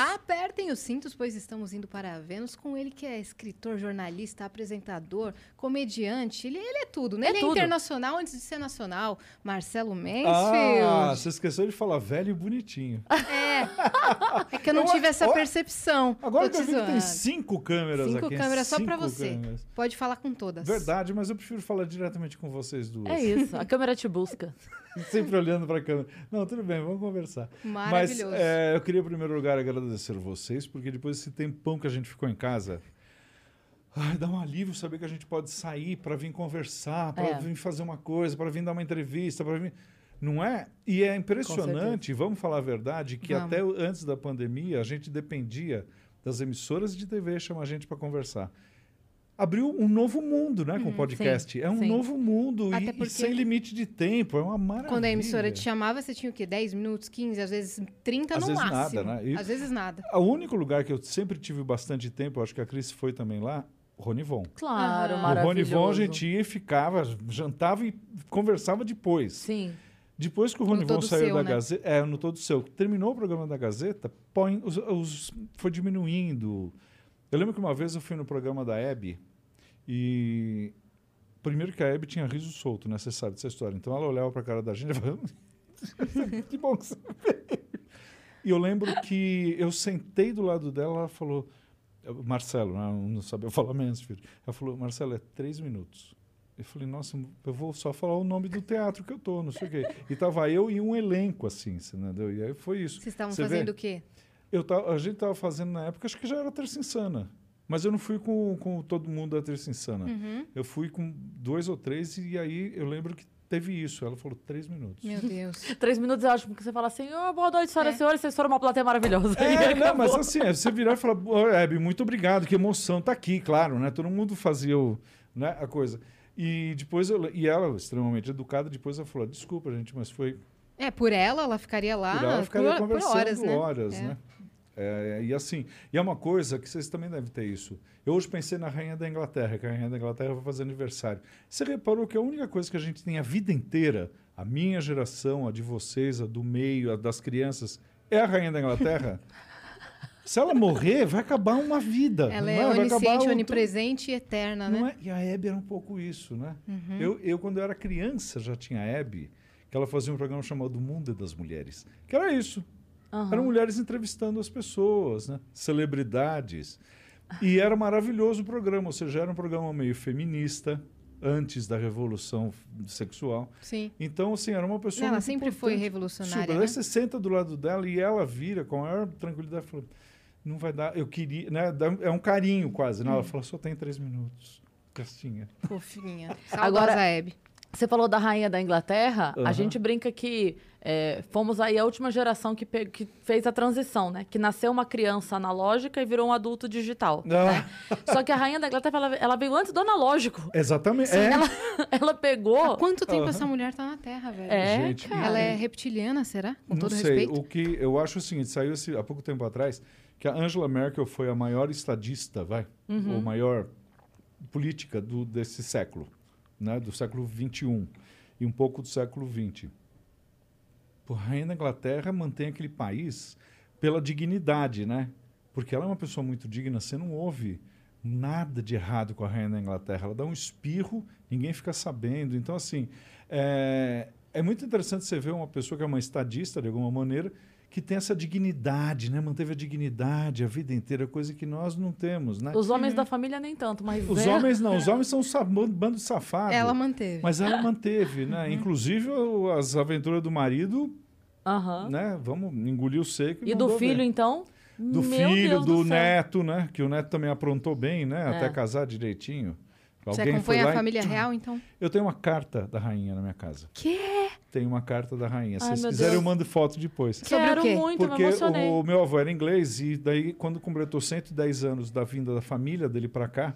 Apertem os cintos, pois estamos indo para Vênus com ele que é escritor, jornalista, apresentador, comediante. Ele, ele é tudo, né? É ele é tudo. internacional antes de ser nacional. Marcelo Ah, Mansfield. você esqueceu de falar velho e bonitinho. É que eu não Eu- tive essa ó, percepção. Agora Tô que eu vi que tem cinco câmeras Cinco aqui. câmeras só pra cinco você. câmeras. Pode falar com todas. Verdade, mas eu prefiro falar diretamente com vocês duas. É isso, a câmera te busca. Sempre olhando para a câmera. Não, tudo bem, vamos conversar. Mas Maravilhoso. é, eu queria, em primeiro lugar, agradecer vocês, porque depois desse tempão que a gente ficou em casa, ai, dá um alívio saber que a gente pode sair para vir conversar, para É. vir fazer uma coisa, para vir dar uma entrevista, para vir. Não é? E é impressionante, vamos falar a verdade, que Vamos. até o- antes da pandemia a gente dependia das emissoras de TV chamar a gente para conversar. Abriu um novo mundo, né, com o podcast. sim, é um sim. novo mundo Até e, e sem limite de tempo. É uma maravilha. Quando a emissora te chamava, você tinha o quê? 10 minutos, 15, às vezes 30 Às no vezes máximo. nada, né? E- Às vezes nada. O único lugar que eu sempre tive bastante tempo, acho que a Cris foi também lá, Ronivon. Claro, Ah. O maravilhoso. Ronivon a gente ia e ficava, jantava e conversava depois. Sim. Depois que o Ronivon saiu Seu, da né? Gazeta, é, no Todo Seu, terminou o programa da Gazeta, põe, os, os- foi diminuindo. Eu lembro que uma vez eu fui no programa da Hebe e primeiro que a Hebe tinha riso solto, né? Você sabe dessa história. Então ela olhava para a cara da gente e falava, que bom que você veio. E eu lembro que eu sentei do lado dela, ela falou, Marcelo, né, não sabia falar menos, filho. Ela falou, Marcelo, é três minutos. Eu falei, nossa, eu vou só falar o nome do teatro que eu tô, não sei o quê. E tava eu e um elenco, assim, você entendeu? E aí foi isso. Vocês estavam Você vê? fazendo o quê? Eu tava, a gente tava fazendo na época, acho que já era Terça Insana. Mas eu não fui com, com todo mundo da Terça Insana. Uhum. Eu fui com dois ou três e aí eu lembro que teve isso. Ela falou, três minutos. Meu Deus. Três minutos é ótimo, porque você fala assim, "Ô, boa noite, senhoras É. e senhores, vocês foram uma plateia maravilhosa. É, não, mas assim, é você virar e falar, "Ô, Hebe, muito obrigado, que emoção, tá aqui, claro, né? Todo mundo fazia o, né, a coisa. E depois, eu, e ela, extremamente educada, depois ela falou, desculpa, gente, mas foi É, por ela, ela ficaria lá por ela, ficaria por, por conversando horas, né? horas, É. né? É, e assim, e é uma coisa que vocês também devem ter isso. Eu hoje pensei na Rainha da Inglaterra, que a Rainha da Inglaterra vai fazer aniversário. Você reparou que a única coisa que a gente tem a vida inteira, a minha geração, a de vocês, a do meio, a das crianças, é a Rainha da Inglaterra? Se ela morrer, vai acabar uma vida. Ela não é acabar onisciente, onipresente e eterna, não né? é? E a Hebe era um pouco isso, né? Uhum. Eu, eu, quando eu era criança, já tinha a Hebe, que ela fazia um programa chamado Mundo das Mulheres, que era isso. Aham. Eram mulheres entrevistando as pessoas, né? celebridades. E era maravilhoso o programa, ou seja, era um programa meio feminista, antes da revolução sexual. Sim. Então, assim, era uma pessoa. Ela muito sempre foi importante. revolucionária, Super. né? Aí você senta do lado dela e ela vira com a maior tranquilidade e fala: não vai dar, eu queria. Né? É um carinho quase. Né? Ela fala: só tem três minutos. Castinha. Fofinha. Agora- Hebe. Você falou da rainha da Inglaterra, a Aham. gente brinca que é, fomos aí a última geração que, que fez a transição, né? Que nasceu uma criança analógica e virou um adulto digital. Ah, Só que a rainha da Inglaterra, ela, ela veio antes do analógico. exatamente. é. Ela, ela pegou... Há quanto tempo Aham. essa mulher tá na Terra, velho? É, Gente, cara. Ela é reptiliana, será? Com não todo sei. respeito. O que eu acho o seguinte: saiu esse, há pouco tempo atrás que a Angela Merkel foi a maior estadista, vai, Uhum. ou maior política do, desse século, né? do século XXI e um pouco do século XX. A rainha da Inglaterra mantém aquele país pela dignidade, né? Porque ela é uma pessoa muito digna, você não ouve nada de errado com a rainha da Inglaterra. Ela dá um espirro, ninguém fica sabendo. Então, assim, é, é muito interessante você ver uma pessoa que é uma estadista, de alguma maneira, que tem essa dignidade, né? Manteve a dignidade a vida inteira, coisa que nós não temos, né? Os homens da família nem tanto, mas... Os é- homens não, os homens são um bando de safado. Ela manteve. Mas ela manteve, né? Uhum. Inclusive as aventuras do marido, Aham. né? Vamos engolir o seco. E mandou do filho, ver. então? Do Meu filho, Deus do, céu. neto, né? Que o neto também aprontou bem, né? É. Até casar direitinho. Você Alguém foi acompanha a e- família real, então? Eu tenho uma carta da rainha na minha casa. Que? Tem uma carta da rainha. Se Ai, vocês meu quiserem, Deus. eu mando foto depois. Sobre o Quero quê? muito, Porque me emocionei. o meu avô era inglês e daí quando completou 110 anos da vinda da família dele para cá,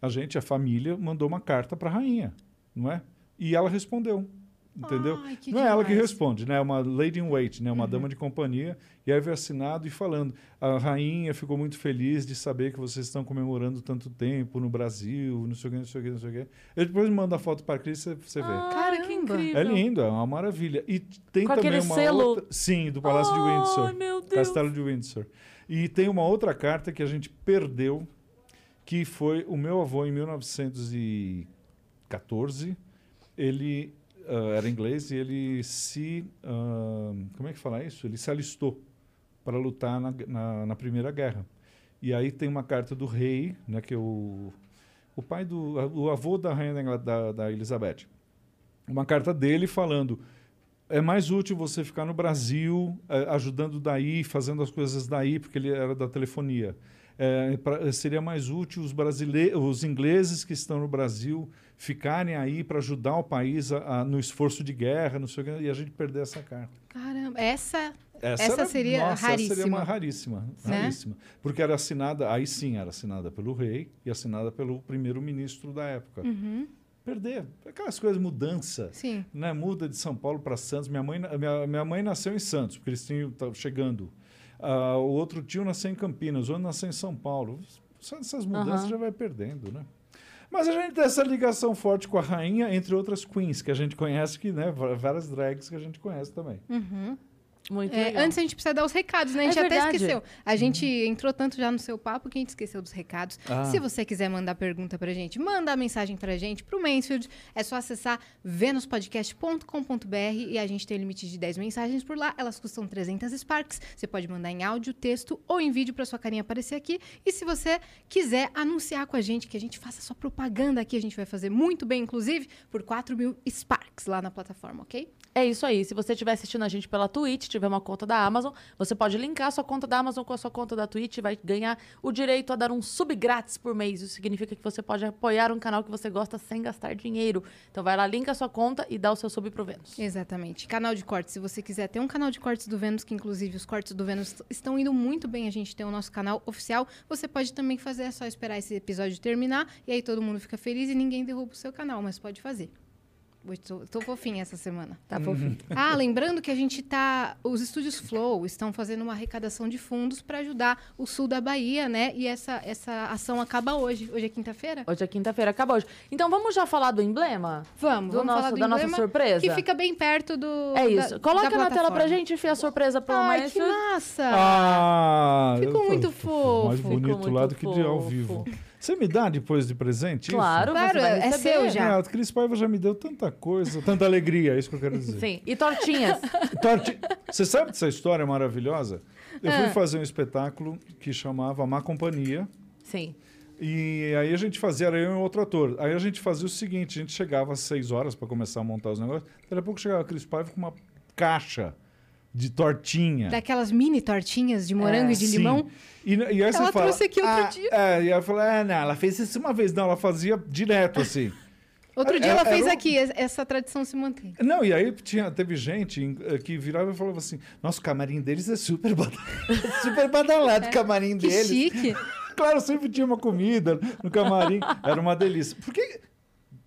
a gente, a família, mandou uma carta para a rainha, não é? E ela respondeu, entendeu? Ai, que não é ela que demais. responde, né? É uma lady in wait, né? Uma dama de companhia. E aí veio assinado e falando, a rainha ficou muito feliz de saber que vocês estão comemorando tanto tempo no Brasil, não sei o que, não sei o que, não sei o que. Eu depois mando a foto para a Cris, você, você vê. Ah, Caramba. que incrível. É lindo, é uma maravilha. E tem Com também aquele uma selo? outra... Sim, do Palácio de Ai, Windsor. meu Deus. Castelo de Windsor. E tem uma outra carta que a gente perdeu, que foi o meu avô em 1914. Ele ah, era inglês e ele se. ah, como é que fala isso? Ele se alistou para lutar na, na, na Primeira Guerra. E aí tem uma carta do rei, né, que é o, o pai do. o avô da rainha da, da, da Elizabeth. Uma carta dele falando. É mais útil você ficar no Brasil, eh, ajudando daí, fazendo as coisas daí, porque ele era da telefonia. É, pra- seria mais útil os, brasile os ingleses que estão no Brasil ficarem aí para ajudar o país a- a- no esforço de guerra, não sei o quê, e a gente perder essa carta. Caramba, essa Essa, Essa era- seria nossa, essa seria raríssima. uma raríssima, Né? raríssima. Porque era assinada, aí sim, era assinada pelo rei e assinada pelo primeiro-ministro da época. Uhum, Perder, aquelas coisas, mudança. sim. Né? Muda de São Paulo para Santos. Minha mãe, minha, minha mãe nasceu em Santos, porque eles tinham estavam chegando. Ah, o outro tio nasceu em Campinas, o outro nasceu em São Paulo. Essas mudanças já vai perdendo, né? Mas a gente tem essa ligação forte com a rainha, entre outras queens, que a gente conhece, que, né? Várias drags que a gente conhece também. Uhum. Muito É, antes a gente precisa dar os recados, né? A É gente até verdade. esqueceu. A gente entrou tanto já no seu papo que a gente esqueceu dos recados. Ah. Se você quiser mandar pergunta pra gente, mandar mensagem pra gente pro Mansfield, é só acessar venuspodcast.com.br e a gente tem limite de 10 mensagens por lá. Elas custam 300 Sparks. Você pode mandar em áudio, texto ou em vídeo pra sua carinha aparecer aqui. E se você quiser anunciar com a gente, que a gente faça sua propaganda aqui, a gente vai fazer muito bem, inclusive, por 4 mil Sparks lá na plataforma, ok? É isso aí. Se você estiver assistindo a gente pela Twitch, tiver uma conta da Amazon, você pode linkar a sua conta da Amazon com a sua conta da Twitch e vai ganhar o direito a dar um sub grátis por mês. Isso significa que você pode apoiar um canal que você gosta sem gastar dinheiro. Então vai lá, linka a sua conta e dá o seu sub pro Vênus. Exatamente. Canal de cortes. Se você quiser ter um canal de cortes do Vênus, que inclusive os cortes do Vênus estão indo muito bem, a gente tem o nosso canal oficial. Você pode também fazer, é só esperar esse episódio terminar e aí todo mundo fica feliz e ninguém derruba o seu canal, mas pode fazer. Tô fofinha essa semana. Tá fofinho. Ah, lembrando que a gente tá. Os estúdios Flow estão fazendo uma arrecadação de fundos para ajudar o sul da Bahia, né? E essa, essa ação acaba hoje. Hoje é quinta-feira? Hoje é quinta-feira, acaba hoje. Então vamos já falar do emblema? Vamos, Do vamos nosso- falar do da nossa emblema, surpresa? Que fica bem perto do. É da- isso. Coloca da na tela pra gente, Fia, a surpresa pro Ai, que Mansfield. massa! Ah! Ficou muito fofo. Mais Ficou bonito muito lá do que de ao vivo. Você me dá depois de presente isso? Claro, Claro, você vai é seu já. É, a Cris Paiva já me deu tanta coisa, tanta alegria, é isso que eu quero dizer. Sim. E tortinhas. Torti- Você sabe dessa história maravilhosa? Eu Ah. fui fazer um espetáculo que chamava Má Companhia. Sim. E aí a gente fazia, era eu e outro ator. Aí a gente fazia o seguinte, a gente chegava às seis horas para começar a montar os negócios. Daqui a pouco chegava a Cris Paiva com uma caixa de tortinha. Daquelas mini tortinhas de morango É. e de Sim. limão. E, e aí você Ela fala, trouxe aqui outro ah, dia. É, e eu falei, ah, não, ela fez isso uma vez. Não, ela fazia direto assim. Outro É- dia ela era fez um- aqui, es- essa tradição se mantém. Não, e aí tinha, teve gente eh, que virava e falava assim: Nossa, o camarim deles é super, bada- super badalado, o camarim É. Que deles. chique. Claro, sempre tinha uma comida no camarim, era uma delícia. Por que.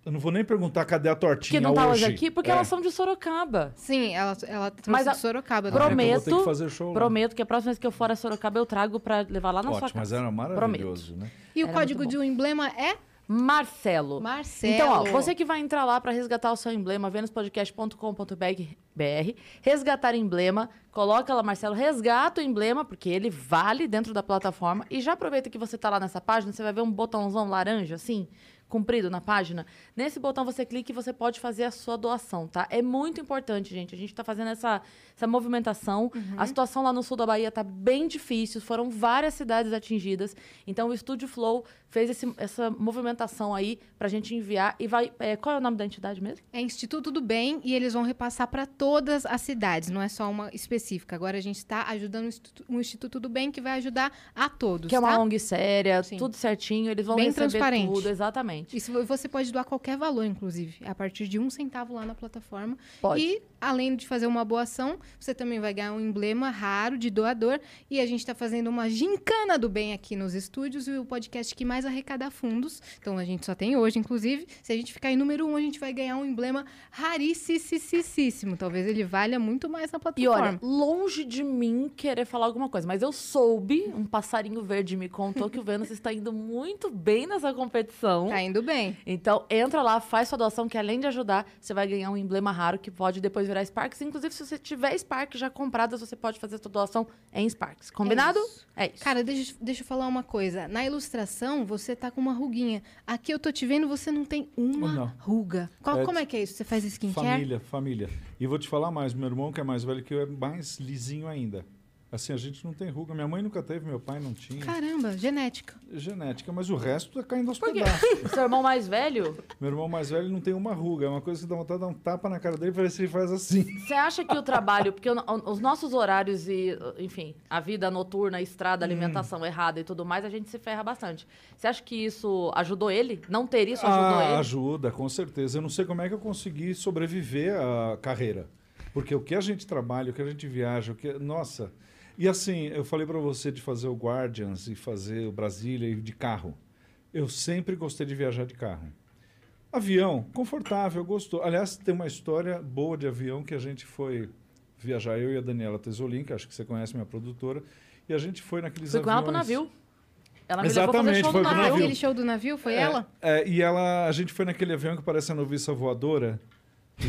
Eu não vou nem perguntar cadê a tortinha Que não tá hoje. aqui, porque É. elas são de Sorocaba. Sim, ela, ela trouxe Mas a- de Sorocaba. Ah, né? então ter Prometo, que show lá. prometo que a próxima vez que eu for a Sorocaba eu trago pra levar lá na sua Ótimo, mas casa. era maravilhoso, né? E o Era código de um emblema é Marcelo. Marcelo. Então, ó, você que vai entrar lá para resgatar o seu emblema, venuspodcast.com.br, resgatar emblema, coloca lá, Marcelo, resgata o emblema, porque ele vale dentro da plataforma. E já aproveita que você tá lá nessa página, você vai ver um botãozão laranja, assim, comprido na página. Nesse botão você clica e você pode fazer a sua doação, tá? É muito importante, gente. A gente tá fazendo essa, essa movimentação. A situação lá no sul da Bahia tá bem difícil. Foram várias cidades atingidas. Então, o Estúdio Flow fez esse- essa movimentação aí pra gente enviar. E vai. é, qual é o nome da entidade mesmo? É Instituto do Bem e eles vão repassar para todas as cidades, não é só uma específica. Agora a gente está ajudando o Instituto, um Instituto do Bem que vai ajudar a todos. Que é uma tá? ONG séria, Sim. tudo certinho. Eles vão Bem receber transparente. tudo, exatamente. Isso você pode doar qualquer valor, inclusive, a partir de um centavo lá na plataforma. Pode. E, além de fazer uma boa ação, você também vai ganhar um emblema raro de doador. E a gente está fazendo uma gincana do bem aqui nos estúdios e o podcast que mais arrecada fundos. Então, a gente só tem hoje, inclusive. Se a gente ficar em número um, a gente vai ganhar um emblema raríssimo. Talvez ele valha muito mais na E plataforma. olha, longe de mim querer falar alguma coisa, mas eu soube, um passarinho verde me contou que o Vênus está indo muito bem nessa competição. Tá indo bem. Então, entra lá, faz sua doação, que além de ajudar, você vai ganhar um emblema raro que pode depois virar virar Sparks. Inclusive, se você tiver Sparks já compradas, você pode fazer sua doação em Sparks. Combinado? isso. É isso. Cara, deixa, deixa eu falar uma coisa. Na ilustração, você tá com uma ruguinha. Aqui eu tô te vendo, você não tem uma Não. ruga. Qual- É, como é que é isso? Você faz skincare? Família, família. E vou te falar mais, meu irmão que é mais velho que eu é mais lisinho ainda. Assim, a gente não tem ruga. Minha mãe nunca teve, meu pai não tinha. Caramba, genética. Genética, mas o resto tá caindo aos Por quê? pedaços. Seu irmão mais velho, Meu irmão mais velho não tem uma ruga. É uma coisa que dá vontade de dar um tapa na cara dele pra ver se ele faz assim. você acha que o trabalho, porque os nossos horários e, enfim, a vida noturna, estrada, alimentação errada e tudo mais, a gente se ferra bastante. Você acha que isso ajudou ele? Não ter isso ajudou ah, ele? ajuda, com certeza. Eu não sei como é que eu consegui sobreviver à carreira. Porque o que a gente trabalha, o que a gente viaja, o que. Nossa. E assim, eu falei pra você de fazer o Guardians e fazer o Brasília e de carro. Eu sempre gostei de viajar de carro. Avião, confortável, gostou. Aliás, tem uma história boa de avião que a gente foi viajar, eu e a Daniela Tesolin, que acho que você conhece, minha produtora, e a gente foi naqueles com aviões... ela pro navio. Ela me levou pra fazer Exatamente, show foi navio. navio. aquele show do navio, foi É, ela? é, e ela, a gente foi naquele avião que parece a noviça voadora.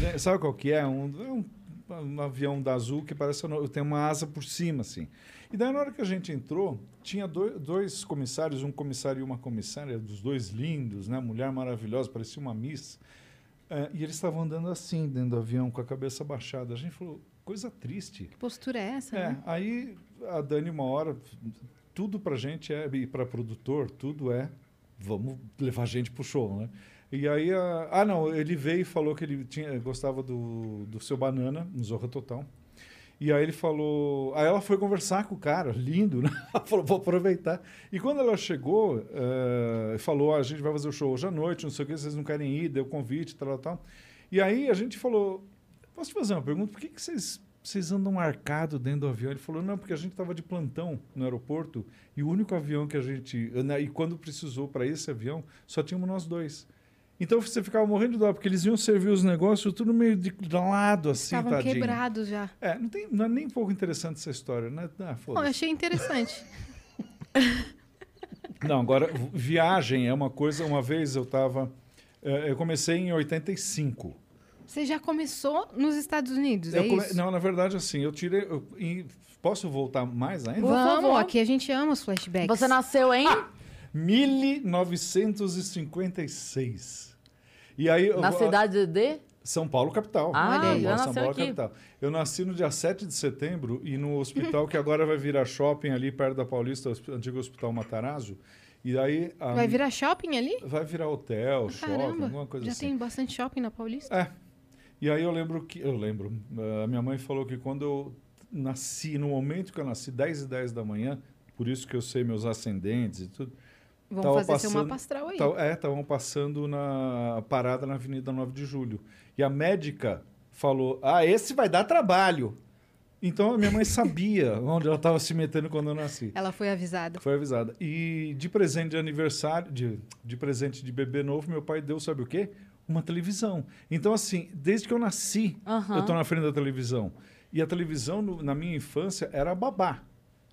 Né? Sabe qual que é? Um, é um, um avião da Azul que parece a no- tem uma asa por cima, assim. E daí, na hora que a gente entrou, tinha dois, dois comissários, um comissário e uma comissária, dos dois lindos, né? Mulher maravilhosa, parecia uma miss. É, e eles estavam andando assim, dentro do avião, com a cabeça baixada. A gente falou, coisa triste. Que postura é essa? É, né? aí a Dani, uma hora, tudo pra gente é, e pra produtor, tudo é, vamos levar gente pro show, né? E aí, a, ah, não, ele veio e falou que ele tinha, gostava do, do seu Banana, no Zorra Total. E aí ele falou. Aí ela foi conversar com o cara, lindo, né? Ela falou, vou aproveitar. E quando ela chegou, eh, falou: "Ah, a gente vai fazer o show hoje à noite, não sei o que, vocês não querem ir, deu convite, tal, tal. E aí a gente falou: posso te fazer uma pergunta? Por que, que vocês, vocês andam marcado dentro do avião? Ele falou: não, porque a gente estava de plantão no aeroporto e o único avião que a gente. né, E quando precisou para esse avião, só tínhamos nós dois. Então você ficava morrendo de dó, porque eles iam servir os negócios tudo meio de lado, assim, Estavam tadinho. quebrados já. É, não, tem, não é nem um pouco interessante essa história, né? Ah, Bom, eu achei interessante. Não, agora, viagem é uma coisa. Uma vez eu estava. eu comecei em 85. Você já começou nos Estados Unidos, Eu é come- isso? Não, na verdade, assim, eu tirei. eu- e- posso voltar mais ainda? Vamos, aqui a gente ama os flashbacks. Você nasceu em... 1956. E aí. eu Na vou- cidade de... São Paulo, capital. Ah, São já São Paulo, aqui. capital. Eu nasci no dia 7 de setembro e no hospital que agora vai virar shopping ali perto da Paulista, o antigo Hospital Matarazzo. E aí. a- Vai virar shopping ali? Vai virar hotel, shopping, Caramba, alguma coisa já assim. tem bastante shopping na Paulista? É. E aí eu lembro que. Eu lembro. eh, A minha mãe falou que quando eu nasci, no momento que eu nasci, 10 e 10 da manhã, por isso que eu sei meus ascendentes e tudo. Vamos Tava fazer seu passando- mapa astral aí. É, estavam passando na parada na Avenida 9 de Julho. E a médica falou: Ah, esse vai dar trabalho. Então a minha mãe sabia onde ela estava se metendo quando eu nasci. Ela foi avisada. Foi avisada. E de presente de aniversário, de, de presente de bebê novo, meu pai deu, sabe o quê? Uma televisão. Então, assim, desde que eu nasci, Aham. eu tô na frente da televisão. E a televisão, no- na minha infância, era babá.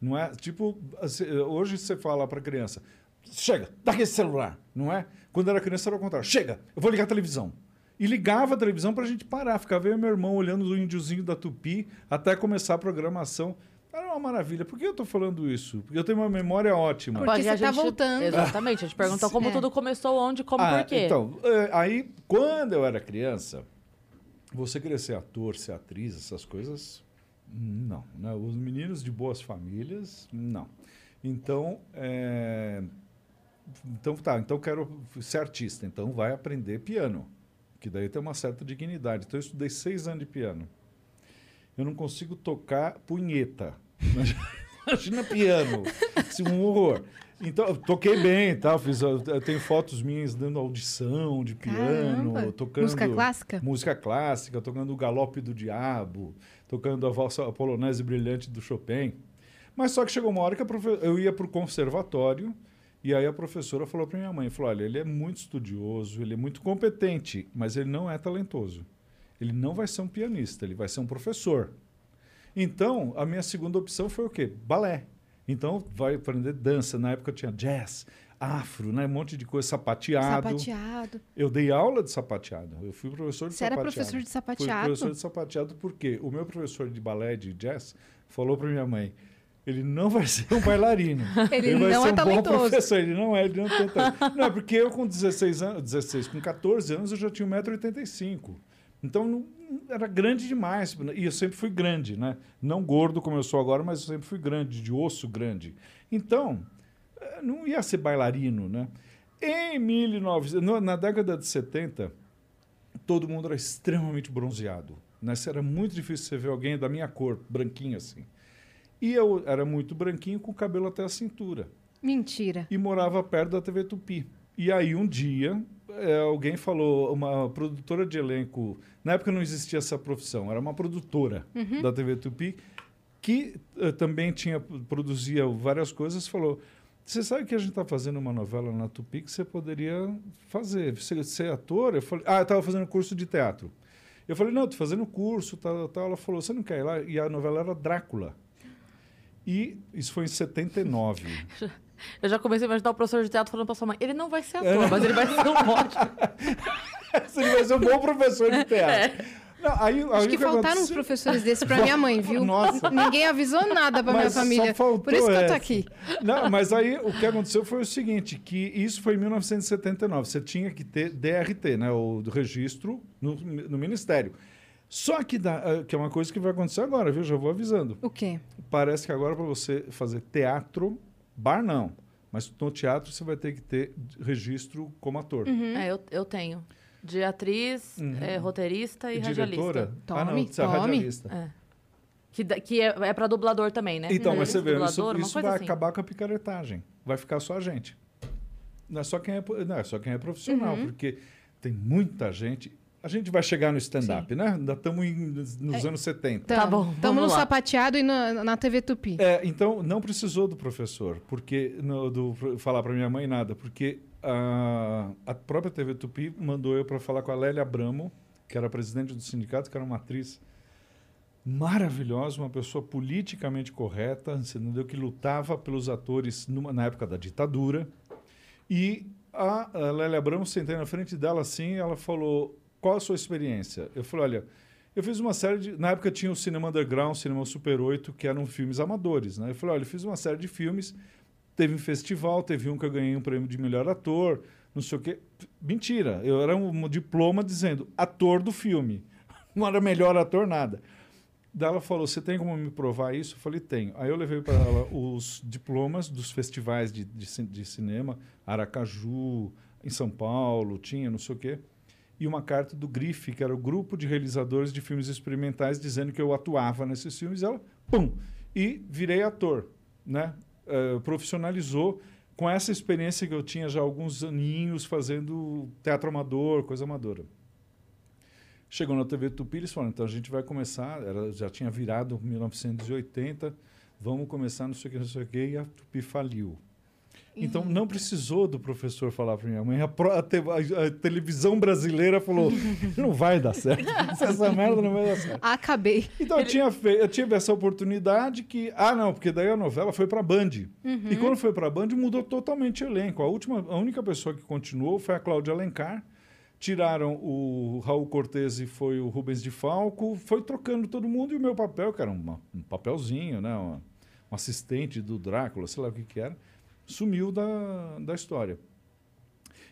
Não é? Tipo, assim, hoje você fala para criança, chega, dá aquele celular, não é? Quando era criança era o contrário, chega, eu vou ligar a televisão. E ligava a televisão para a gente parar. Ficava eu e meu irmão olhando o índiozinho da Tupi até começar a programação. Era uma maravilha. Por que eu estou falando isso? Porque eu tenho uma memória ótima. Porque a você tá gente- voltando. Exatamente. A gente perguntou como É. tudo começou, onde, como, Ah, por quê. Então, é, aí, quando eu era criança, você querer ser ator, ser atriz, essas coisas, não. Né? Os meninos de boas famílias, não. Então, é, então tá, então quero ser artista, então vai aprender piano, que daí tem uma certa dignidade. Então eu estudei seis anos de piano. Eu não consigo tocar punheta. Imagina piano. Isso é um horror. Então, toquei bem tal. Fiz, eu tenho fotos minhas dando audição de piano, Caramba. tocando. Música clássica? Música clássica, tocando o Galope do Diabo, tocando a valsa a polonese brilhante do Chopin. Mas só que chegou uma hora que eu ia para o conservatório e aí a professora falou para minha mãe, falou, olha, ele é muito estudioso, ele é muito competente, mas ele não é talentoso. Ele não vai ser um pianista, ele vai ser um professor. Então, a minha segunda opção foi o quê? Balé. Então, vai aprender dança. Na época tinha jazz, afro, né? Um monte de coisa, sapateado. Sapateado. Eu dei aula de sapateado. Eu fui professor de Você era sapateado. professor de Fui sapateado? professor de sapateado porque o meu professor de balé, de jazz, falou para minha mãe, ele não vai ser um bailarino. Ele vai não ser é um talentoso." bom professor. Ele não é, ele não tem talento. Não, é porque eu com 16 anos, 16, com 14 anos eu já tinha 1,85m. Então não, era grande demais. E eu sempre fui grande, né? Não gordo como eu sou agora, mas eu sempre fui grande, de osso grande. Então, eh, não ia ser bailarino, né? Em 1900, no- na década de 70, todo mundo era extremamente bronzeado. Né? Era muito difícil você ver alguém da minha cor, branquinho assim. E eu era muito branquinho, com o cabelo até a cintura. Mentira. E morava perto da TV Tupi. E aí, um dia, eh, alguém falou, uma produtora de elenco... Na época não existia essa profissão, era uma produtora da TV Tupi, que eh, também tinha produzia várias coisas, falou... Você sabe que a gente está fazendo uma novela na Tupi que você poderia fazer? Você ser ator? Eu falei, ah, eu estava fazendo curso de teatro. Eu falei, não, estou fazendo curso, tal, tal. Ela falou, você não quer ir lá? E a novela era Drácula. E isso foi em 79. Eu já comecei a imaginar o professor de teatro falando pra sua mãe, ele não vai ser É. ator, mas ele vai ser um ótimo. Você vai ser um bom professor de teatro. Não, aí, aí Acho que o faltaram uns professores desses pra minha mãe, viu? Nossa. Ninguém avisou nada pra minha família. faltou Por isso que eu tô essa. aqui. Não, mas aí o que aconteceu foi o seguinte, que isso foi em 1979. Você tinha que ter DRT, né, o do registro no, no Ministério. Só que, dá, eh, que é uma coisa que vai acontecer agora, viu? Já vou avisando. O quê? Parece que agora para você fazer teatro, bar não. Mas no teatro você vai ter que ter registro como ator. Uhum. É, eu, eu tenho. De atriz, Uhum. é, roteirista e, E radialista. diretora? ah, não, Tome, você é tome. radialista. É. Que, que é, é pra dublador também, né? Então, mas você vê, Dublador, isso, isso vai assim. acabar com a picaretagem. Vai ficar só a gente. Não é só quem é, não, é, só quem é profissional, Uhum. porque tem muita gente. A gente vai chegar no stand-up, né? Ainda estamos nos anos 70. Tá bom, Estamos no lá. sapateado e na, na TV Tupi. É, então, não precisou do professor, porque no, do, falar para minha mãe nada, porque a, a própria TV Tupi mandou eu para falar com a Lélia Abramo, que era presidente do sindicato, que era uma atriz maravilhosa, uma pessoa politicamente correta, entendeu? Que lutava pelos atores numa, na época da ditadura. E a, a Lélia Abramo, sentei na frente dela assim, ela falou: Qual a sua experiência? Eu falei: Olha, eu fiz uma série de. Na época tinha o Cinema Underground, Cinema Super 8, que eram filmes amadores. Né? Eu falei: Olha, eu fiz uma série de filmes, teve um festival, teve um que eu ganhei um prêmio de melhor ator, não sei o quê. Mentira, eu era um diploma dizendo ator do filme. Não era melhor ator, nada. Daí ela falou: Você tem como me provar isso? Eu falei: Tenho. Aí eu levei para ela os diplomas dos festivais de, de, de cinema, Aracaju, em São Paulo, tinha não sei o quê. E uma carta do GRIF, que era o grupo de realizadores de filmes experimentais, dizendo que eu atuava nesses filmes. Ela, pum! E virei ator. Né? Eh, profissionalizou com essa experiência que eu tinha já alguns aninhos fazendo teatro amador, coisa amadora. Chegou na TV Tupi, eles falaram, então a gente vai começar, era, já tinha virado 1980, vamos começar não sei o que, não sei o que, e a Tupi faliu. Então não precisou do professor falar para minha mãe, a, pro- a te- a- a televisão brasileira falou, não vai dar certo, essa merda não vai dar certo. Acabei. Então eu, tinha fe... eu tive essa oportunidade que. Ah, não, porque daí a novela foi para Band. E quando foi para Band, mudou totalmente o elenco. A, última, a única pessoa que continuou foi a Cláudia Alencar. Tiraram o Raul Cortez e foi o Rubens de Falco. Foi trocando todo mundo e o meu papel, que era uma- um papelzinho, né? um assistente do Drácula, sei lá o que, que era, sumiu da, da história.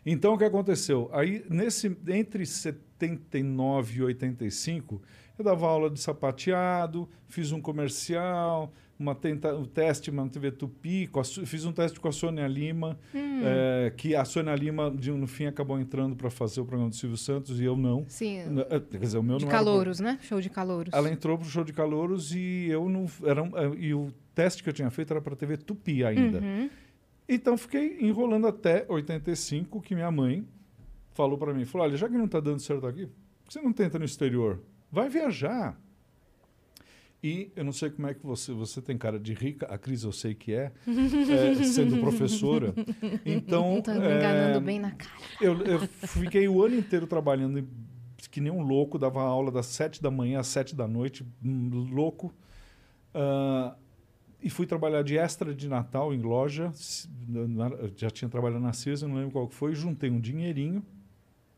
Então, o que aconteceu? Aí, nesse, entre 79 e 85, eu dava aula de sapateado, fiz um comercial, uma tenta, um teste na TV Tupi, a fiz um teste com a Sônia Lima, eh, que a Sônia Lima, de- no fim, acabou entrando para fazer o programa do Silvio Santos e eu não. Sim. Eh, Quer dizer, o meu De não era calouros, né? Show de calouros. ela entrou pro show de calouros e eu não. Era, um- eh, e o teste que eu tinha feito era para TV Tupi ainda. Uhum. Então fiquei enrolando até 85, que minha mãe falou para mim, falou, olha, já que não está dando certo aqui, por que você não tenta no exterior? Vai viajar. E eu não sei como é que você, você tem cara de rica, a Cris eu sei que é, eh, sendo professora. Então, Tô me enganando eh, bem na cara. eu, eu fiquei o ano inteiro trabalhando que nem um louco, dava aula das sete da manhã às sete da noite, um louco. Ah, e fui trabalhar de extra de Natal em loja. Já tinha trabalhado na Sears, eu não lembro qual que foi. Juntei um dinheirinho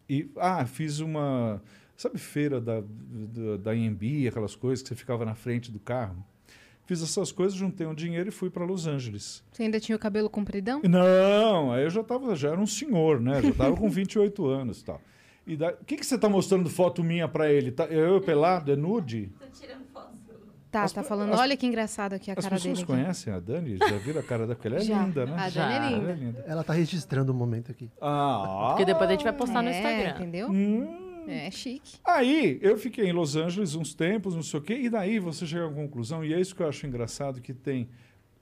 e ah, fiz uma sabe feira da da, da AMB, aquelas coisas que você ficava na frente do carro. Fiz essas coisas, juntei um dinheiro e fui para Los Angeles. Você ainda tinha o cabelo compridão? Não, aí eu já tava, já era um senhor, né? Já tava com 28 anos e tal. E da... O que, que você tá mostrando foto minha para ele? Tá... Eu pelado, é nude? Tá, As tá falando. as- Olha que engraçado aqui a As cara pessoas dele. aqui. conhecem a Dani? Já viram a cara dela? Porque ela é Já. linda, né? A Já. Dani é Ela é linda. linda. Ela tá registrando o momento aqui. Ah, Porque depois a gente vai postar no É, Instagram. entendeu? Hum. É chique. Aí eu fiquei em Los Angeles uns tempos, não sei o quê, e daí você chega à conclusão, e é isso que eu acho engraçado, que tem.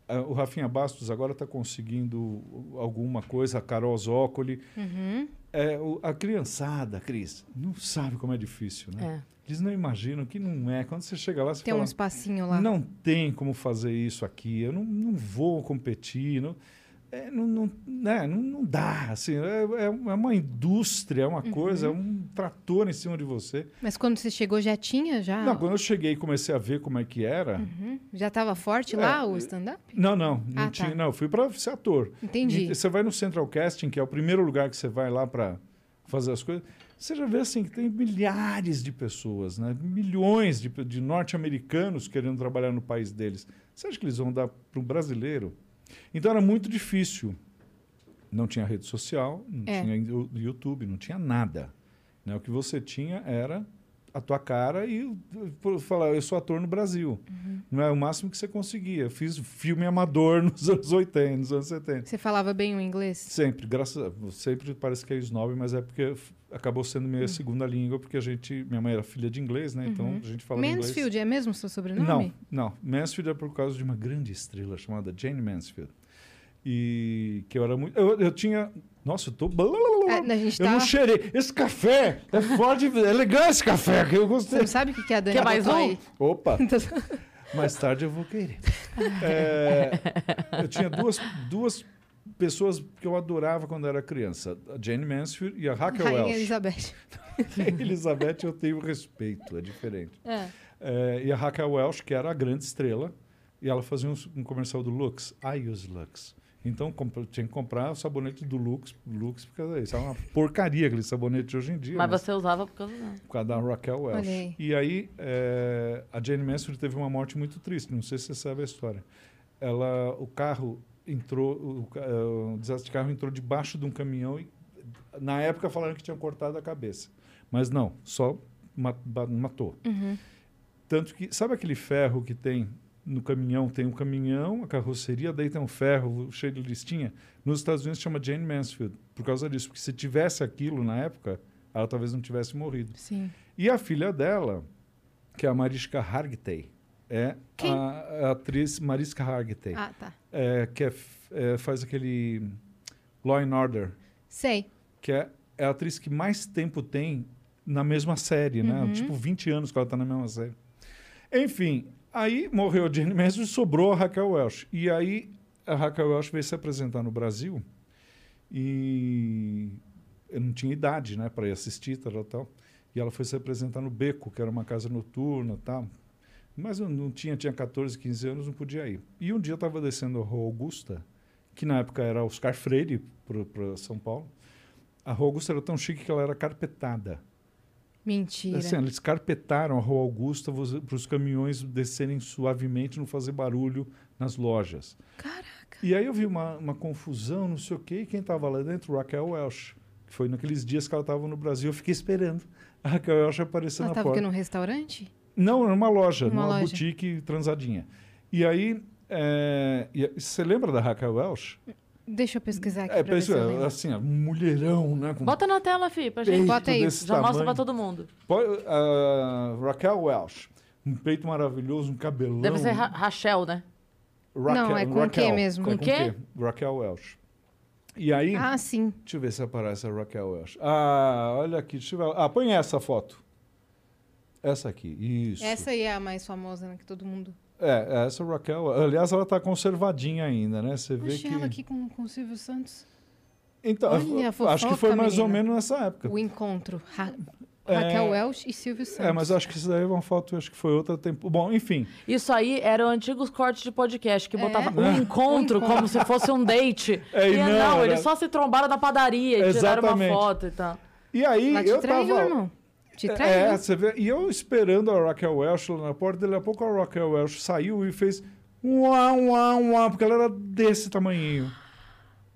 ah, o Rafinha Bastos agora está conseguindo alguma coisa, a Carol Zócoli. Uhum. É, o- a criançada, Cris, não sabe como é difícil, né? É. Eles não imaginam que não é. Quando você chega lá, você Tem fala, um espacinho lá. não tem como fazer isso aqui, eu não, não vou competir, não, é, não, não, né, não, não dá. Assim, é, é uma indústria, é uma coisa, é um trator em cima de você. Mas quando você chegou já tinha? Já, Não, quando eu cheguei e comecei a ver como é que era. Uhum. já tava forte É, lá o stand-up? Não, não, não Ah, tá. tinha. Não, eu fui para ser ator. Entendi. E você vai no Central Casting, que é o primeiro lugar que você vai lá para fazer as coisas. Você já vê assim que tem milhares de pessoas, né? milhões de, de norte-americanos querendo trabalhar no país deles. Você acha que eles vão dar para um brasileiro? Então era muito difícil. Não tinha rede social, não É. tinha YouTube, não tinha nada. Né? O que você tinha era a tua cara e falar, eu sou ator no Brasil. Não é o máximo que você conseguia. Eu fiz filme amador nos anos 80, nos anos 70. Você falava bem o inglês? Sempre, graças a sempre parece que é snob, mas é porque acabou sendo minha segunda língua, porque a gente, minha mãe era filha de inglês, né? Então a gente fala Mansfield é mesmo o seu inglês. sobrenome? Não, não. Mansfield é por causa de uma grande estrela chamada Jane Mansfield. E que eu era muito. Eu, eu tinha. Nossa, eu tô. É, a gente Eu tá... não cheirei. Esse café é forte, é legal esse café, que eu Você gostei. não sabe o que, que a Dani Quer mais um? Opa! Mais tarde eu vou querer. É, eu tinha duas, duas pessoas que eu adorava quando era criança: a Jane Mansfield e a Raquel Rainha Welch. Elizabeth. Elizabeth eu tenho respeito, é diferente. É. É, e a Raquel Welch, que era a grande estrela, e ela fazia um, um comercial do Lux. I use Lux. Então comp- tinha que comprar o sabonete do Lux, Lux porque isso é uma porcaria aquele sabonete de hoje em dia. Mas né? você usava por causa da... por causa da Raquel Welch. Olha aí. E aí, é, a Jane Mansfield teve uma morte muito triste, não sei se você sabe a história. Ela, o carro entrou, o, ca- é, o desastre de carro entrou debaixo de um caminhão e, na época, falaram que tinham cortado a cabeça. Mas não, só matou. Uhum. Tanto que, sabe aquele ferro que tem no caminhão? Tem um caminhão, a carroceria, daí tem um ferro cheio de listinha. Nos Estados Unidos chama Jane Mansfield, por causa disso. Porque se tivesse aquilo na época, ela talvez não tivesse morrido. Sim. E a filha dela, que é a Mariska Hargitay, é a, a atriz Mariska Hargitay, Ah, tá. é, que é é, faz aquele Law and Order, Sei. que é, é a atriz que mais tempo tem na mesma série, né? Uhum. Tipo, 20 anos que ela está na mesma série. Enfim, aí morreu a Jane Mansfield e sobrou a Raquel Welch. E aí a Raquel Welch veio se apresentar no Brasil e eu não tinha idade, né, para ir assistir, tal, tal. E ela foi se apresentar no Beco, que era uma casa noturna, tal. Mas eu não tinha, tinha 14, 15 anos, não podia ir. E um dia eu estava descendo a Rua Augusta, que na época era Oscar Freire para São Paulo. A Rua Augusta era tão chique que ela era carpetada. Mentira. Assim, eles carpetaram a Rua Augusta para os caminhões descerem suavemente, não fazer barulho nas lojas. Caraca. E aí eu vi uma, uma confusão, não sei o quê, e quem estava lá dentro? Raquel Welch. Que foi naqueles dias que ela estava no Brasil. Eu fiquei esperando a Raquel Welch aparecer Ela na porta. aqui num restaurante? Não, era uma loja, Uma numa loja. boutique transadinha. E aí, é, e- você lembra da Raquel Welch? Deixa eu pesquisar aqui É, pra ver se eu pensa, lembro. assim, ó, mulherão, né? Com Bota na tela, Fih, pra gente. Bota aí. Já mostra tamanho. pra todo mundo. Pode- a Raquel Welch. Um peito maravilhoso, um cabelão. Deve ser Ra Rachel, né? Raquel, Não, é com Raquel. quê mesmo? É Com quê? Raquel Welch. E aí, Ah, sim. deixa eu ver se aparece a Raquel Welch. Ah, olha aqui. Deixa eu ver. Ah, põe essa foto. Essa aqui, isso. Essa aí é a mais famosa, né? Que todo mundo. É, essa Raquel. Aliás, ela tá conservadinha ainda, né? Você vê Achei que. ela aqui com, com o Silvio Santos. Então, Olha a acho que foi fofoca, mais ou menina. menos nessa época. O encontro. Ra- Raquel É, Welch e Silvio Santos. É, mas eu acho que isso daí é uma foto, acho que foi outra tempo. Bom, enfim. Isso aí eram antigos cortes de podcast que É? botava um encontro Um como se fosse um date. É, e e não, não, era- eles só se trombaram na padaria e tiraram uma Exatamente. foto e tal. E aí Ela te eu traiu, tava. irmão. Te É, traiu. você vê. E eu esperando a Raquel Welch lá na porta, daqui a pouco a Raquel Welch saiu e fez uá, uá, uá, porque ela era desse tamanhinho.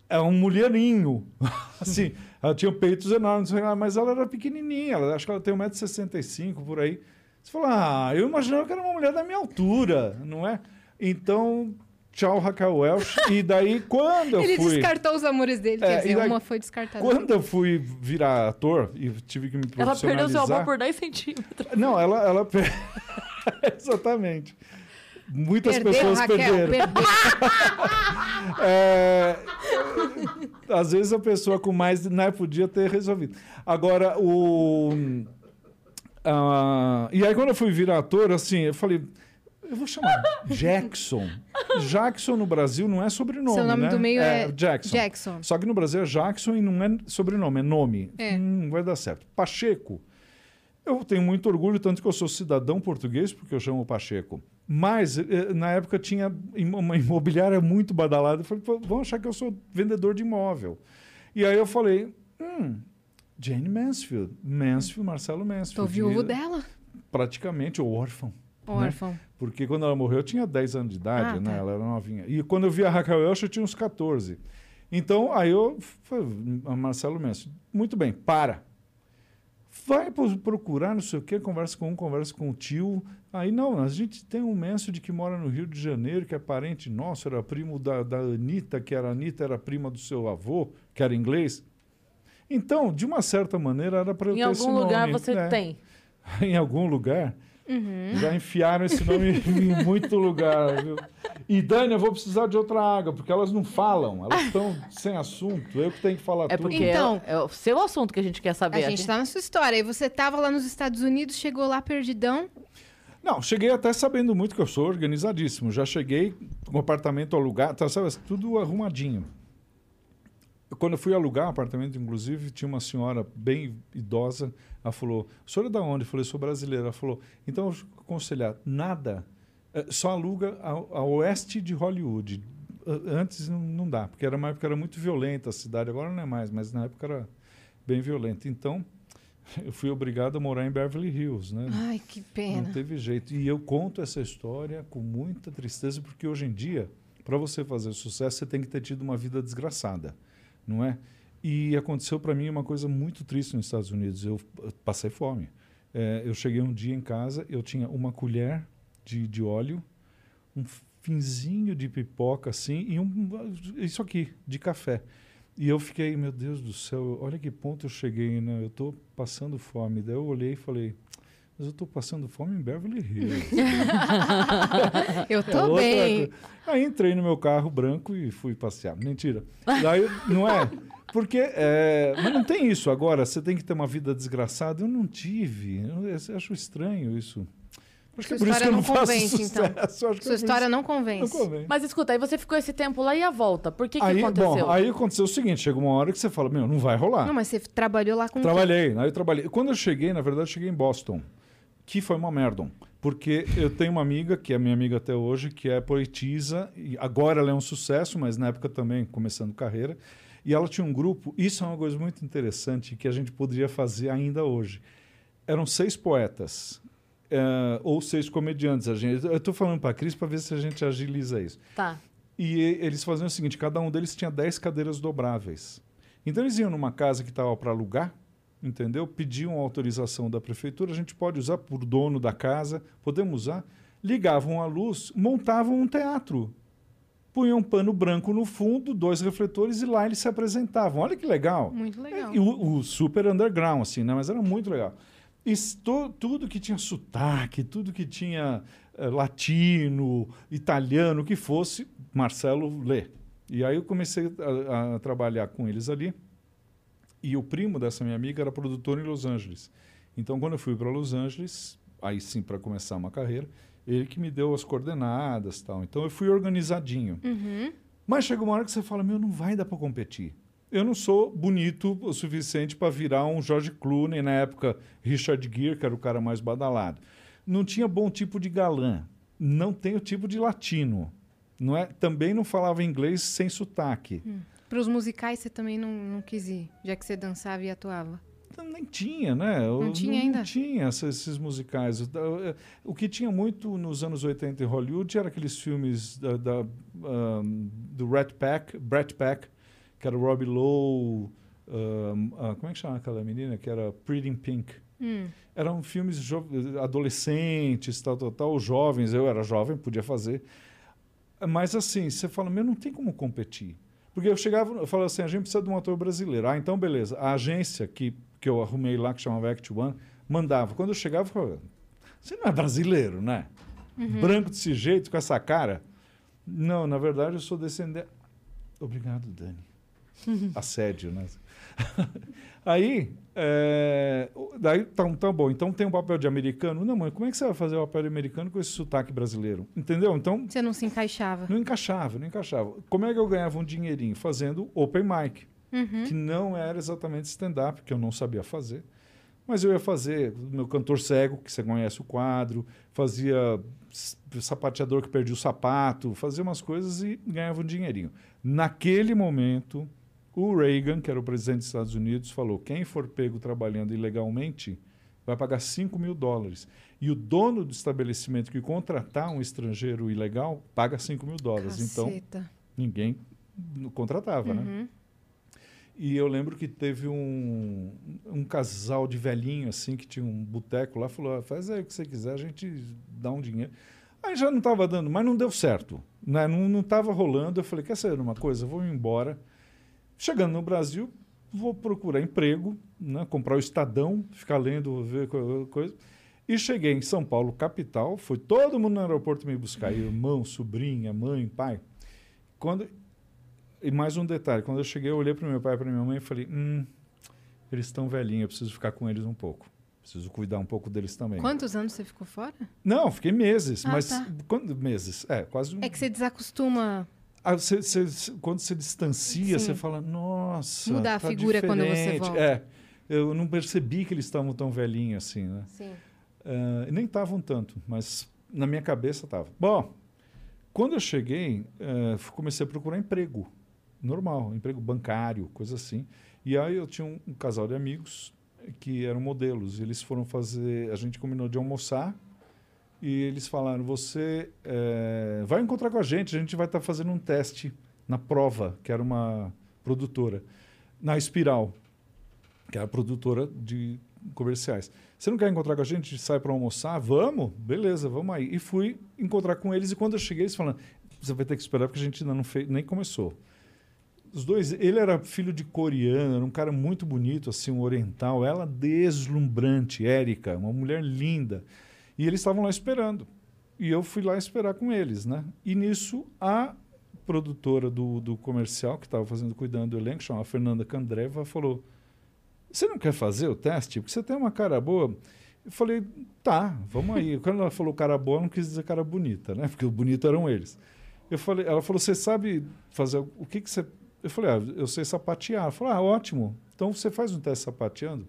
É um mulherinho. assim, ela tinha peitos enormes, mas ela era pequenininha. Ela, acho que ela tem 1,65m por aí. Você fala, ah, eu imaginava que era uma mulher da minha altura, não é? Então, tchau, Raquel Welch. E daí, quando eu Ele fui... descartou os amores dele, É, quer e dizer, daí- uma foi descartada. Quando eu fui virar ator e tive que me Ela perdeu seu profissionalizar... amor por 10 centímetros. Não, ela. ela... Exatamente. Muitas Perdeu, pessoas Raquel, perderam. perdeu. É, Às vezes a pessoa com mais né, podia ter resolvido. Agora, o. ah, e aí, quando eu fui virar ator, assim, eu falei. Eu vou chamar Jackson. Jackson no Brasil não é sobrenome. Seu nome né? do meio é Jackson. Jackson. Só que no Brasil é Jackson e não é sobrenome, é nome. É. Hum, vai dar certo. Pacheco. Eu tenho muito orgulho, tanto que eu sou cidadão português, porque eu chamo Pacheco. Mas, eh, na época, tinha uma imobiliária muito badalada. Eu falei, "Pô, vão achar que eu sou vendedor de imóvel. E aí eu falei, hum, Jane Mansfield. Mansfield, Marcelo Mansfield. Tô viúvo dela. Praticamente, ou órfão. Órfão. Porque quando ela morreu, eu tinha 10 anos de idade, Ah, né? tá. Ela era novinha. E quando eu vi a Raquel Welch, eu tinha uns 14. Então, aí eu falei, a Marcelo Messi, muito bem, para. Vai pro- procurar, não sei o quê, conversa com um, conversa com o tio. Aí, não, a gente tem um Mansfield que mora no Rio de Janeiro, que é parente nosso, era primo da, da Anitta, que era Anitta, era prima do seu avô, que era inglês. Então, de uma certa maneira, era para eu Em ter esse algum lugar nome, você né? tem. em algum lugar. Uhum. Já enfiaram esse nome em muito lugar, viu? E Dani, eu vou precisar de outra água, porque elas não falam, elas estão sem assunto, eu que tenho que falar É tudo. porque Então- é, é o seu assunto que a gente quer saber. A gente tá na sua história. E você tava lá nos Estados Unidos, chegou lá perdidão. Não, cheguei até sabendo muito que eu sou organizadíssimo. Já cheguei com um apartamento alugado, tá, sabe, tudo arrumadinho. Quando eu fui alugar um apartamento, inclusive, tinha uma senhora bem idosa. Ela falou: O senhor é da onde? Eu falei: Sou brasileira. Ela falou: Então, aconselhar, nada. eh, Só aluga ao, ao oeste de Hollywood. Antes não, não dá, porque era uma época era muito violenta a cidade. Agora não é mais, mas na época era bem violenta. Então, eu fui obrigado a morar em Beverly Hills, né? Ai, que pena. Não teve jeito. E eu conto essa história com muita tristeza, porque hoje em dia, para você fazer sucesso, você tem que ter tido uma vida desgraçada, não é? E aconteceu para mim uma coisa muito triste nos Estados Unidos. Eu passei fome. Eh, eu cheguei um dia em casa, eu tinha uma colher de, de óleo, um finzinho de pipoca assim e um isso aqui de café. E eu fiquei, meu Deus do céu, olha que ponto eu cheguei, né? Eu estou passando fome. Daí eu olhei e falei, mas eu estou passando fome em Beverly Hills. Eu É tô outra bem. coisa. Aí entrei no meu carro branco e fui passear. Mentira. Daí, não é? Porque, é, mas não tem isso agora. Você tem que ter uma vida desgraçada. Eu não tive. Eu, eu acho estranho isso. Acho Sua que é por isso história que eu não não faço convence, então. é Sua por história não não convence. convence. Mas escuta, aí você ficou esse tempo lá e a volta? Por que, que aí, aconteceu? bom, aí aconteceu o seguinte: chega uma hora que você fala, meu, não vai rolar. Não, mas você trabalhou lá com Trabalhei, aí eu trabalhei. Quando eu cheguei, na verdade, eu cheguei em Boston, que foi uma merda. Porque eu tenho uma amiga, que é minha amiga até hoje, que é poetisa, e agora ela é um sucesso, mas na época também começando carreira. E ela tinha um grupo, isso é uma coisa muito interessante que a gente poderia fazer ainda hoje. Eram seis poetas, eh, ou seis comediantes. A gente, eu estou falando para a Cris para ver se a gente agiliza isso. Tá. E eles faziam o seguinte: cada um deles tinha 10 cadeiras dobráveis. Então eles iam numa casa que estava para alugar, entendeu? Pediam autorização da prefeitura, a gente pode usar por dono da casa, podemos usar. Ligavam a luz, montavam um teatro. Punham um pano branco no fundo, dois refletores e lá eles se apresentavam. Olha que legal. Muito legal. E o, o super underground, assim, né? Mas era muito legal. E to- tudo que tinha sotaque, tudo que tinha eh, latino, italiano, o que fosse, Marcelo lê. E aí eu comecei a, a trabalhar com eles ali. E o primo dessa minha amiga era produtor em Los Angeles. Então, quando eu fui para Los Angeles, aí sim, para começar uma carreira, ele que me deu as coordenadas tal. Então, eu fui organizadinho. Uhum. Mas chega uma hora que você fala, meu, não vai dar para competir. eu não sou bonito o suficiente para virar um George Clooney, na época Richard Gere, que era o cara mais badalado. Não tinha bom tipo de galã. Não tenho tipo de latino. Não é, também não falava inglês sem sotaque. Hum. Para os musicais você também não, não quis ir, já que você dançava e atuava? Nem tinha, né? Não tinha ainda? Não tinha esses, musicais. O, que tinha muito nos anos 80 em Hollywood era aqueles filmes da, da, um, do Rat Pack, Brat Pack, que era o Robbie Lowe, um, uh, como é que chama aquela menina? Que era Pretty in Pink. Hum. Eram filmes adolescentes, tal, tal, tal, jovens. Eu era jovem, podia fazer. Mas assim, você fala, meu, não tem como competir. Porque eu chegava, eu falava assim, a gente precisa de um ator brasileiro. Ah, então beleza. A agência que, que eu arrumei lá, que chamava Act One, mandava. Quando eu chegava, eu falava, você não é brasileiro, né? Uhum. Branco desse jeito, com essa cara. Não, na verdade, eu sou descendente. Obrigado, Dani. Assédio, né? Aí, é, daí tá, tá bom. Então tem um papel de americano. Não, mãe, como é que você vai fazer o papel de americano com esse sotaque brasileiro? Entendeu? Então. Você não se encaixava. Não encaixava, não encaixava. Como é que eu ganhava um dinheirinho? Fazendo open mic, Uhum. que não era exatamente stand-up, que eu não sabia fazer. Mas eu ia fazer meu cantor cego, que você conhece o quadro, fazia sapateador que perdia o sapato, fazia umas coisas e ganhava um dinheirinho. Naquele momento, o Reagan, que era o presidente dos Estados Unidos, falou: quem for pego trabalhando ilegalmente vai pagar 5 mil dólares. E o dono do estabelecimento que contratar um estrangeiro ilegal paga 5 mil dólares. Então, Caceta. ninguém contratava, né? Uhum. E eu lembro que teve um, um casal de velhinho, assim, que tinha um boteco lá, falou, "Ah, faz aí o que você quiser, a gente dá um dinheiro. Aí já não estava dando, mas não deu certo. Né? Não estava rolando. Eu falei, quer saber uma coisa? Eu vou embora. Chegando no Brasil, vou procurar emprego, né? comprar o Estadão, ficar lendo, ver co- coisa. E cheguei em São Paulo, capital. Foi todo mundo no aeroporto me buscar. Irmão, sobrinha, mãe, pai. Quando e mais um detalhe, quando eu cheguei, eu olhei para meu pai e para minha mãe e falei: hum, eles estão velhinhos, eu preciso ficar com eles um pouco. Preciso cuidar um pouco deles também. Quantos anos você ficou fora? Não, fiquei meses, Ah, mas tá. quando, meses, é, quase um. É que você desacostuma. Ah, você- você- quando você distancia, Sim. você fala, nossa. Muda a tá figura quando você diferente." volta. É, eu não percebi que eles estavam tão velhinhos assim, né? Sim. E nem estavam tanto, mas na minha cabeça estava. Bom, quando eu cheguei, f- comecei a procurar emprego. Normal, emprego bancário, coisa assim. E aí eu tinha um, um casal de amigos que eram modelos. Eles foram fazer. A gente combinou de almoçar. E eles falaram: Você eh, vai encontrar com a gente, a gente vai estar fazendo um teste na prova, que era uma produtora, na Espiral, que era a produtora de comerciais. Você não quer encontrar com? A gente sai para almoçar? Vamos? Beleza, vamos aí. E fui encontrar com eles. E quando eu cheguei, eles falaram: Você vai ter que esperar porque a gente ainda não fez, nem começou. Os dois, ele era filho de coreano, era um cara muito bonito, assim, um oriental. Ela deslumbrante, Érica, uma mulher linda. E eles estavam lá esperando. E eu fui lá esperar com eles, né? E nisso, a produtora do, do comercial, que estava fazendo, cuidando do elenco, chamada Fernanda Candreva, falou: Você não quer fazer o teste? Porque você tem uma cara boa. Eu falei: Tá, vamos aí. Quando ela falou cara boa, não quis dizer cara bonita, né? Porque o bonito eram eles. Eu falei, ela falou: Você sabe fazer o que, que você. Eu falei: Ah, eu sei sapatear. Ela falou: Ah, ótimo. Então você faz um teste sapateando.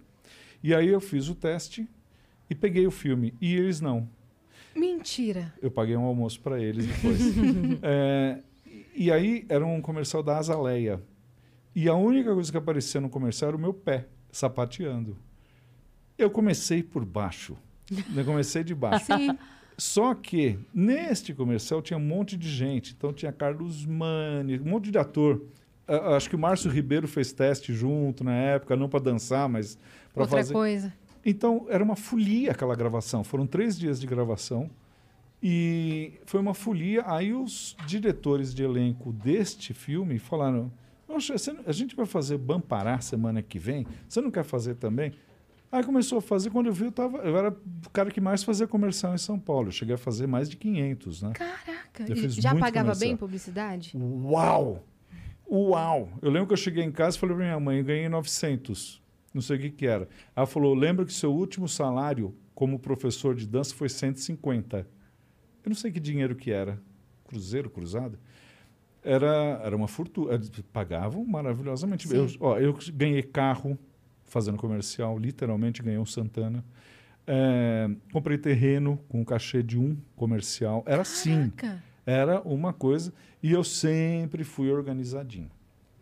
E aí eu fiz o teste e peguei o filme. E eles não. Mentira. Eu paguei um almoço para eles depois. É, e aí era um comercial da Azaleia. E a única coisa que aparecia no comercial era o meu pé sapateando. Eu comecei por baixo. Eu comecei de baixo. Sim. Só que neste comercial tinha um monte de gente. Então tinha Carlos Mani, um monte de ator. Ah, acho que o Márcio Ribeiro fez teste junto na época, não para dançar, mas para Outra fazer. coisa. Então, era uma folia aquela gravação. Foram três dias de gravação. E foi uma folia. Aí os diretores de elenco deste filme falaram: a gente vai fazer Bampará semana que vem. Você não quer fazer também? Aí começou a fazer. Quando eu vi, eu, tava, eu era o cara que mais fazia comercial em São Paulo. Eu cheguei a fazer mais de 500, né? Caraca. E Já pagava comercial. bem publicidade? Uau! Uau! Eu lembro que eu cheguei em casa e falei para minha mãe, eu ganhei 900. Não sei o que, que era. Ela falou, lembra que seu último salário como professor de dança foi 150. Eu não sei que dinheiro que era. Cruzeiro, cruzado? era, era uma fortuna. Eles Pagavam maravilhosamente. Sim. Eu, ó, eu ganhei carro fazendo comercial, literalmente ganhei um Santana. É, comprei terreno com um cachê de um comercial. Era assim. Era uma coisa. E eu sempre fui organizadinho.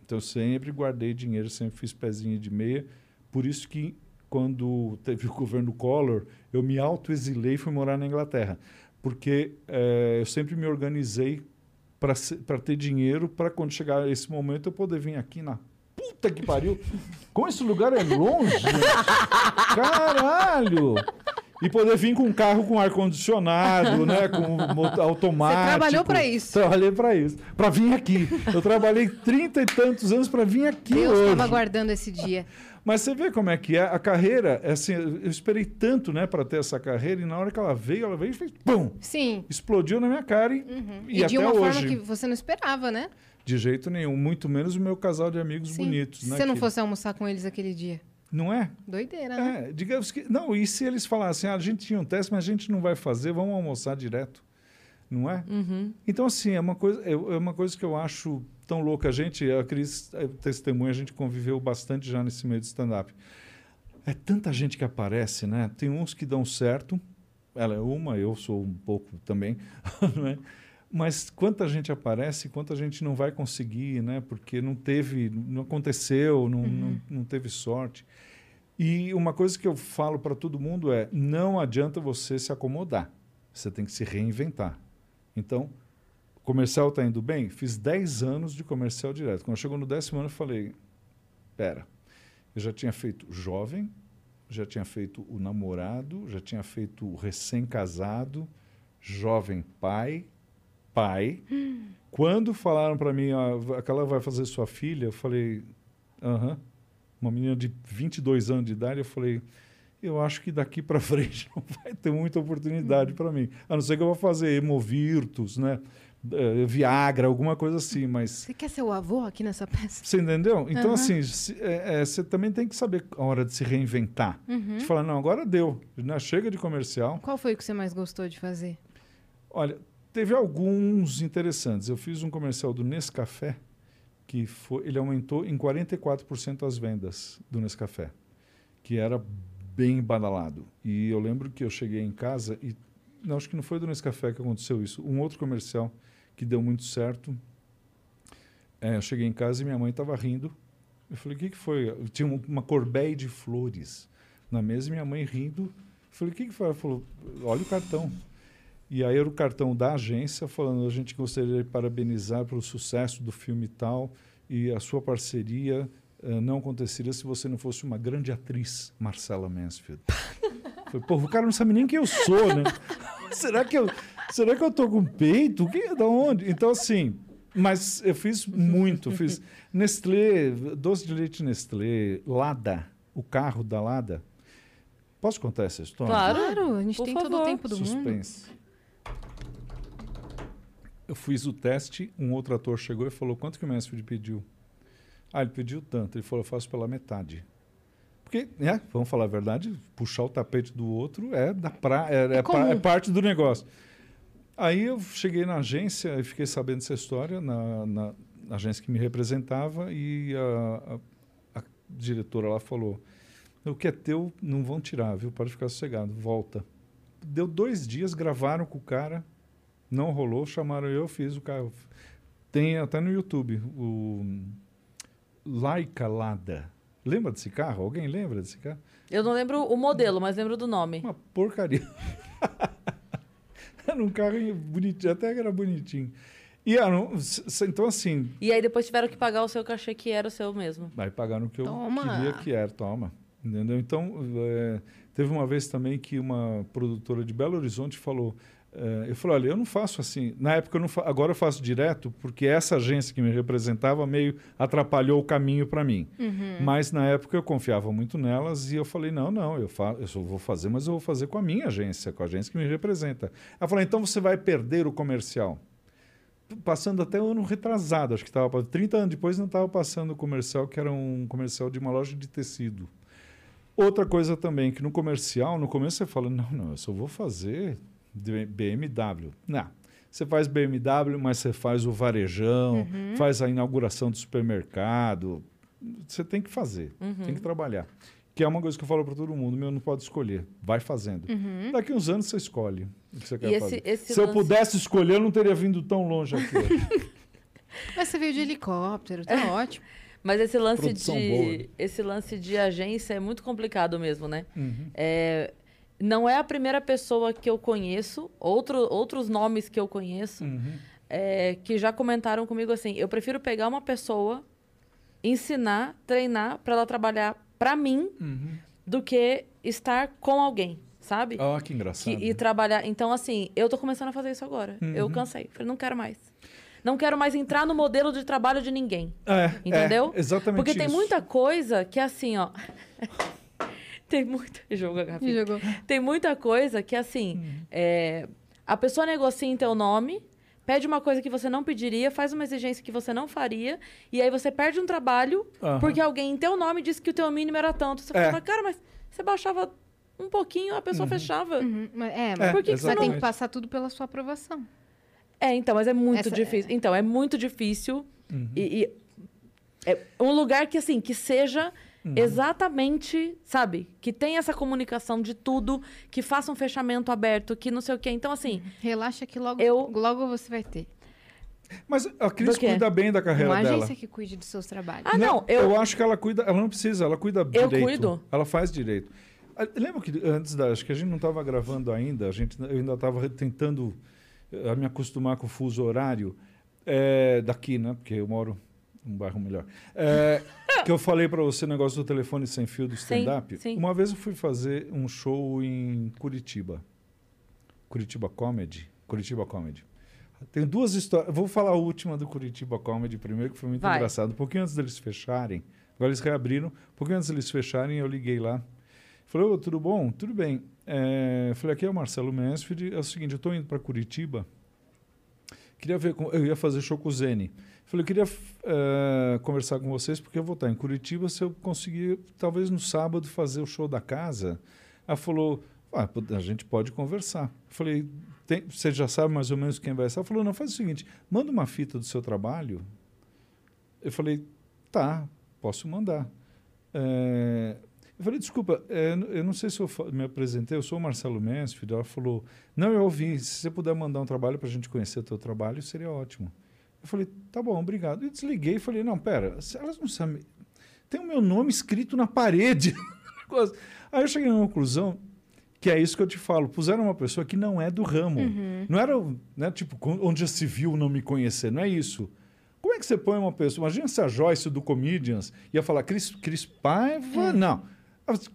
Então, eu sempre guardei dinheiro, sempre fiz pezinho de meia. Por isso que, quando teve o governo Collor, eu me autoexilei e fui morar na Inglaterra. Porque eh, eu sempre me organizei para ter dinheiro para, quando chegar esse momento, eu poder vir aqui na puta que pariu. Como esse lugar é longe! Caralho! E poder vir com um carro com ar-condicionado, né? Com automático. Você trabalhou pra isso. Trabalhei para isso. Para vir aqui. Eu trabalhei trinta e tantos anos para vir aqui Deus hoje. estava aguardando esse dia. Mas você vê como é que é. A carreira, é assim, eu esperei tanto, né, para ter essa carreira, e na hora que ela veio, ela veio e fez pum! Sim. Explodiu na minha cara e, e, E, até de uma hoje. forma que você não esperava, né? De jeito nenhum. Muito menos o meu casal de amigos Sim. bonitos. Se né, você não que- fosse almoçar com eles aquele dia. Não é? Doideira, né? É, digamos que. Não, e se eles falassem, ah, a gente tinha um teste, mas a gente não vai fazer, vamos almoçar direto. Não é? Uhum. Então, assim, é uma, coisa, é é uma coisa que eu acho tão louca. A gente, a Cris é testemunha, a gente conviveu bastante já nesse meio de stand-up. É tanta gente que aparece, né? Tem uns que dão certo, ela é uma, eu sou um pouco também, não é? Mas quanta gente aparece, quanta gente não vai conseguir, né? Porque não teve, não aconteceu, não, não, não teve sorte. E uma coisa que eu falo para todo mundo é: não adianta você se acomodar. Você tem que se reinventar. Então, comercial está indo bem? Fiz 10 anos de comercial direto. Quando chegou no décimo ano, eu falei: pera, eu já tinha feito jovem, já tinha feito o namorado, já tinha feito o recém-casado, jovem pai, pai. Quando falaram para mim, ah, aquela vai fazer sua filha, eu falei: aham. Uma menina de 22 anos de idade, eu falei. Eu acho que daqui para frente não vai ter muita oportunidade para mim. A não ser que eu vou fazer hemovirtus, né? Eh, Viagra, alguma coisa assim, mas Você quer ser o avô aqui nessa peça? você entendeu? Então, Aham. assim, se- é, é, você também tem que saber a hora de se reinventar. Uhum. De falar, não, agora deu. Né? Chega de comercial. Qual foi o que você mais gostou de fazer? Olha, teve alguns interessantes. Eu fiz um comercial do Nescafé, que foi, ele aumentou em 44% as vendas do Nescafé, que era bem badalado. E eu lembro que eu cheguei em casa e não, acho que não foi do Nescafé que aconteceu isso. Um outro comercial que deu muito certo. É, eu cheguei em casa e minha mãe estava rindo. Eu falei, o que, que foi? Eu tinha um- uma corbeia de flores na mesa e minha mãe rindo. Eu falei, o que, que foi? Ela falou, olha o cartão. E aí era o cartão da agência falando, a gente gostaria de parabenizar pelo sucesso do filme tal, e a sua parceria eh, não aconteceria se você não fosse uma grande atriz, Marcela Mansfield. Falei, pô, o cara não sabe nem quem eu sou, né? será que eu, será que eu tô com peito? Que, da onde? Então, assim, mas eu fiz muito, fiz Nestlé, doce de leite Nestlé, Lada, o carro da Lada. Posso contar essa história? Claro. A gente Por tem todo o favor. tempo do mundo. Suspense. Eu fiz o teste, um outro ator chegou e falou: quanto que o Mansfield pediu? Ah, ele pediu tanto. Ele falou: eu faço pela metade. Porque, né, vamos falar a verdade, puxar o tapete do outro é, da pra, é, é, pa- comum. é parte do negócio. Aí eu cheguei na agência e fiquei sabendo dessa história, na, na- na agência que me representava, e a, a- a diretora lá falou: o que é teu não vão tirar, viu? Pode ficar sossegado, volta. Deu dois dias, gravaram com o cara, não rolou, chamaram eu, fiz o carro. Tem até no YouTube o Laika Lada. Lembra desse carro? Alguém lembra desse carro? Eu não lembro o modelo, mas lembro do nome. Uma porcaria. era um carro bonitinho, até que era bonitinho. E era um- então assim, E aí depois tiveram que pagar o seu cachê, que era o seu mesmo. Vai pagar no que eu Toma. queria que era, toma. Entendeu? Então, é, teve uma vez também que uma produtora de Belo Horizonte falou. É, eu falei, olha, eu não faço assim. Na época, eu não fa agora eu faço direto, porque essa agência que me representava meio atrapalhou o caminho para mim. Uhum. Mas na época eu confiava muito nelas e eu falei, não, não, eu, fa eu só vou fazer, mas eu vou fazer com a minha agência, com a agência que me representa. Ela falou, então você vai perder o comercial passando até o ano retrasado, acho que estava 30 anos depois não estava passando o comercial, que era um comercial de uma loja de tecido. Outra coisa também, que no comercial, no começo você fala, não, não, eu só vou fazer de- BMW. Não, Você faz BMW, mas você faz o varejão, Uhum. faz a inauguração do supermercado. Você tem que fazer, Uhum. tem que trabalhar. Que é uma coisa que eu falo para todo mundo, meu, não pode escolher, vai fazendo. Uhum. Daqui uns anos você escolhe o que você quer esse, fazer. esse Se eu lance- pudesse escolher, eu não teria vindo tão longe aqui. Mas você veio de helicóptero, É. tá ótimo. Mas esse lance Produção de boa. esse lance de agência é muito complicado mesmo, né? Uhum. É, não é a primeira pessoa que eu conheço, outro, outros nomes que eu conheço, Uhum. é, que já comentaram comigo assim: eu prefiro pegar uma pessoa, ensinar, treinar para ela trabalhar para mim, Uhum. do que estar com alguém, sabe? Ah, que Que- engraçado. e trabalhar. Então, assim, eu tô começando a fazer isso agora. Eu Uhum. cansei. Falei, não quero mais. Não quero mais entrar no modelo de trabalho de ninguém. É, Entendeu? É, exatamente Porque tem isso. muita coisa que é assim, ó. tem muita. Jogo jogou. Tem muita coisa que, assim, Hum. é, a pessoa negocia em teu nome, pede uma coisa que você não pediria, faz uma exigência que você não faria, e aí você perde um trabalho porque alguém em teu nome disse que o teu mínimo era tanto. Você É. fala, cara, mas você baixava um pouquinho, a pessoa fechava. Uhum, mas- É, É, mas Por que que você você tem que passar tudo pela sua aprovação. É, então, mas é muito Essa- difícil. Então, é muito difícil. Uhum. E, e é um lugar que, assim, que seja Uhum. exatamente, sabe? Que tenha essa comunicação de tudo, que faça um fechamento aberto, que não sei o quê. Então, assim, Relaxa que logo, Eu- logo você vai ter. Mas a Cris cuida bem da carreira Uma dela. agência que cuide dos seus trabalhos. Ah, não, eu- acho que ela cuida, ela não precisa, ela cuida direito. cuido. Ela faz direito. Ah, Lembra que antes da, acho que a gente não estava gravando ainda, a gente eu ainda estava tentando eh, me acostumar com o fuso horário eh, daqui, né? Porque eu moro num bairro melhor. Eh, que eu falei para você o negócio do telefone sem fio do stand-up. Uma vez eu fui fazer um show em Curitiba. Curitiba Comedy. Curitiba Comedy. Tem duas histórias. Vou falar a última do Curitiba Comedy primeiro, que foi muito Vai. engraçado. Um pouquinho antes deles fecharem, agora eles reabriram, um pouquinho antes deles fecharem, eu liguei lá. Falei, ô, tudo bom? Tudo bem. É, falei, aqui é o Marcelo Mansfield. É o seguinte, eu estou indo para Curitiba. Queria ver, com, eu ia fazer show com o Zene. Falei, eu queria eh, conversar com vocês, porque eu vou estar em Curitiba. Se eu conseguir, talvez no sábado, fazer o show da casa. Ela falou, ah, a gente pode conversar. Falei, tem, você já sabe mais ou menos quem vai ser? Ela falou, não, faz o seguinte, manda uma fita do seu trabalho. Eu falei, tá, posso mandar. É, eu falei, desculpa, é, eu não sei se eu me apresentei, eu sou o Marcelo Mansfield. Ela falou, não, eu ouvi, se você puder mandar um trabalho para a gente conhecer o teu trabalho, seria ótimo. Eu falei, tá bom, obrigado. E desliguei e falei, não, pera, elas não sabem... Tem o meu nome escrito na parede. Aí eu cheguei numa conclusão que é isso que eu te falo. Puseram uma pessoa que não é do ramo. Não era, né, tipo, onde já se viu não me conhecer. Não é isso. Como é que você põe uma pessoa... Imagina se a Joyce do Comedians ia falar Cris, Cris Paiva... Não.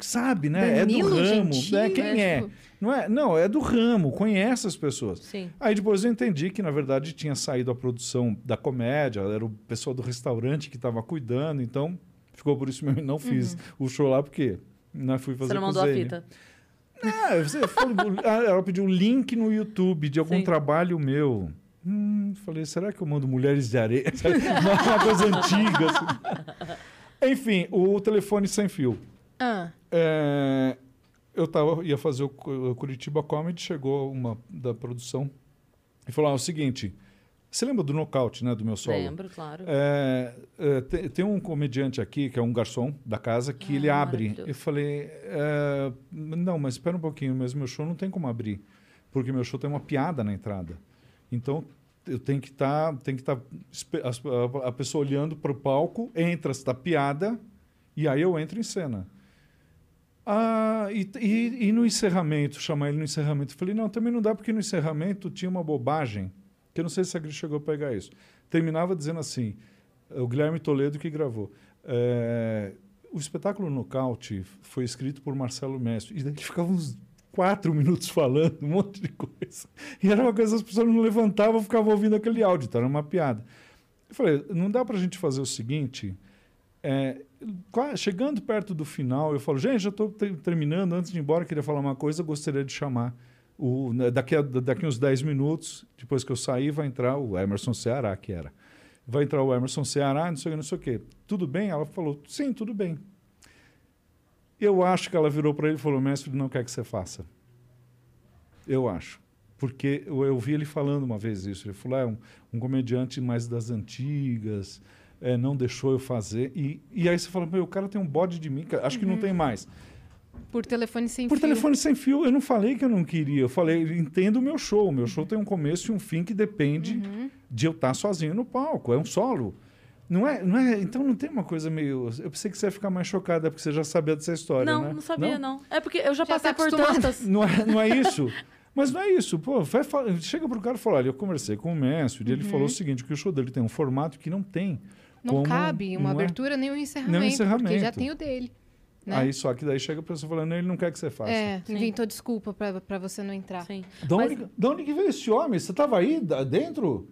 Sabe, né? Danilo é do ramo. Gentili, né? Quem né? é? Não, é? não, é do ramo. Conhece as pessoas. Sim. Aí depois eu entendi que, na verdade, tinha saído a produção da comédia, era o pessoal do restaurante que estava cuidando, então ficou por isso mesmo. Não fiz o show lá, porque não fui fazer Você não mandou a fita. Ah, você falou, ah, ela pediu um link no YouTube de algum Sim. trabalho meu. Hum, falei, será que eu mando Mulheres de Areia? uma coisa antiga. assim. Enfim, o telefone sem fio. Ah, É, eu tava, ia fazer o Cu- o Curitiba Comedy, chegou uma da produção e falou: ah, é o seguinte, você lembra do nocaute, né, do meu solo? Lembro, claro. É, é, tem, tem um comediante aqui, que é um garçom da casa, que Ah, ele abre. Eu falei, é, não, mas espera um pouquinho, mas meu show não tem como abrir, porque meu show tem uma piada na entrada. Então, eu tenho que estar, tem que estar a, a pessoa olhando para o palco, entra esta piada, e aí eu entro em cena. Ah, e, e, e no encerramento, chamar ele no encerramento. Eu falei, não, também não dá, porque no encerramento tinha uma bobagem, que eu não sei se a Gris chegou a pegar isso. Terminava dizendo assim, o Guilherme Toledo que gravou. é, o espetáculo Nocaute foi escrito por Marcelo Mestre. E daqui ficava uns quatro minutos falando, um monte de coisa. E era uma coisa, as pessoas não levantavam, ficavam ouvindo aquele áudio, então era uma piada. Eu falei, não dá para a gente fazer o seguinte... É, chegando perto do final, eu falo, gente, já estou terminando, antes de ir embora, queria falar uma coisa, gostaria de chamar o, né, daqui, a, daqui uns 10 minutos, depois que eu sair, vai entrar o Emerson Ceará, que era. Vai entrar o Emerson Ceará, não sei, o que, não sei o quê. Tudo bem? Ela falou, sim, tudo bem. Eu acho que ela virou para ele e falou, mestre, não quer que você faça. Eu acho. Porque eu, eu vi ele falando uma vez isso. Ele falou: é um, um comediante mais das antigas, é, não deixou eu fazer. E, e aí você fala: meu, o cara tem um bode de mim, acho que não tem mais. Por telefone sem Por fio. telefone sem fio, eu não falei que eu não queria. Eu falei, entendo o meu show. O meu show tem um começo e um fim que depende Uhum. de eu estar sozinho no palco. É um solo. Não é, não é, então não tem uma coisa meio. Eu pensei que você ia ficar mais chocada, porque você já sabia dessa história, Não, né? não sabia, não. É porque eu já, Já passei tá por tantas. Não é, não é isso. Mas não é isso. Pô, vai chega pro cara e fala: olha, eu conversei com o Messi, e ele falou o seguinte: que o show dele tem um formato que não tem. Não como- cabe uma não é? abertura nem um encerramento, encerramento. porque já tem o dele. Né? Aí só que daí chega a pessoa falando: ele não quer que você faça. é, Sim. inventou desculpa pra, pra você não entrar. Sim. Da Mas- onde, da onde que veio esse homem? Você estava aí dentro?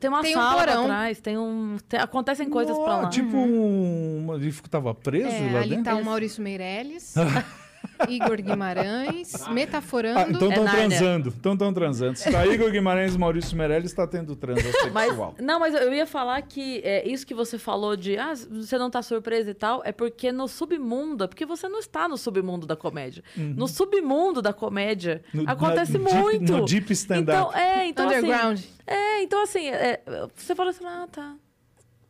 Tem uma Tem um sala porão. atrás, tem um. tem- acontecem coisas pra lá. Tipo um. Ele estava preso É, lá ali dentro? tá o Maurício Meirelles, Igor Guimarães, metaforando. Ah, então É estão Nárnia. transando. Então estão transando. Se tá Igor Guimarães e Maurício Meirelles, está tendo transa Mas, sexual. não, mas eu ia falar que é, isso que você falou de ah, você não tá surpresa e tal, é porque no submundo, é porque você não está no submundo da comédia. No submundo da comédia Uhum. No- acontece na- deep- muito. no deep stand-up. Então, é, então Underground. assim. É, então assim, é, você fala assim, ah, tá.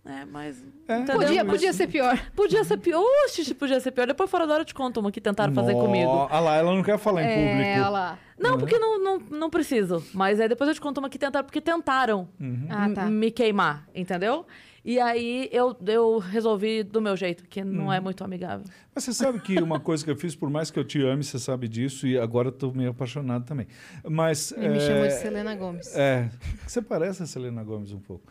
É, mas. É. Podia, podia ser pior. Podia ser pior. Oxe, podia ser pior. Depois fora da hora eu te conto uma que tentaram fazer comigo. Ah lá, ela não quer falar em É, público. lá. Não, porque não, não, não preciso. Mas aí depois eu te conto uma que tentaram, porque tentaram Uhum. Ah, tá. me queimar, entendeu? E aí eu, eu resolvi do meu jeito, que não Uhum. é muito amigável. Mas você sabe que uma coisa que eu fiz, por mais que eu te ame, você sabe disso, e agora eu tô meio apaixonado também. Mas. Ele me é, chamou de Selena Gomes. É, você parece a Selena Gomes um pouco.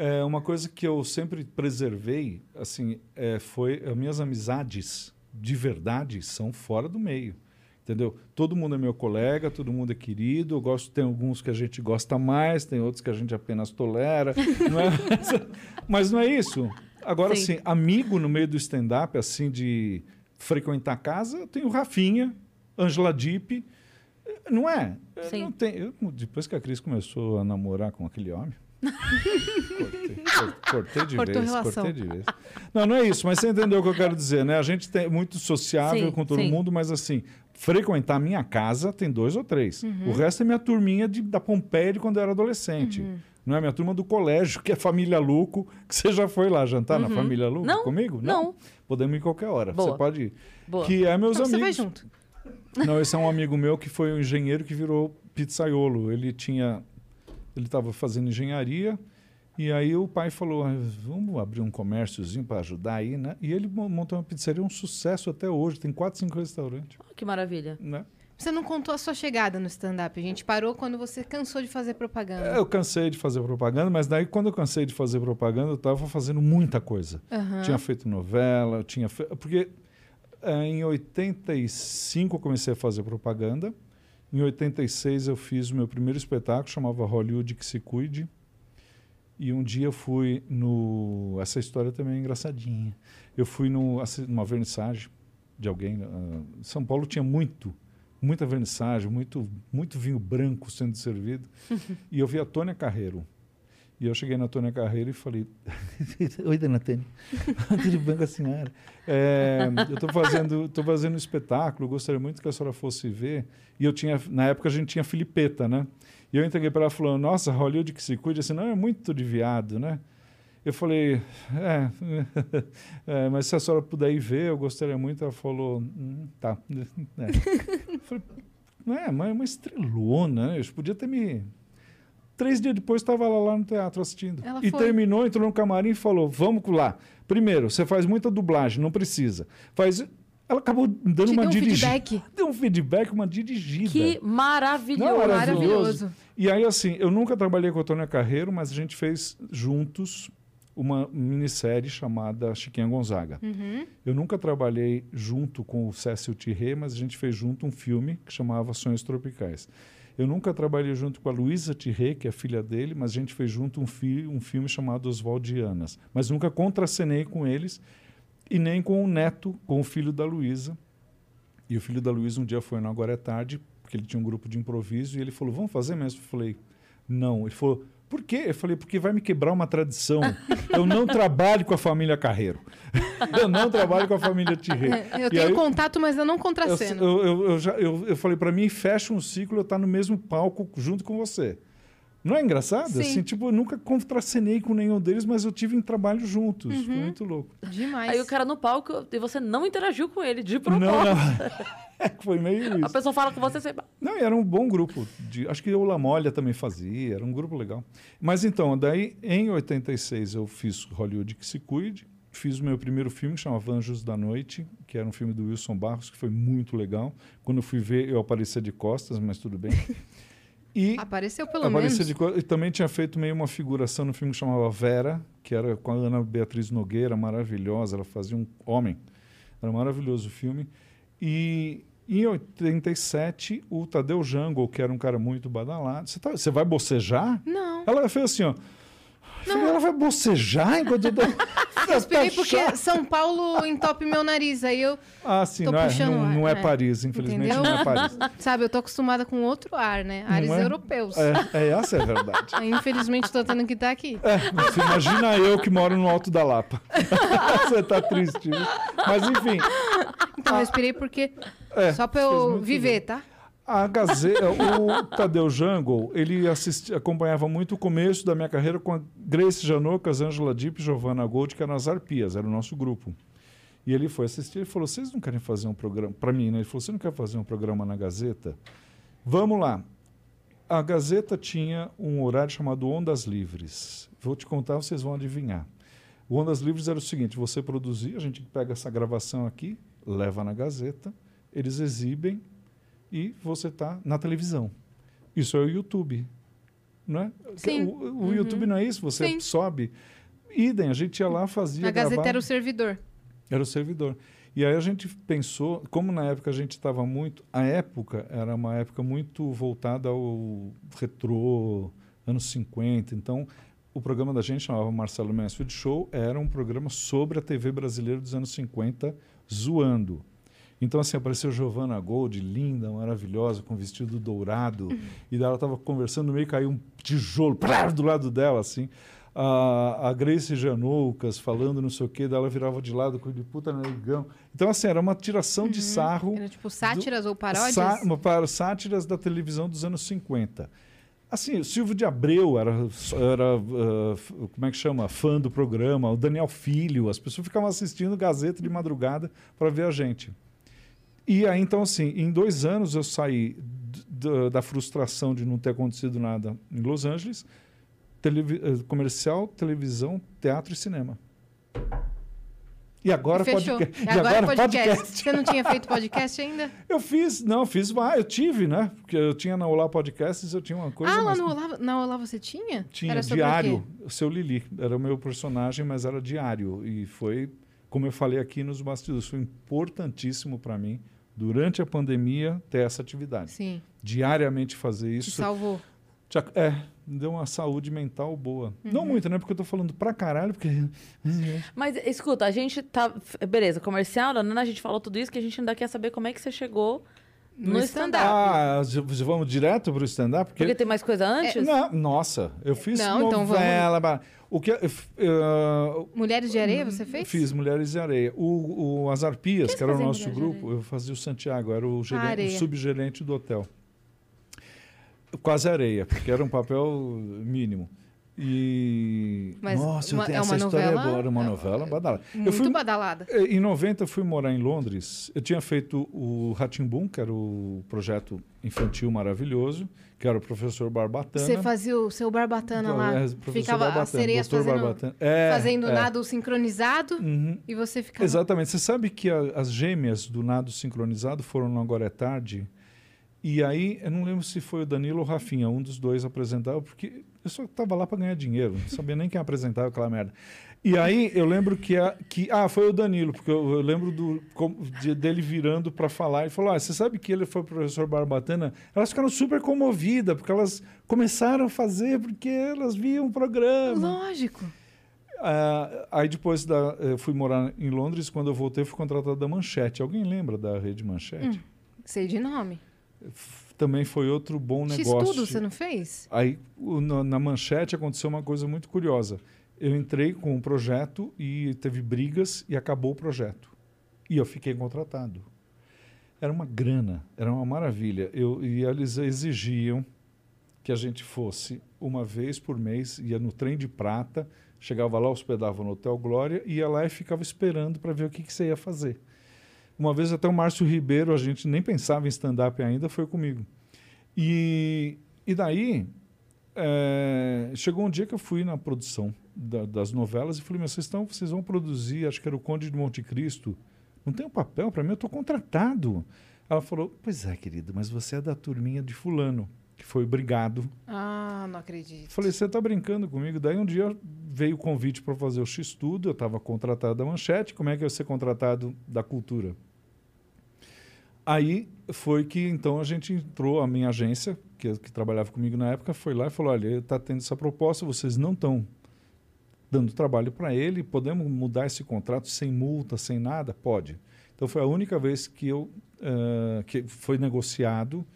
É, uma coisa que eu sempre preservei, assim, é, foi as minhas amizades de verdade são fora do meio, entendeu? Todo mundo é meu colega, todo mundo é querido. Eu gosto, tem alguns que a gente gosta mais, tem outros que a gente apenas tolera, não é? Mas não é isso. Agora, Sim. assim, amigo no meio do stand-up, assim, de frequentar a casa, eu tenho Rafinha, Angela Dipp, não é? Sim. não tenho- eu- depois que a Cris começou a namorar com aquele homem. Cortei, cor- cortei de Cortou vez, relação. cortei de vez. Não, não é isso, mas você entendeu o que eu quero dizer, né? A gente tem muito sociável Sim, com todo sim. mundo, mas assim, frequentar a minha casa tem dois ou três. Uhum. O resto é minha turminha de, da Pompeia de quando eu era adolescente. Uhum. Não é minha turma do colégio, que é família Luco, que você já foi lá jantar na família Luco Uhum. Não, comigo? não. Podemos ir qualquer hora. Boa. Você pode ir. Boa. Que é meus Então você vai amigos. junto. Não, esse é um amigo meu que foi um engenheiro que virou pizzaiolo. Ele tinha. Ele estava fazendo engenharia. E aí o pai falou: "Ah, vamos abrir um comérciozinho para ajudar aí, né? E ele mo- montou uma pizzaria, um sucesso até hoje. Tem quatro, cinco restaurantes. Oh, que maravilha. Né? Você não contou a sua chegada no stand-up. A gente parou quando você cansou de fazer propaganda. Eu cansei de fazer propaganda, mas daí quando eu cansei de fazer propaganda, eu estava fazendo muita coisa. Aham. Tinha feito novela, eu tinha fe... porque eh, em 85 eu comecei a fazer propaganda. Em 86 eu fiz o meu primeiro espetáculo, chamava Hollywood que se cuide. E um dia eu fui no essa história também é engraçadinha. Eu fui no numa vernissagem de alguém, ah, São Paulo tinha muito muita vernissagem, muito muito vinho branco sendo servido. e eu vi a Tônia Carreiro. E eu cheguei na Tônia Carreiro e falei: Oi, dona Tânia. Tudo bem com a senhora? É, eu estou fazendo, tô fazendo um espetáculo, gostaria muito que a senhora fosse ver. E eu tinha, na época a gente tinha Filipeta, né? E eu entreguei para ela falando: Nossa, Hollywood que se cuide, assim, não é muito de viado, né? Eu falei, é, é, mas se a senhora puder ir ver, eu gostaria muito. Ela falou, hum, tá. É. Eu falei, não é, mas é uma estrelona, né? Eu podia ter me. Três dias depois estava ela lá no teatro assistindo. Ela e foi. terminou, entrou no camarim e falou: Vamos lá. Primeiro, você faz muita dublagem, não precisa. Faz. Ela acabou dando Te uma deu um dirigida. feedback. Deu um feedback, uma dirigida. Que maravilhoso. Não, maravilhoso. Maravilhoso. E aí, assim, eu nunca trabalhei com a Tônia Carreiro, mas a gente fez juntos uma minissérie chamada Chiquinha Gonzaga. Uhum. Eu nunca trabalhei junto com o Cécio Tirré, mas a gente fez junto um filme que chamava Sonhos Tropicais. Eu nunca trabalhei junto com a Luísa Tirré, que é filha dele, mas a gente fez junto um, fi um filme chamado Oswaldianas. Mas nunca contracenei com eles e nem com o neto, com o filho da Luísa. E o filho da Luísa um dia foi no Agora é Tarde, porque ele tinha um grupo de improviso, e ele falou, vamos fazer mesmo? Eu falei, não. Ele falou, Por quê? Eu falei, porque vai me quebrar uma tradição. Eu não trabalho com a família Carreiro. Eu não trabalho com a família Tirré. Eu E tenho aí- contato, mas eu não contraceno. eu, eu, eu, já- eu- eu falei, para mim, fecha um ciclo eu estar no mesmo palco junto com você. Não é engraçado? Sim. Assim, tipo, eu nunca contracenei com nenhum deles, mas eu tive em trabalho juntos. Uhum. Foi muito louco. Demais. Aí o cara no palco e você não interagiu com ele, de Não, propósito. não. É, Foi meio A isso. pessoa fala com você, você... Não, e era um bom grupo. De, acho que o Lamolha também fazia, era um grupo legal. Mas então, daí em 86 eu fiz Hollywood que se cuide, fiz o meu primeiro filme que chamava Anjos da Noite, que era um filme do Wilson Barros, que foi muito legal. Quando eu fui ver, eu aparecia de costas, mas tudo bem. E Apareceu pelo aparecia menos. de. E também tinha feito meio uma figuração no filme que chamava Vera, que era com a Ana Beatriz Nogueira, maravilhosa, ela fazia um homem. Era maravilhoso o filme. E em 87, o Tadeu Jango, que era um cara muito badalado. Você, tá- você vai bocejar? Não. Ela fez assim, ó. Falei, Ela vai bocejar enquanto eu tô... Tá porque chato. São Paulo entope meu nariz. Aí eu, Ah, sim, tô não é, puxando não, o ar, não é é. Paris, infelizmente Entendeu? não é Paris. sabe, eu tô acostumada com outro ar, né? Ares Não é? europeus. É, é, essa é a verdade. Infelizmente, tô tendo que estar aqui. É, você imagina eu que moro no Alto da Lapa. você tá triste. Mas enfim, Então, eu respirei porque. é, só pra eu viver, tá? A Gazeta, o Tadeu Jango, ele assisti, acompanhava muito o começo da minha carreira com a Grace Janocas, Angela e Giovanna Gold, que eram as Arpias, era o nosso grupo. E ele foi assistir e falou: Vocês não querem fazer um programa? Para mim, né? Ele falou: Você não quer fazer um programa na Gazeta? Vamos lá. A Gazeta tinha um horário chamado Ondas Livres. Vou te contar, vocês vão adivinhar. O Ondas Livres era o seguinte: você produzia, a gente pega essa gravação aqui, leva na Gazeta, eles exibem e você está na televisão. Isso é o YouTube, não é? Sim. O, o YouTube não é isso, você Sim. sobe. Idem, a gente ia lá, fazia. A Gazeta gravava. era o servidor. Era o servidor. E aí a gente pensou, como na época a gente estava muito. A época era uma época muito voltada ao retrô, anos 50. Então, o programa da gente chamava Marcelo Mansfield Show, era um programa sobre a TV brasileira dos anos 50, zoando. Então, assim, apareceu Giovanna Gold, linda, maravilhosa, com vestido dourado. E daí ela estava conversando, no meio caiu um tijolo do lado dela, assim. A, a Grace Janoucas falando não sei o quê, daí ela virava de lado com ele, puta negão. Então, assim, era uma tiração de sarro. Era tipo sátiras ou paródias. Sá- uma- para sátiras da televisão dos anos 50. Assim, o Silvio de Abreu era, era f- como é que chama? Fã do programa, o Daniel Filho, as pessoas ficavam assistindo Gazeta de madrugada para ver a gente. E aí, então, assim, em dois anos eu saí da frustração de não ter acontecido nada em Los Angeles, televi- eh, comercial, televisão, teatro e cinema. E agora E fechou. podcast. E agora, podcast. Você não tinha feito podcast ainda? Eu fiz, não, fiz, ah, eu tive, né? Porque eu tinha na Olá Podcasts, eu tinha uma coisa. ah, lá mas no Olá, na Olá você tinha? Tinha Era diário, o seu Lili, era o meu personagem, mas era diário. E foi, como eu falei aqui nos bastidores, foi importantíssimo para mim, durante a pandemia, ter essa atividade. Sim, Diariamente fazer te isso. salvou. Te ac- É, me deu uma saúde mental boa. Uhum. Não muito, né? Porque eu tô falando pra caralho, porque. Mas escuta, a gente tá. Beleza, comercial, né? a gente falou tudo isso, que a gente ainda quer saber como é que você chegou No no, stand-up. Ah, vamos direto pro stand-up? Porque tem mais coisa antes? Não, nossa, eu fiz Não, então vamos- novela. O que, eh, Mulheres de Areia você fez? Fiz Mulheres de Areia. O, o As Arpias, Quem que era o nosso grupo, eu fazia o Santiago, era o, gerente- Areia. o subgerente do hotel. Quase areia, porque era um papel mínimo. E. Mas Nossa, uma- eu tenho é essa história novela-. Era uma é- novela badalada. Eu Muito fui, badalada. eh, em 90 eu fui morar em Londres. Eu tinha feito o Ratimbum, que era o projeto infantil maravilhoso, que era o professor Barbatana. Você fazia o seu Barbatana lá. É, Ficava as Barbatana, sereias doutor fazendo, Barbatana. É, fazendo é. nado sincronizado Uhum. e você ficava... Exatamente. Você sabe que a- as gêmeas do nado sincronizado foram no Agora é Tarde. E aí, eu não lembro se foi o Danilo ou o Rafinha, um dos dois apresentava, porque eu só estava lá para ganhar dinheiro, não sabia nem quem apresentava aquela merda. E aí, eu lembro que. A, que ah, foi o Danilo, porque eu, eu lembro do, de- dele virando para falar e falou: ah, você sabe que ele foi professor Barbatana? Elas ficaram super comovidas, porque elas começaram a fazer porque elas viam o programa. Lógico. Ah, aí depois da, eu fui morar em Londres, quando eu voltei, fui contratado da Manchete. Alguém lembra da rede Manchete? Sei de nome. F- Também foi outro bom negócio. X-Tudo você não fez? Aí, na manchete, aconteceu uma coisa muito curiosa. Eu entrei com um projeto e teve brigas e acabou o projeto. E eu fiquei contratado. Era uma grana, era uma maravilha. Eu, e eles exigiam que a gente fosse uma vez por mês, ia no trem de prata, chegava lá, hospedava no Hotel Glória, ia lá e ficava esperando para ver o que, que você ia fazer. Uma vez até o Márcio Ribeiro, a gente nem pensava em stand-up ainda, foi comigo. E, e daí, é, chegou um dia que eu fui na produção da- das novelas e falei, mas vocês, estão, vocês vão produzir, acho que era o Conde de Monte Cristo, não tem um papel para mim, eu estou contratado. Ela falou, pois é, querido, mas você é da turminha de fulano, que foi obrigado. Ah, não acredito. Falei, você está brincando comigo? Daí um dia veio o convite para fazer o X-Tudo, eu estava contratado da Manchete, como é que eu ia ser contratado da Cultura? Aí foi que então a gente entrou, a minha agência, que, que trabalhava comigo na época, foi lá e falou: olha, está tendo essa proposta, vocês não estão dando trabalho para ele, podemos mudar esse contrato sem multa, sem nada? Pode. Então foi a única vez que eu eh, que foi negociado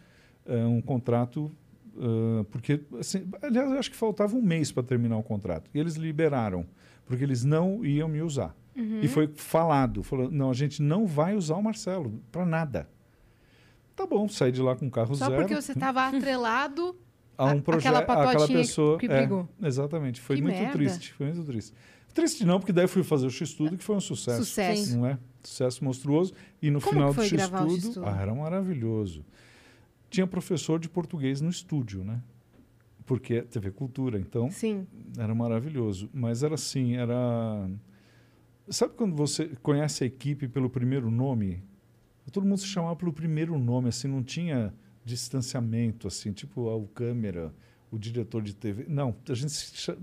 eh, um contrato, eh, porque assim, aliás, eu acho que faltava um mês para terminar o contrato e eles liberaram, porque eles não iam me usar. E foi falado, falou, não, a gente não vai usar o Marcelo para nada. Tá bom, saí de lá com o carro Só zero. porque você estava atrelado. a um projeto, aquela pessoa. que é, brigou. exatamente, foi Que muito merda. triste, foi muito triste. Triste não, porque daí eu fui fazer o X-Tudo, que foi um sucesso. Sucesso. Não é? Sucesso monstruoso. E no Como final do gravar o X-Tudo, X-Tudo? ah, era maravilhoso. Tinha professor de português no estúdio, né? Porque é TV Cultura, então Sim. era maravilhoso. Mas era assim, era... Sabe quando você conhece a equipe pelo primeiro nome? Todo mundo se chamava pelo primeiro nome, assim, não tinha distanciamento, assim, tipo o câmera, o diretor de TV. Não, a gente se cha-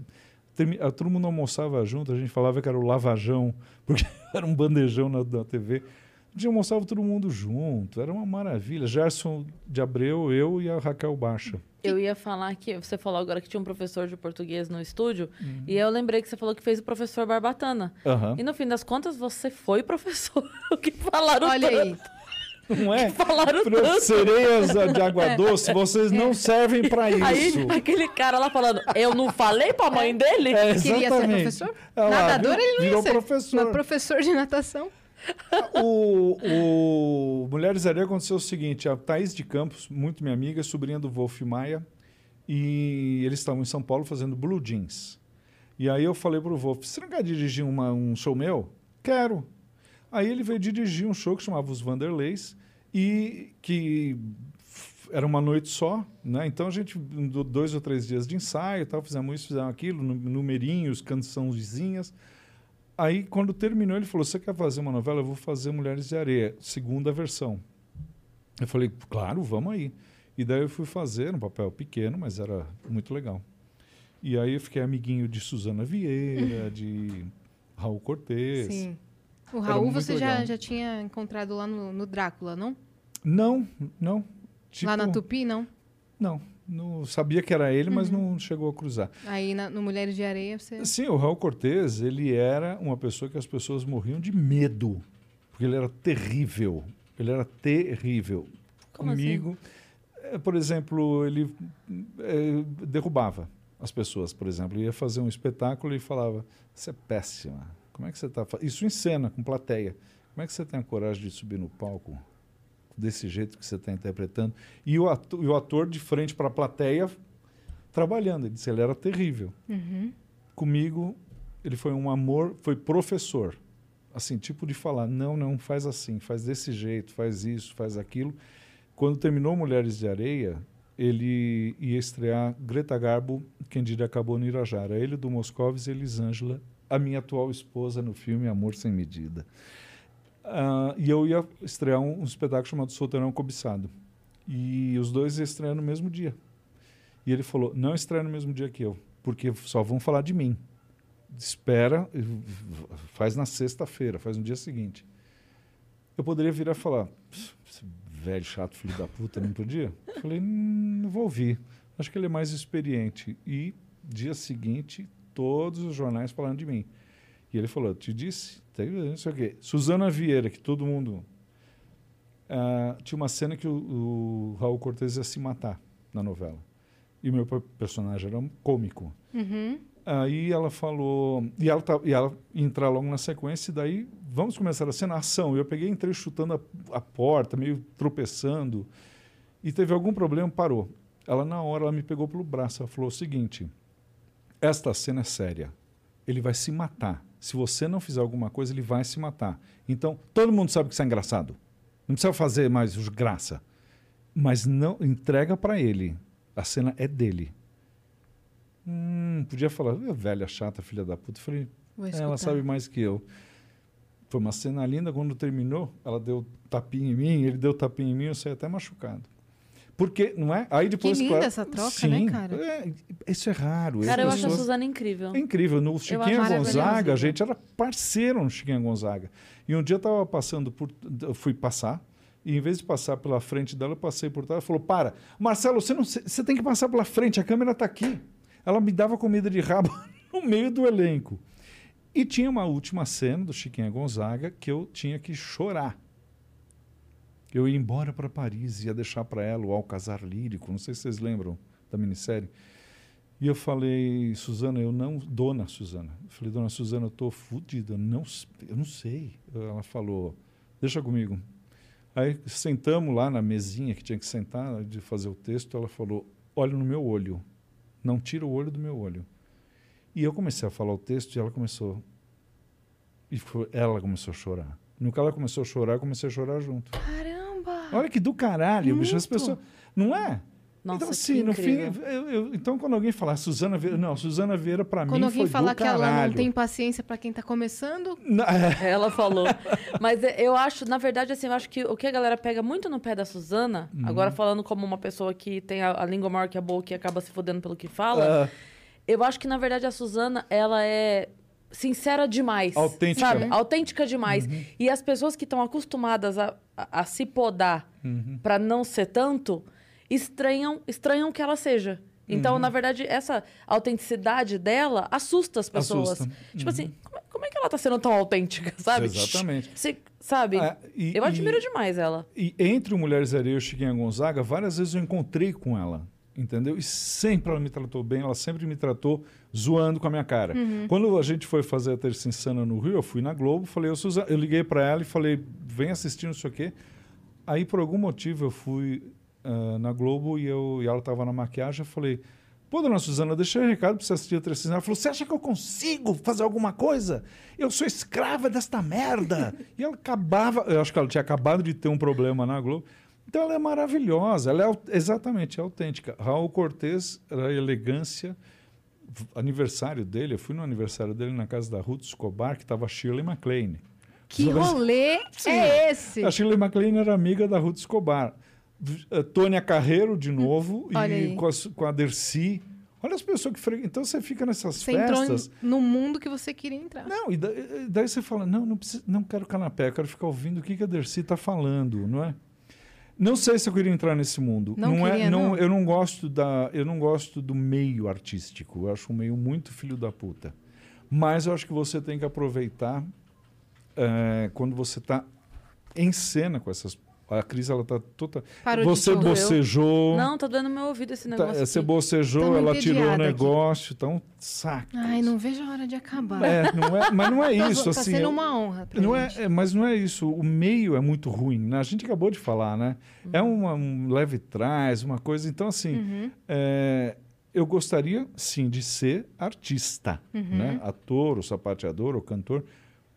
termi- ah, todo mundo almoçava junto, a gente falava que era o lavajão, porque era um bandejão na, na TV. A gente almoçava todo mundo junto, era uma maravilha. Gerson de Abreu, eu e a Raquel Baixa. Eu ia falar que você falou agora que tinha um professor de português no estúdio, Uhum. e eu lembrei que você falou que fez o professor Barbatana. Aham. E no fim das contas, você foi professor. O que falaram Olha tanto. aí. Não é? Falaram Pro- tanto. Sereias de água doce, vocês não servem para isso. Aí, aquele cara lá falando, eu não falei pra mãe dele? É, Queria ser professor? Lá, Nadador viu? ele não ia ser. professor. Mas professor de natação. O, o Mulheres Areia aconteceu o seguinte: a Thaís de Campos, muito minha amiga, sobrinha do Wolf Maia, e eles estavam em São Paulo fazendo Blue Jeans. E aí eu falei pro Wolf: você não quer dirigir uma- um show meu? Quero. Aí ele veio dirigir um show que chamava Os Vanderleis, e que era uma noite só, né? Então a gente, do- dois ou três dias de ensaio, tal, fizemos isso, fizemos aquilo, nu- numerinhos, cançãozinhas. Aí, quando terminou, ele falou: Você quer fazer uma novela? Eu vou fazer Mulheres de Areia, segunda versão. Eu falei: Claro, vamos aí. E daí eu fui fazer, um papel pequeno, mas era muito legal. E aí eu fiquei amiguinho de Suzana Vieira, de Raul Cortez. Sim. O Raul você já, legal. já tinha encontrado lá no, no Drácula, não? Não, não. lá na Tipo, Tupi, não? Não, não sabia que era ele, Uhum. mas não chegou a cruzar. Aí na- no Mulheres de Areia você. Sim, o Raul Cortez, ele era uma pessoa que as pessoas morriam de medo, porque ele era terrível. Ele era terrível. Como assim? Comigo, eh, por exemplo, ele eh, derrubava as pessoas, por exemplo. Ia fazer um espetáculo e falava: Você é péssima. Como é que você está Isso em cena, com plateia. Como é que você tem a coragem de subir no palco desse jeito que você está interpretando? E o ator, e o ator de frente para a plateia trabalhando. Ele disse: Ele era terrível Uhum. comigo ele foi um amor, foi professor. Assim, tipo de falar, não, não, faz assim, faz desse jeito, faz isso, faz aquilo. Quando terminou Mulheres de Areia, ele ia estrear Greta Garbo, quem diria acabou no Irajara. Ele do Moscovis e Elisângela, a minha atual esposa no filme Amor Sem Medida. Ah, e eu ia estrear um, um espetáculo chamado Solteirão Cobiçado. E os dois iam estrear no mesmo dia. E ele falou, não estreia no mesmo dia que eu, porque só vão falar de mim espera, faz na sexta-feira, faz no dia seguinte. Eu poderia virar e falar, "Pss, esse velho chato, filho da puta, não podia? Eu falei, "Hum, não vou ouvir. Acho que ele é mais experiente. E dia seguinte, todos os jornais falando de mim. E ele falou, te disse, não sei o quê. Suzana Vieira, que todo mundo... ah, tinha uma cena que o, o Raul Cortez ia se matar na novela. E o meu per- personagem era um cômico. Uhum. Aí ela falou. E ela, tá, e ela entrar logo na sequência, e daí vamos começar a cena, ação. Eu peguei entrei chutando a, a porta, meio tropeçando. E teve algum problema, parou. Ela, na hora, ela me pegou pelo braço. Ela falou o seguinte: esta cena é séria. Ele vai se matar. Se você não fizer alguma coisa, ele vai se matar. Então, todo mundo sabe que isso é engraçado. Não precisa fazer mais os graça. Mas não entrega para ele. A cena é dele. Hum, podia falar, "É, velha chata, filha da puta. Eu falei, "É, ela sabe mais que eu. Foi uma cena linda. Quando terminou, ela deu tapinha em mim, ele deu tapinha em mim, eu saí até machucado. Porque, não é? Aí depois. linda claro- essa troca, Sim, né, cara? é, isso é raro. Cara, eu As acho a Suzana incrível. é incrível. No Chiquinha Gonzaga, a gente era parceiro no Chiquinha Gonzaga. E um dia eu estava passando por. Eu fui passar, e em vez de passar pela frente dela, eu passei por trás. Ela falou: Para, Marcelo, você, não, você tem que passar pela frente, a câmera está aqui. Ela me dava comida de rabo no meio do elenco. E tinha uma última cena do Chiquinha Gonzaga que eu tinha que chorar. Eu ia embora para Paris, ia deixar para ela o Alcazar Lírico, não sei se vocês lembram da minissérie. E eu falei, Suzana, eu não. Dona Suzana. Eu falei, dona Suzana, eu estou fodida, não, eu não sei. Ela falou, deixa comigo. Aí sentamos lá na mesinha que tinha que sentar de fazer o texto. Ela falou, olha no meu olho, não tira o olho do meu olho. E eu comecei a falar o texto e ela começou. E foi- ela começou a chorar. No que ela começou a chorar, eu comecei a chorar junto. Caramba! Olha que do caralho, bicho. As Muito. pessoas. Não é? Nossa, então, que assim, no fim, eu- eu- então quando alguém falar Suzana Vieira, não, Suzana Vieira para mim Quando alguém foi falar do que ela não caralho. tem paciência pra quem tá começando, Não, é, Ela falou. Mas é, eu acho, na verdade, assim, eu acho que o que a galera pega muito no pé da Suzana, Uhum. agora falando como uma pessoa que tem a, a língua maior que a boca e acaba se fodendo pelo que fala, ah, eu acho que, na verdade, a Suzana, ela é sincera demais. Autêntica. Sabe? Autêntica demais. Uhum. E as pessoas que estão acostumadas a, a, a se podar uhum. pra não ser tanto, estranham, estranham que ela seja. Então, Uhum. na verdade, essa autenticidade dela assusta as pessoas. Assusta. Tipo assim, como é, como é que ela tá sendo tão autêntica, sabe? Exatamente. Você, sabe? Ah, e- eu admiro e- demais ela. E entre o Mulheres Areia e o Chiquinha Gonzaga, várias vezes eu encontrei com ela, entendeu? E sempre ela me tratou bem, ela sempre me tratou zoando com a minha cara. Quando a gente foi fazer a Terça Insana no Rio, eu fui na Globo, falei, "Ô, Suzana", eu liguei para ela e falei, vem assistir, não sei o quê. Aí, por algum motivo, eu fui ah, na Globo e, eu, e ela estava na maquiagem, eu falei, pô, dona Suzana, eu deixei um recado para você assistir a Insana. Ela falou, você acha que eu consigo fazer alguma coisa? Eu sou escrava desta merda. e ela acabava, eu acho que ela tinha acabado de ter um problema na Globo. Então ela é maravilhosa, ela é exatamente é autêntica. Raul Cortez a elegância. Aniversário dele, eu fui no aniversário dele na casa da Ruth Escobar, que estava Shirley MacLaine. que Você rolê é esse? A Shirley MacLaine era amiga da Ruth Escobar. Eh, Tônia Carreiro, de novo, Hum, olha e com a, com a Dercy. Olha as pessoas que frequentam. Então você fica nessas Você entrou festas. em- no mundo que você queria entrar. Não, e da- e daí você fala, não, não, preciso, não quero canapé, eu quero ficar ouvindo o que, que a Dercy está falando, não é? Não sei se eu queria entrar nesse mundo. Não é, queria, não? Eu não gosto da, eu não gosto do meio artístico. Eu acho um meio muito filho da puta. Mas eu acho que você tem que aproveitar eh, quando você está em cena com essas. A Cris ela tá toda. Parou você de bocejou. Não, tá doendo no meu ouvido esse tá, negócio. você aqui. bocejou, ela tirou o entediada aqui. negócio, então saca. Ai, não vejo a hora de acabar. É, não é, mas não é Tá- isso, tá assim. sendo eu- uma honra pra não é, gente. é, mas não é isso. O meio é muito ruim. Né? A gente acabou de falar, né? É uma, um leve trás, uma coisa. Então, assim, Uhum. é, eu gostaria, sim, de ser artista, Uhum. né? Ator, ou sapateador, ou cantor.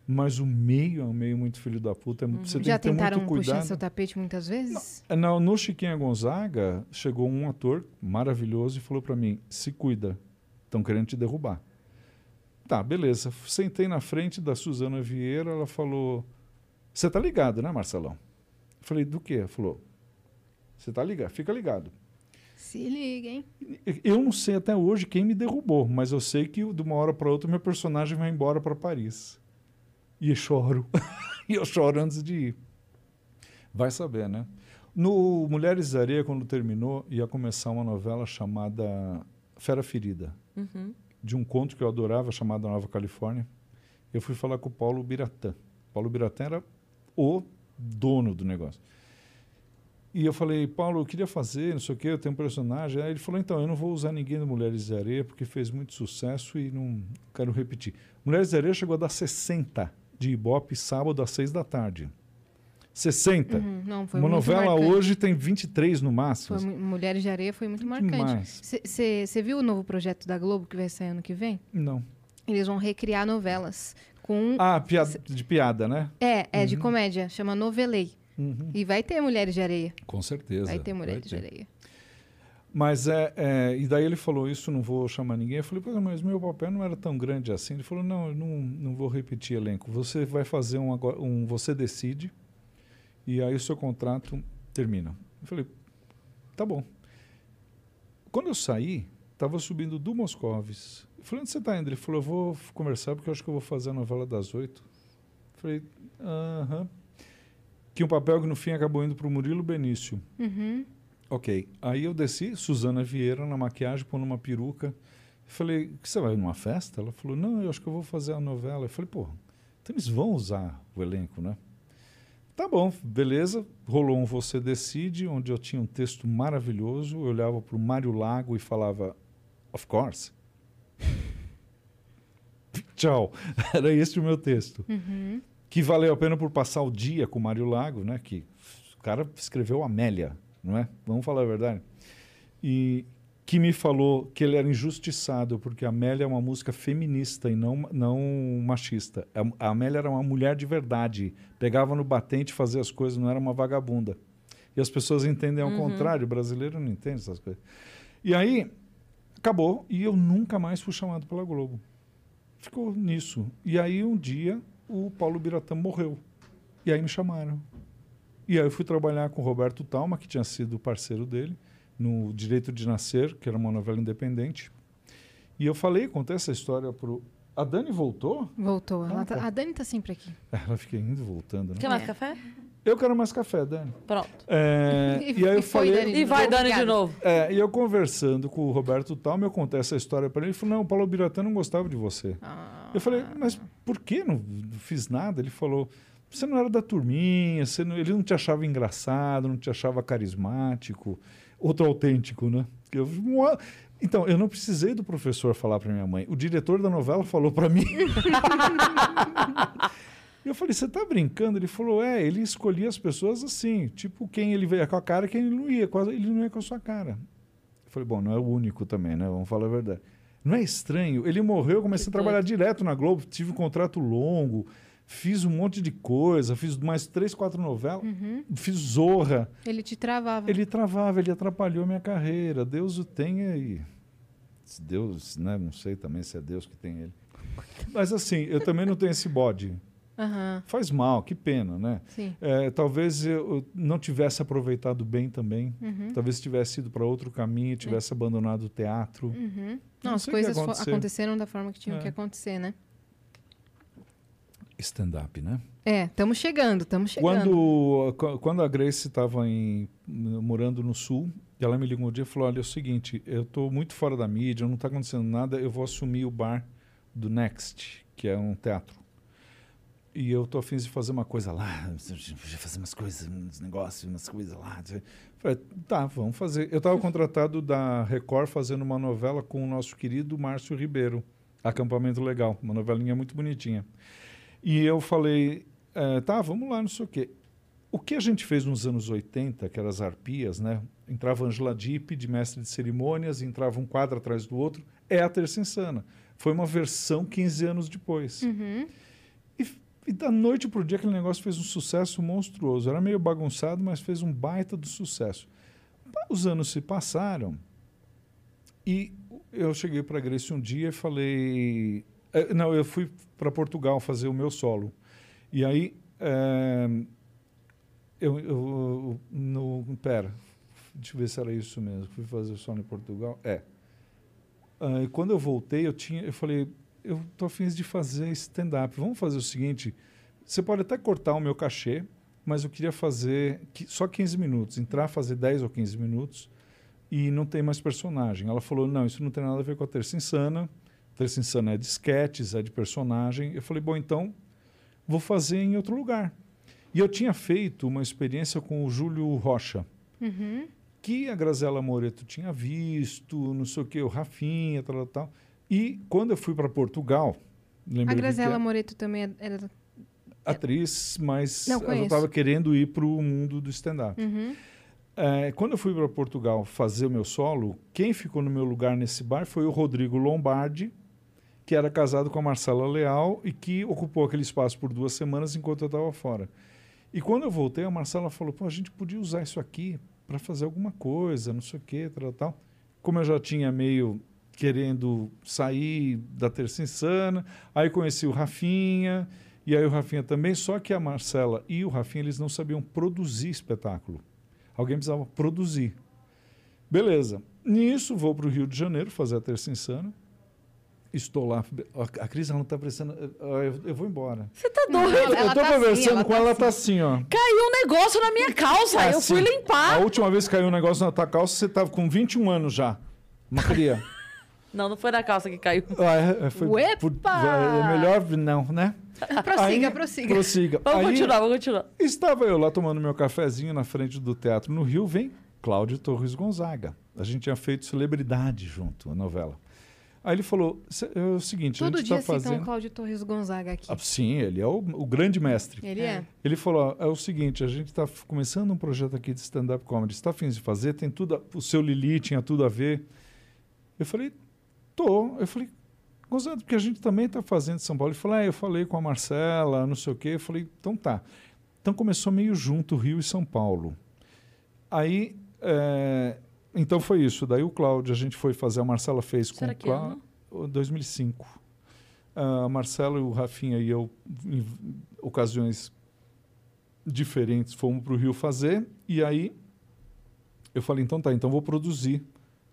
Mas o meio é um meio muito filho da puta. é mu- Você Uhum. Já tem que ter tentaram muito puxar cuidado. seu tapete muitas vezes? No, no Chiquinha Gonzaga, chegou um ator maravilhoso e falou para mim: se cuida, estão querendo te derrubar. Tá, beleza. Sentei na frente da Suzana Vieira, ela falou: Você tá ligado, né, Marcelão? Eu falei: Do quê? Ela falou: Você tá ligado, fica ligado. Se liga, hein? Eu não sei até hoje quem me derrubou, mas eu sei que de uma hora para outra meu personagem vai embora para Paris. E eu choro. e eu choro antes de ir. Vai saber, né? No Mulheres Areia, quando terminou, ia começar uma novela chamada Fera Ferida, Uhum. de um conto que eu adorava, chamado Nova Califórnia. Eu fui falar com o Paulo Biratã. Paulo Biratã era o dono do negócio. E eu falei, Paulo, eu queria fazer, não sei o quê, eu tenho um personagem. Aí ele falou, então, eu não vou usar ninguém do Mulheres de Areia, porque fez muito sucesso e não quero repetir. Mulheres de Areia chegou a dar 60 de Ibope sábado às 6 da tarde. 60. Uhum, não, foi Uma novela marcante. hoje tem 23 no máximo. Foi mu- Mulheres de Areia foi muito marcante. Você viu o novo projeto da Globo que vai sair ano que vem? Não. Eles vão recriar novelas com. Ah, piada, de piada, né? É, é de comédia, chama Novelei. Uhum. E vai ter Mulheres de Areia. Com certeza. Vai ter Mulheres de ter. Areia. Mas é, é, e daí ele falou isso, não vou chamar ninguém. Eu falei, "Pô, mas meu papel não era tão grande assim. Ele falou, não, eu não, não vou repetir elenco. Você vai fazer um, um você decide e aí o seu contrato termina. Eu falei, tá bom. Quando eu saí, estava subindo do Moscovis. Eu falei, onde você está indo? Ele falou, eu vou conversar porque eu acho que eu vou fazer a novela das oito. Falei, aham. Que um papel que no fim acabou indo para o Murilo Benício. Uhum. Ok. Aí eu desci, Suzana Vieira na maquiagem, pondo uma peruca. Falei, que você vai numa festa? Ela falou, não, eu acho que eu vou fazer a novela. Eu falei, pô, então eles vão usar o elenco, né? Tá bom, beleza. Rolou um Você Decide, onde eu tinha um texto maravilhoso. Eu olhava para o Mário Lago e falava, of course. Tchau. Era esse o meu texto Uhum. que valeu a pena por passar o dia com o Mário Lago, né? Que o cara escreveu Amélia, não é? Vamos falar a verdade. E que me falou que ele era injustiçado porque a Amélia é uma música feminista e não, não machista. A, Amélia era uma mulher de verdade, pegava no batente, fazia as coisas, não era uma vagabunda. E as pessoas entendem ao contrário, o brasileiro não entende essas coisas. E aí, acabou, e eu nunca mais fui chamado pela Globo. Ficou nisso. E aí, um dia, o Paulo Biratã morreu. E aí me chamaram. E aí eu fui trabalhar com o Roberto Talma, que tinha sido parceiro dele, no Direito de Nascer, que era uma novela independente. E eu falei, contei essa história pro. A Dani voltou? Voltou. Ela Ah, tá-. A Dani tá sempre aqui. Ela fica indo e voltando, né? Quer mais É. café? Eu quero mais café, Dani. Pronto. É, E- e aí eu e falei. Dani. E vai, Dani, de novo. É, e eu conversando com o Roberto Talma, eu contei essa história para ele. Ele falou: Não, o Paulo Biratã não gostava de você. Ah. Eu falei, mas por que não não fiz nada? Ele falou, você não era da turminha, você não- ele não te achava engraçado, não te achava carismático, outro autêntico, né? Eu, então, eu não precisei do professor falar para minha mãe. O diretor da novela falou para mim. eu falei, você tá brincando? Ele falou, é, ele escolhia as pessoas assim, tipo, quem ele veio com a cara, quem ele não ia, ele não ia com a sua cara. Eu falei, bom, não é o único também, né? Vamos falar a verdade. Não é estranho? Ele morreu, eu comecei a trabalhar direto na Globo, tive um contrato longo, fiz um monte de coisa, fiz mais três, quatro novelas, Uhum. fiz Zorra. Ele te travava. Ele travava, ele atrapalhou minha carreira. Deus o tenha e. Se Deus, né? Não sei também se é Deus que tem ele. Mas assim, eu também não tenho esse bode. Aham. Faz mal, que pena, né? Sim. É, talvez eu não tivesse aproveitado bem também. Uhum. Talvez tivesse ido para outro caminho, tivesse abandonado o teatro. Uhum. Não Não, as coisas aconteceram da forma que tinham É. que acontecer, né? Stand-up, né? É, estamos chegando, estamos chegando. Quando, qu- quando a Grace estava morando no Sul, ela me ligou um dia e falou: Olha, é o seguinte, eu estou muito fora da mídia, não está acontecendo nada, eu vou assumir o bar do Next, que é um teatro. E eu estou afim de fazer uma coisa lá, podia fazer umas coisas, uns negócios, umas coisas lá. Falei, tá, vamos fazer. Eu estava contratado da Record fazendo uma novela com o nosso querido Márcio Ribeiro, Acampamento Legal, uma novelinha muito bonitinha. E eu falei, é, tá, vamos lá, não sei o quê. O que a gente fez nos anos 80, que eram as arpias, né? Entrava Angela Dipp de mestre de cerimônias, entrava um quadro atrás do outro, é a Terça Insana. Foi uma versão 15 anos depois. Uhum. E, e da noite pro dia aquele negócio fez um sucesso monstruoso. Era meio bagunçado, mas fez um baita do sucesso. Os anos se passaram e eu cheguei para a Grace um dia e falei... eh, Não, eu fui para Portugal fazer o meu solo. E aí... eh, eu, eu, no, pera, deixa eu ver se era isso mesmo. Fui fazer solo em Portugal. É. E quando eu voltei, eu tinha, eu falei, eu tô afim de fazer stand-up. Vamos fazer o seguinte: você pode até cortar o meu cachê, mas eu queria fazer qui- só 15 minutos, entrar, fazer 10 ou 15 minutos e não tem mais personagem. Ela falou: não, isso não tem nada a ver com a Terça Insana. Terça Insana é de sketches, é de personagem. Eu falei: bom, então vou fazer em outro lugar. E eu tinha feito uma experiência com o Júlio Rocha, Uhum. que a Graziela Moreto tinha visto, não sei o que, o Rafinha, tal, tal, tal. E quando eu fui para Portugal, A que Moreto também é- era. é atriz, mas Não, conheço. estava querendo ir para o mundo do stand-up. Uhum. É, quando eu fui para Portugal fazer o meu solo, quem ficou no meu lugar nesse bar foi o Rodrigo Lombardi, que era casado com a Marcela Leal e que ocupou aquele espaço por duas semanas enquanto eu estava fora. E quando eu voltei, a Marcela falou: Pô, a gente podia usar isso aqui para fazer alguma coisa, não sei o quê, tal, tal. Como eu já tinha meio querendo sair da Terça Insana, aí conheci o Rafinha, e aí o Rafinha também, só que a Marcela e o Rafinha, eles não sabiam produzir espetáculo. Alguém precisava produzir. Beleza. Nisso, vou para o Rio de Janeiro fazer a Terça Insana. Estou lá. A Cris, ela não está prestando. Eu, eu vou embora. Você tá Não, doido? ela eu tô tá assim, conversando ela com tá ela, ela assim. tá assim, ó. Caiu um negócio na minha calça. eu Assim. fui limpar. A última vez que caiu um negócio na tua calça, você estava com 21 anos já. Uma cria. Não, não foi na calça que caiu. Ah, é, é, foi, Uepa! por- é melhor não, né? Prossiga, Aí- prossiga. Prossiga. Vamos Aí, continuar, vamos continuar. Estava eu lá tomando meu cafezinho na frente do teatro no Rio, vem Cláudio Torres Gonzaga. A gente tinha feito celebridade junto, a novela. Aí ele falou: "Cê- é o seguinte, Todo a gente dia está citam o fazendo. Cláudio Torres Gonzaga aqui. Ah, sim, ele é o, o grande mestre. Ele é. Ele falou: é o seguinte, a gente está começando um projeto aqui de stand-up comedy. Está afim de fazer? Tem tudo. a- o seu Lili tinha tudo a ver. Eu falei: tô. Eu falei: Gonzaga, porque a gente também está fazendo em São Paulo. Ele falou: é, eu falei com a Marcela, não sei o quê. Eu falei: então tá. Então começou meio junto Rio e São Paulo. Aí. é, então foi isso. Daí o Cláudio, a gente foi fazer, a Marcela fez com Será o Cláudio. ano? 2005. A Marcela e o Rafinha e eu, em ocasiões diferentes, fomos para o Rio fazer. E aí eu falei, então tá, então vou produzir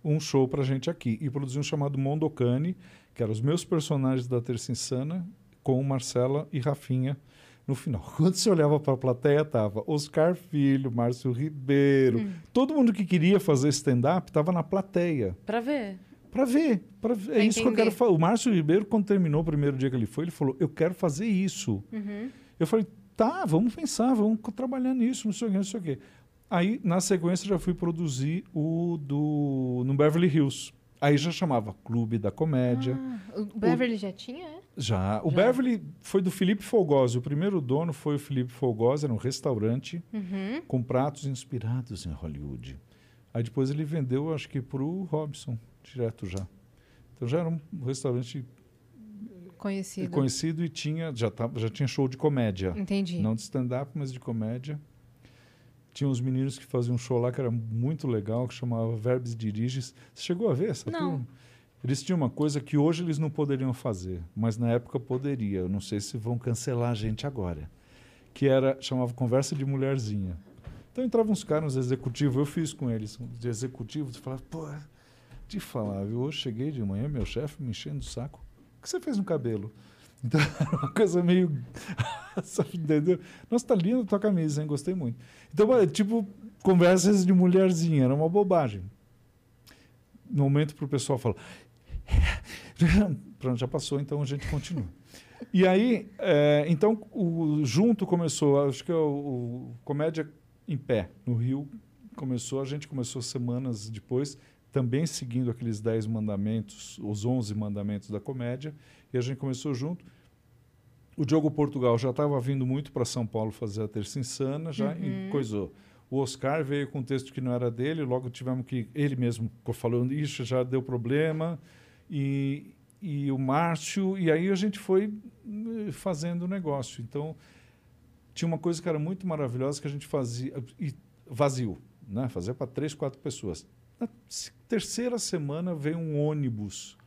um show pra gente aqui. E produzi um chamado Mondocane, que eram os meus personagens da Terça Insana, com Marcela e Rafinha no final. Quando você olhava para a plateia, tava Oscar Filho, Márcio Ribeiro, todo mundo que queria fazer stand-up estava na plateia. Pra ver. Para ver. Pra ver. É Pra isso que eu entender. quero falar. O Márcio Ribeiro, quando terminou o primeiro dia que ele foi, ele falou: Eu quero fazer isso. Uhum. Eu falei: Tá, vamos pensar, vamos trabalhar nisso, não sei o que, não sei o que. Aí, na sequência, já fui produzir o do no Beverly Hills. Aí já chamava Clube da Comédia. Ah, o Beverly já tinha, é? Já. O Já. Beverly foi do Felipe Fogosi. O primeiro dono foi o Felipe Fogosi, era um restaurante Uhum. com pratos inspirados em Hollywood. Aí depois ele vendeu, acho que para o Robson, direto já. Então já era um restaurante Conhecido. conhecido e tinha já, tava, já tinha show de comédia. Entendi. Não de stand-up, mas de comédia. Tinha uns meninos que faziam um show lá que era muito legal, que chamava Verbes Diriges. Você chegou a ver essa Não. turma? Eles tinham uma coisa que hoje eles não poderiam fazer, mas na época poderia. Eu não sei se vão cancelar a gente agora. Que era, chamava Conversa de Mulherzinha. Então entravam uns caras, executivos, eu fiz com eles, de executivos, eu falava, pô, te falar, viu? Hoje cheguei de manhã, meu chefe me enchendo o saco. O que você fez no cabelo? Então era uma coisa meio. Sabe, entendeu? Nossa, tá linda tua camisa, hein? Gostei muito. Então, é tipo, conversas de mulherzinha, era uma bobagem. No momento pro pessoal falar. Pronto, já passou, então a gente continua. E aí, é, então, o, junto começou, acho que é o, o Comédia em Pé, no Rio, começou, a gente começou semanas depois, também seguindo aqueles 10 mandamentos, os 11 mandamentos da comédia, e a gente começou junto. O Diogo Portugal já estava vindo muito para São Paulo fazer a Terça Insana, já Uhum. coisou. O Oscar veio com um texto que não era dele, logo tivemos que. Ele mesmo falando, isso já deu problema. E, e o Márcio, e aí a gente foi eh, fazendo o negócio. Então, tinha uma coisa que era muito maravilhosa que a gente fazia, e vazio, né? fazia para três, quatro pessoas. Na terceira semana veio um ônibus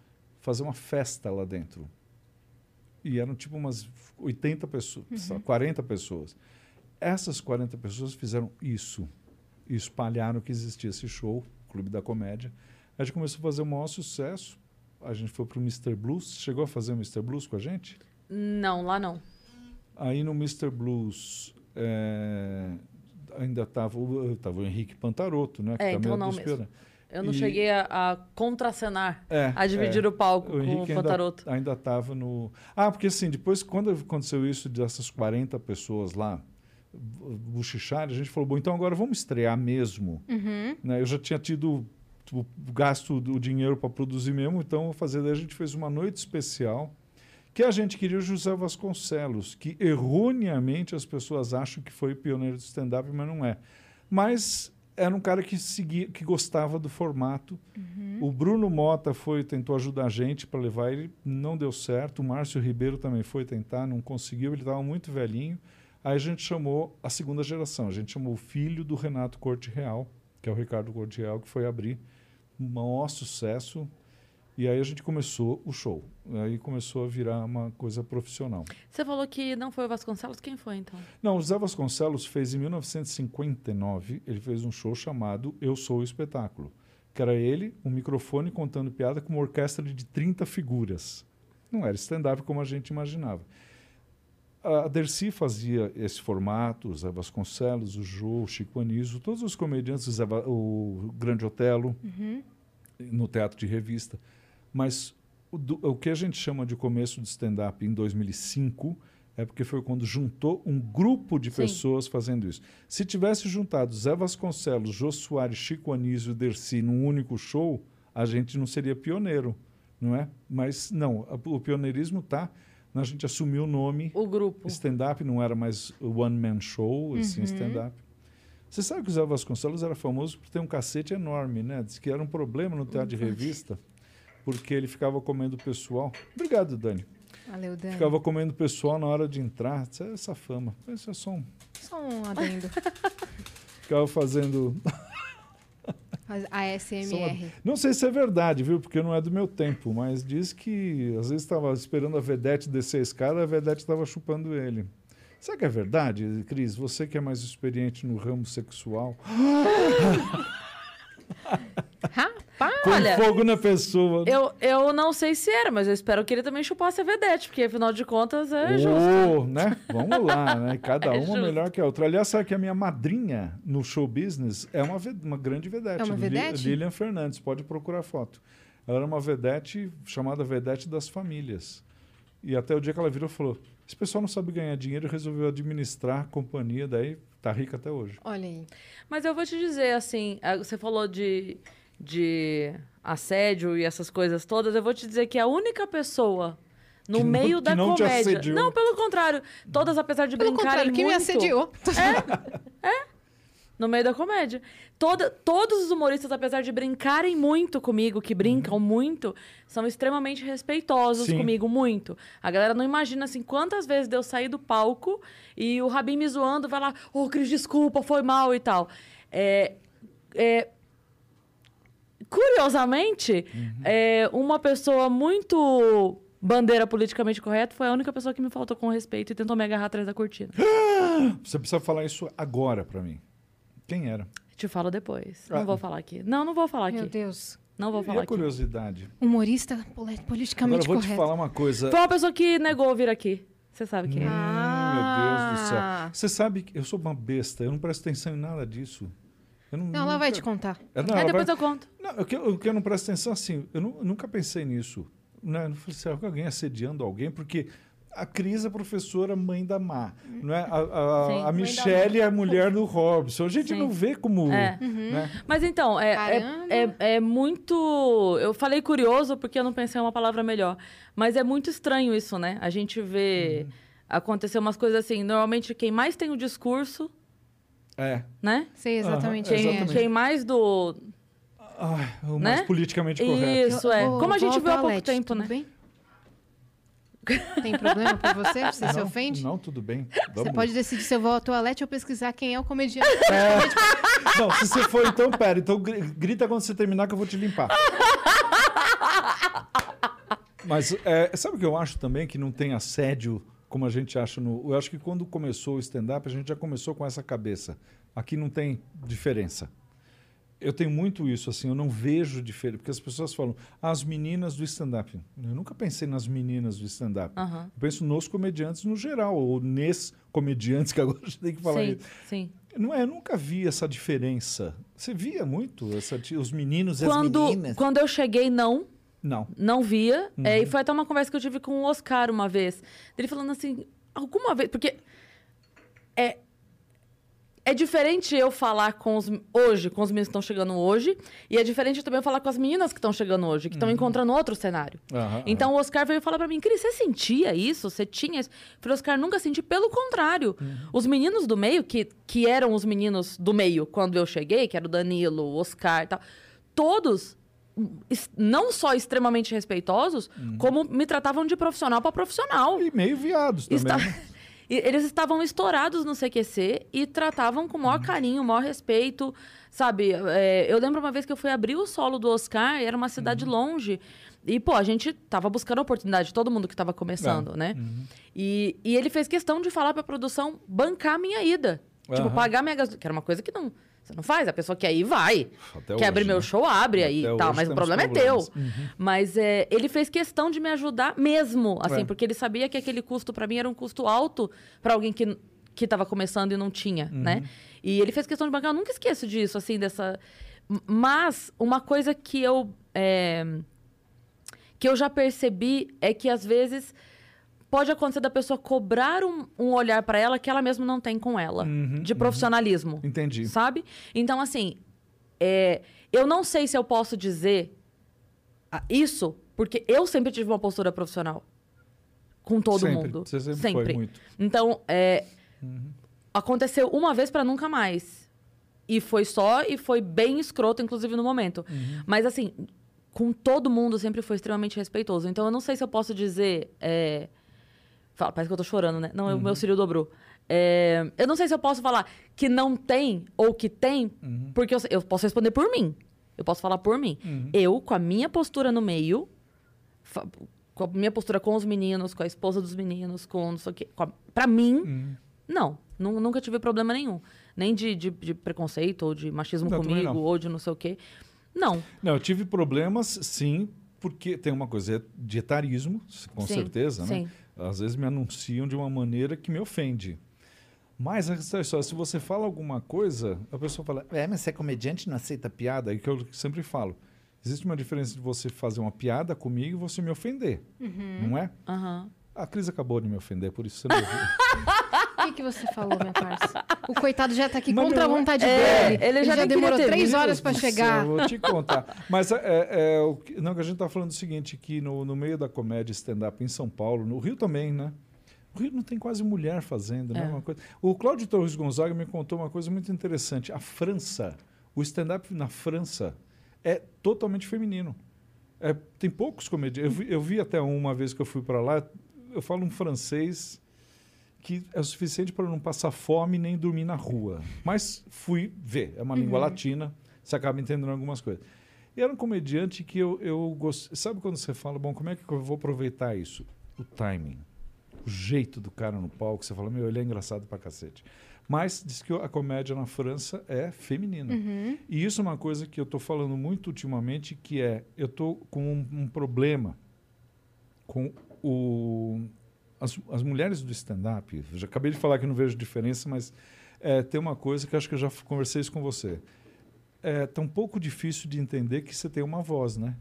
fazer uma festa lá dentro. E eram tipo umas 80 pessoas, Uhum. 40 pessoas. Essas 40 pessoas fizeram isso. E espalharam que existia esse show, Clube da Comédia. A gente começou a fazer o maior sucesso. A gente foi para o Mr. Blues. Chegou a fazer o Mr. Blues com a gente? Não, lá não. Aí no Mr. Blues é, ainda estava tava o Henrique Pantaroto, né? É, então meio não mesmo. Eu não E- cheguei a, a contracenar, É, a dividir é. o palco O com o Pantaroto. ainda estava no. Ah, porque assim, depois, quando aconteceu isso dessas 40 pessoas lá, bochechar, a gente falou, bom, então agora vamos estrear mesmo. Uhum. Né? Eu já tinha tido tipo, gasto o dinheiro para produzir mesmo, então vou fazer. Daí a gente fez uma noite especial que a gente queria o José Vasconcelos, que erroneamente as pessoas acham que foi pioneiro do stand-up, mas não é. Mas era um cara que seguia, que gostava do formato. Uhum. O Bruno Mota foi tentou ajudar a gente para levar ele, não deu certo. O Márcio Ribeiro também foi tentar, não conseguiu, ele estava muito velhinho. Aí a gente chamou a segunda geração, a gente chamou o filho do Renato Corte Real, que é o Ricardo Corte Real, que foi abrir. Um maior sucesso. E aí a gente começou o show. Aí começou a virar uma coisa profissional. Você falou que não foi o Vasconcelos, quem foi então? Não, o Zé Vasconcelos fez em 1959, ele fez um show chamado Eu Sou o Espetáculo, que era ele, um microfone contando piada com uma orquestra de 30 figuras. Não era stand-up como a gente imaginava. A Dercy fazia esse formato, o Zé Vasconcelos, o Jô, o Chico Anísio, todos os comediantes, o, Zé o Grande Otelo, Uhum. no teatro de revista. Mas o, do- o que a gente chama de começo de stand-up em 2005 é porque foi quando juntou um grupo de Sim. pessoas fazendo isso. Se tivesse juntado Zé Vasconcelos, Jô Soares, Chico Anísio e Dercy num único show, a gente não seria pioneiro, não é? Mas não, o pioneirismo está a gente assumiu o nome O grupo. stand-up, não era mais o one-man show, e sim Uhum. stand-up. Você sabe que o Zé Vasconcelos era famoso por ter um cacete enorme, né? Diz que era um problema no teatro de revista, porque ele ficava comendo o pessoal. Obrigado, Dani. Valeu, Dani. Ficava comendo o pessoal na hora de entrar. É essa fama. Isso é só um... Só um adendo. Ficava fazendo... Faz ASMR. Não sei se é verdade, viu? Porque não é do meu tempo, mas diz que às vezes estava esperando a Vedete descer a escada, a Vedete estava chupando ele. Será que é verdade, Cris? Você que é mais experiente no ramo sexual. Olha, fogo na pessoa. Eu, eu não sei se era, mas eu espero que ele também chupasse a vedete, porque afinal de contas é justo. Oh, né? Vamos lá, né? Cada É uma justo. melhor que a outra. Aliás, sabe que a minha madrinha no show business é uma, uma grande vedete. É uma vedete? Lilian Fernandes, pode procurar foto. Ela era uma vedete chamada vedete das famílias. E até o dia que ela virou falou: esse pessoal não sabe ganhar dinheiro e resolveu administrar a companhia, daí tá rica até hoje. Olha aí. Mas eu vou te dizer, assim, você falou de, de assédio e essas coisas todas, eu vou te dizer que a única pessoa no Que não- meio que da não comédia. Não, pelo contrário. Todas, apesar de Pelo brincarem contrário, quem me muito, assediou? No meio da comédia. Toda, todos os humoristas, apesar de brincarem muito comigo, que brincam muito, são extremamente respeitosos Sim. comigo, muito. A galera não imagina, assim, quantas vezes deu sair do palco e o Rabin me zoando vai lá, ô, Cris, desculpa, foi mal e tal. É, é, curiosamente, é, uma pessoa muito bandeira politicamente correta foi a única pessoa que me faltou com respeito e tentou me agarrar atrás da cortina. Você precisa falar isso agora pra mim. Quem era? Te falo depois. Não Ah. vou falar aqui. Não, não vou falar Meu aqui. Deus. Não vou e falar a aqui. curiosidade? Humorista poli- Agora politicamente eu vou te correto. falar uma coisa. Foi uma pessoa que negou vir aqui. Você sabe quem é. Hum, meu Deus do céu. Ah. Você sabe que eu sou uma besta, eu não presto atenção em nada disso. Eu não, Não, ela vai te contar. É, não, Aí ela depois vai- eu conto. Não, o que, o que eu não presto atenção, assim, eu, nu- eu nunca pensei nisso. Né? Eu não falei, será que alguém assediando alguém? Porque a Cris é professora mãe da Má. Não é? A, a- Sim. a Michelle é a mulher do Robson. A gente Sim. não vê como... É. Né? Mas então, é, é, é, é muito. Eu falei curioso porque eu não pensei em uma palavra melhor. Mas é muito estranho isso, né? A gente vê acontecer umas coisas assim. Normalmente, quem mais tem o discurso, É. né? Sei exatamente Aham, quem exatamente. é. Quem mais do. Ai, o mais Né? politicamente correto. Isso, é. Como a gente viu há pouco tempo, tudo né? bem? Tem problema por você? Você se não, ofende? Não, tudo bem. Você Vamos. pode decidir se eu vou ao toalete ou pesquisar quem é o comediante. É. Não, se você for, então, pera. Então gri- grita quando você terminar que eu vou te limpar. Mas é, sabe o que eu acho também? Que não tem assédio como a gente acha no... Eu acho que quando começou o stand-up, a gente já começou com essa cabeça. Aqui não tem diferença. Eu tenho muito isso, assim, eu não vejo diferença. Porque as pessoas falam, "Ah, as meninas do stand-up. Eu nunca pensei nas meninas do stand-up. Aham. Eu penso nos comediantes no geral, ou nes comediantes, que agora a gente tem que falar Sim, isso. sim. Não é, eu nunca vi essa diferença. Você via muito essa, os meninos e as Quando, meninas? quando eu cheguei, não. Não. não via. Uhum. É, e foi até uma conversa que eu tive com o Oscar uma vez. Ele falando assim, alguma vez. Porque é, é diferente eu falar com os hoje, com os meninos que estão chegando hoje, e é diferente também eu falar com as meninas que estão chegando hoje, que estão encontrando outro cenário. Aham, então o Oscar veio falar pra mim, Cris, você sentia isso? Você tinha isso? Eu falei, Oscar, nunca senti, pelo contrário. Os meninos do meio, que, que eram os meninos do meio quando eu cheguei, que era o Danilo, o Oscar e tal, todos não só extremamente respeitosos, como me tratavam de profissional pra profissional. E meio viados também. Está- né? Eles estavam estourados no CQC e tratavam com o Uhum. maior carinho, o maior respeito, sabe? É, eu lembro uma vez que eu fui abrir o solo do Oscar, e era uma Uhum. cidade longe. E, pô, a gente tava buscando oportunidade, todo mundo que tava É. começando, né? Uhum. E, e ele fez questão de falar pra produção bancar a minha ida. Tipo, pagar minha gasolina, que era uma coisa que não... Você não faz, a pessoa quer ir, vai. Até Quer hoje, abrir meu né? show, abre aí e tal. Mas o problema problemas. é teu. Mas é, ele fez questão de me ajudar mesmo, assim, É. porque ele sabia que aquele custo pra mim era um custo alto pra alguém que que estava começando e não tinha, né? E ele fez questão de bancar. Eu nunca esqueço disso, assim, dessa. Mas uma coisa que eu é, que eu já percebi é que às vezes pode acontecer da pessoa cobrar um, um olhar pra ela que ela mesma não tem com ela, Uhum, de profissionalismo Entendi. sabe? Então, assim, é, eu não sei se eu posso dizer ah, isso, porque eu sempre tive uma postura profissional com todo Sempre. mundo. Você sempre, foi muito. Então, é, aconteceu uma vez pra nunca mais. E foi só, e foi bem escroto, inclusive, no momento. Mas, assim, com todo mundo sempre foi extremamente respeitoso. Então, eu não sei se eu posso dizer. é, Fala, parece que eu tô chorando, né? Não, o meu cílio dobrou. É, eu não sei se eu posso falar que não tem ou que tem, porque eu, eu posso responder por mim. Eu posso falar por mim. Eu, com a minha postura no meio, com a minha postura com os meninos, com a esposa dos meninos, com não sei o quê. A, pra mim, Uhum. não. Nu- Nunca tive problema nenhum. Nem de, de, de preconceito, ou de machismo Não, comigo, não. ou de não sei o quê. Não. Não, eu tive problemas, sim, porque tem uma coisa de etarismo, com Sim, certeza, né? sim. Às vezes me anunciam de uma maneira que me ofende. Mas essa história, se você fala alguma coisa, a pessoa fala, é, mas você é comediante não aceita piada? É o que eu sempre falo. Existe uma diferença de você fazer uma piada comigo e você me ofender, não é? Aham. A Cris acabou de me ofender, por isso você não ouviu. O que, que você falou, minha parça? O coitado já tá aqui contra a vontade É, dele. ele já nem demorou três vindo. horas do chegar. eu vou te contar. Mas é, é, é o que, não, a gente está falando o seguinte, que no, no meio da comédia stand-up em São Paulo, no Rio também, né? O Rio não tem quase mulher fazendo, né? É. Uma coisa. O Cláudio Torres Gonzaga me contou uma coisa muito interessante. A França, o stand-up na França é totalmente feminino. É, tem poucos comediantes. Eu eu vi até uma vez que eu fui para lá, eu falo um francês que é o suficiente para não passar fome nem dormir na rua. Mas fui ver, é uma língua latina, você acaba entendendo algumas coisas. E era um comediante que eu, eu gostei. Sabe quando você fala, bom, como é que eu vou aproveitar isso? O timing, o jeito do cara no palco, você fala, meu, ele é engraçado pra cacete. Mas diz que a comédia na França é feminina. Uhum. E isso é uma coisa que eu estou falando muito ultimamente, que é, eu estou com um, um problema com o, as, as mulheres do stand-up. Já acabei de falar que não vejo diferença, mas é, tem uma coisa que acho que eu já conversei isso com você. É tão pouco difícil de entender que você tem uma voz, né?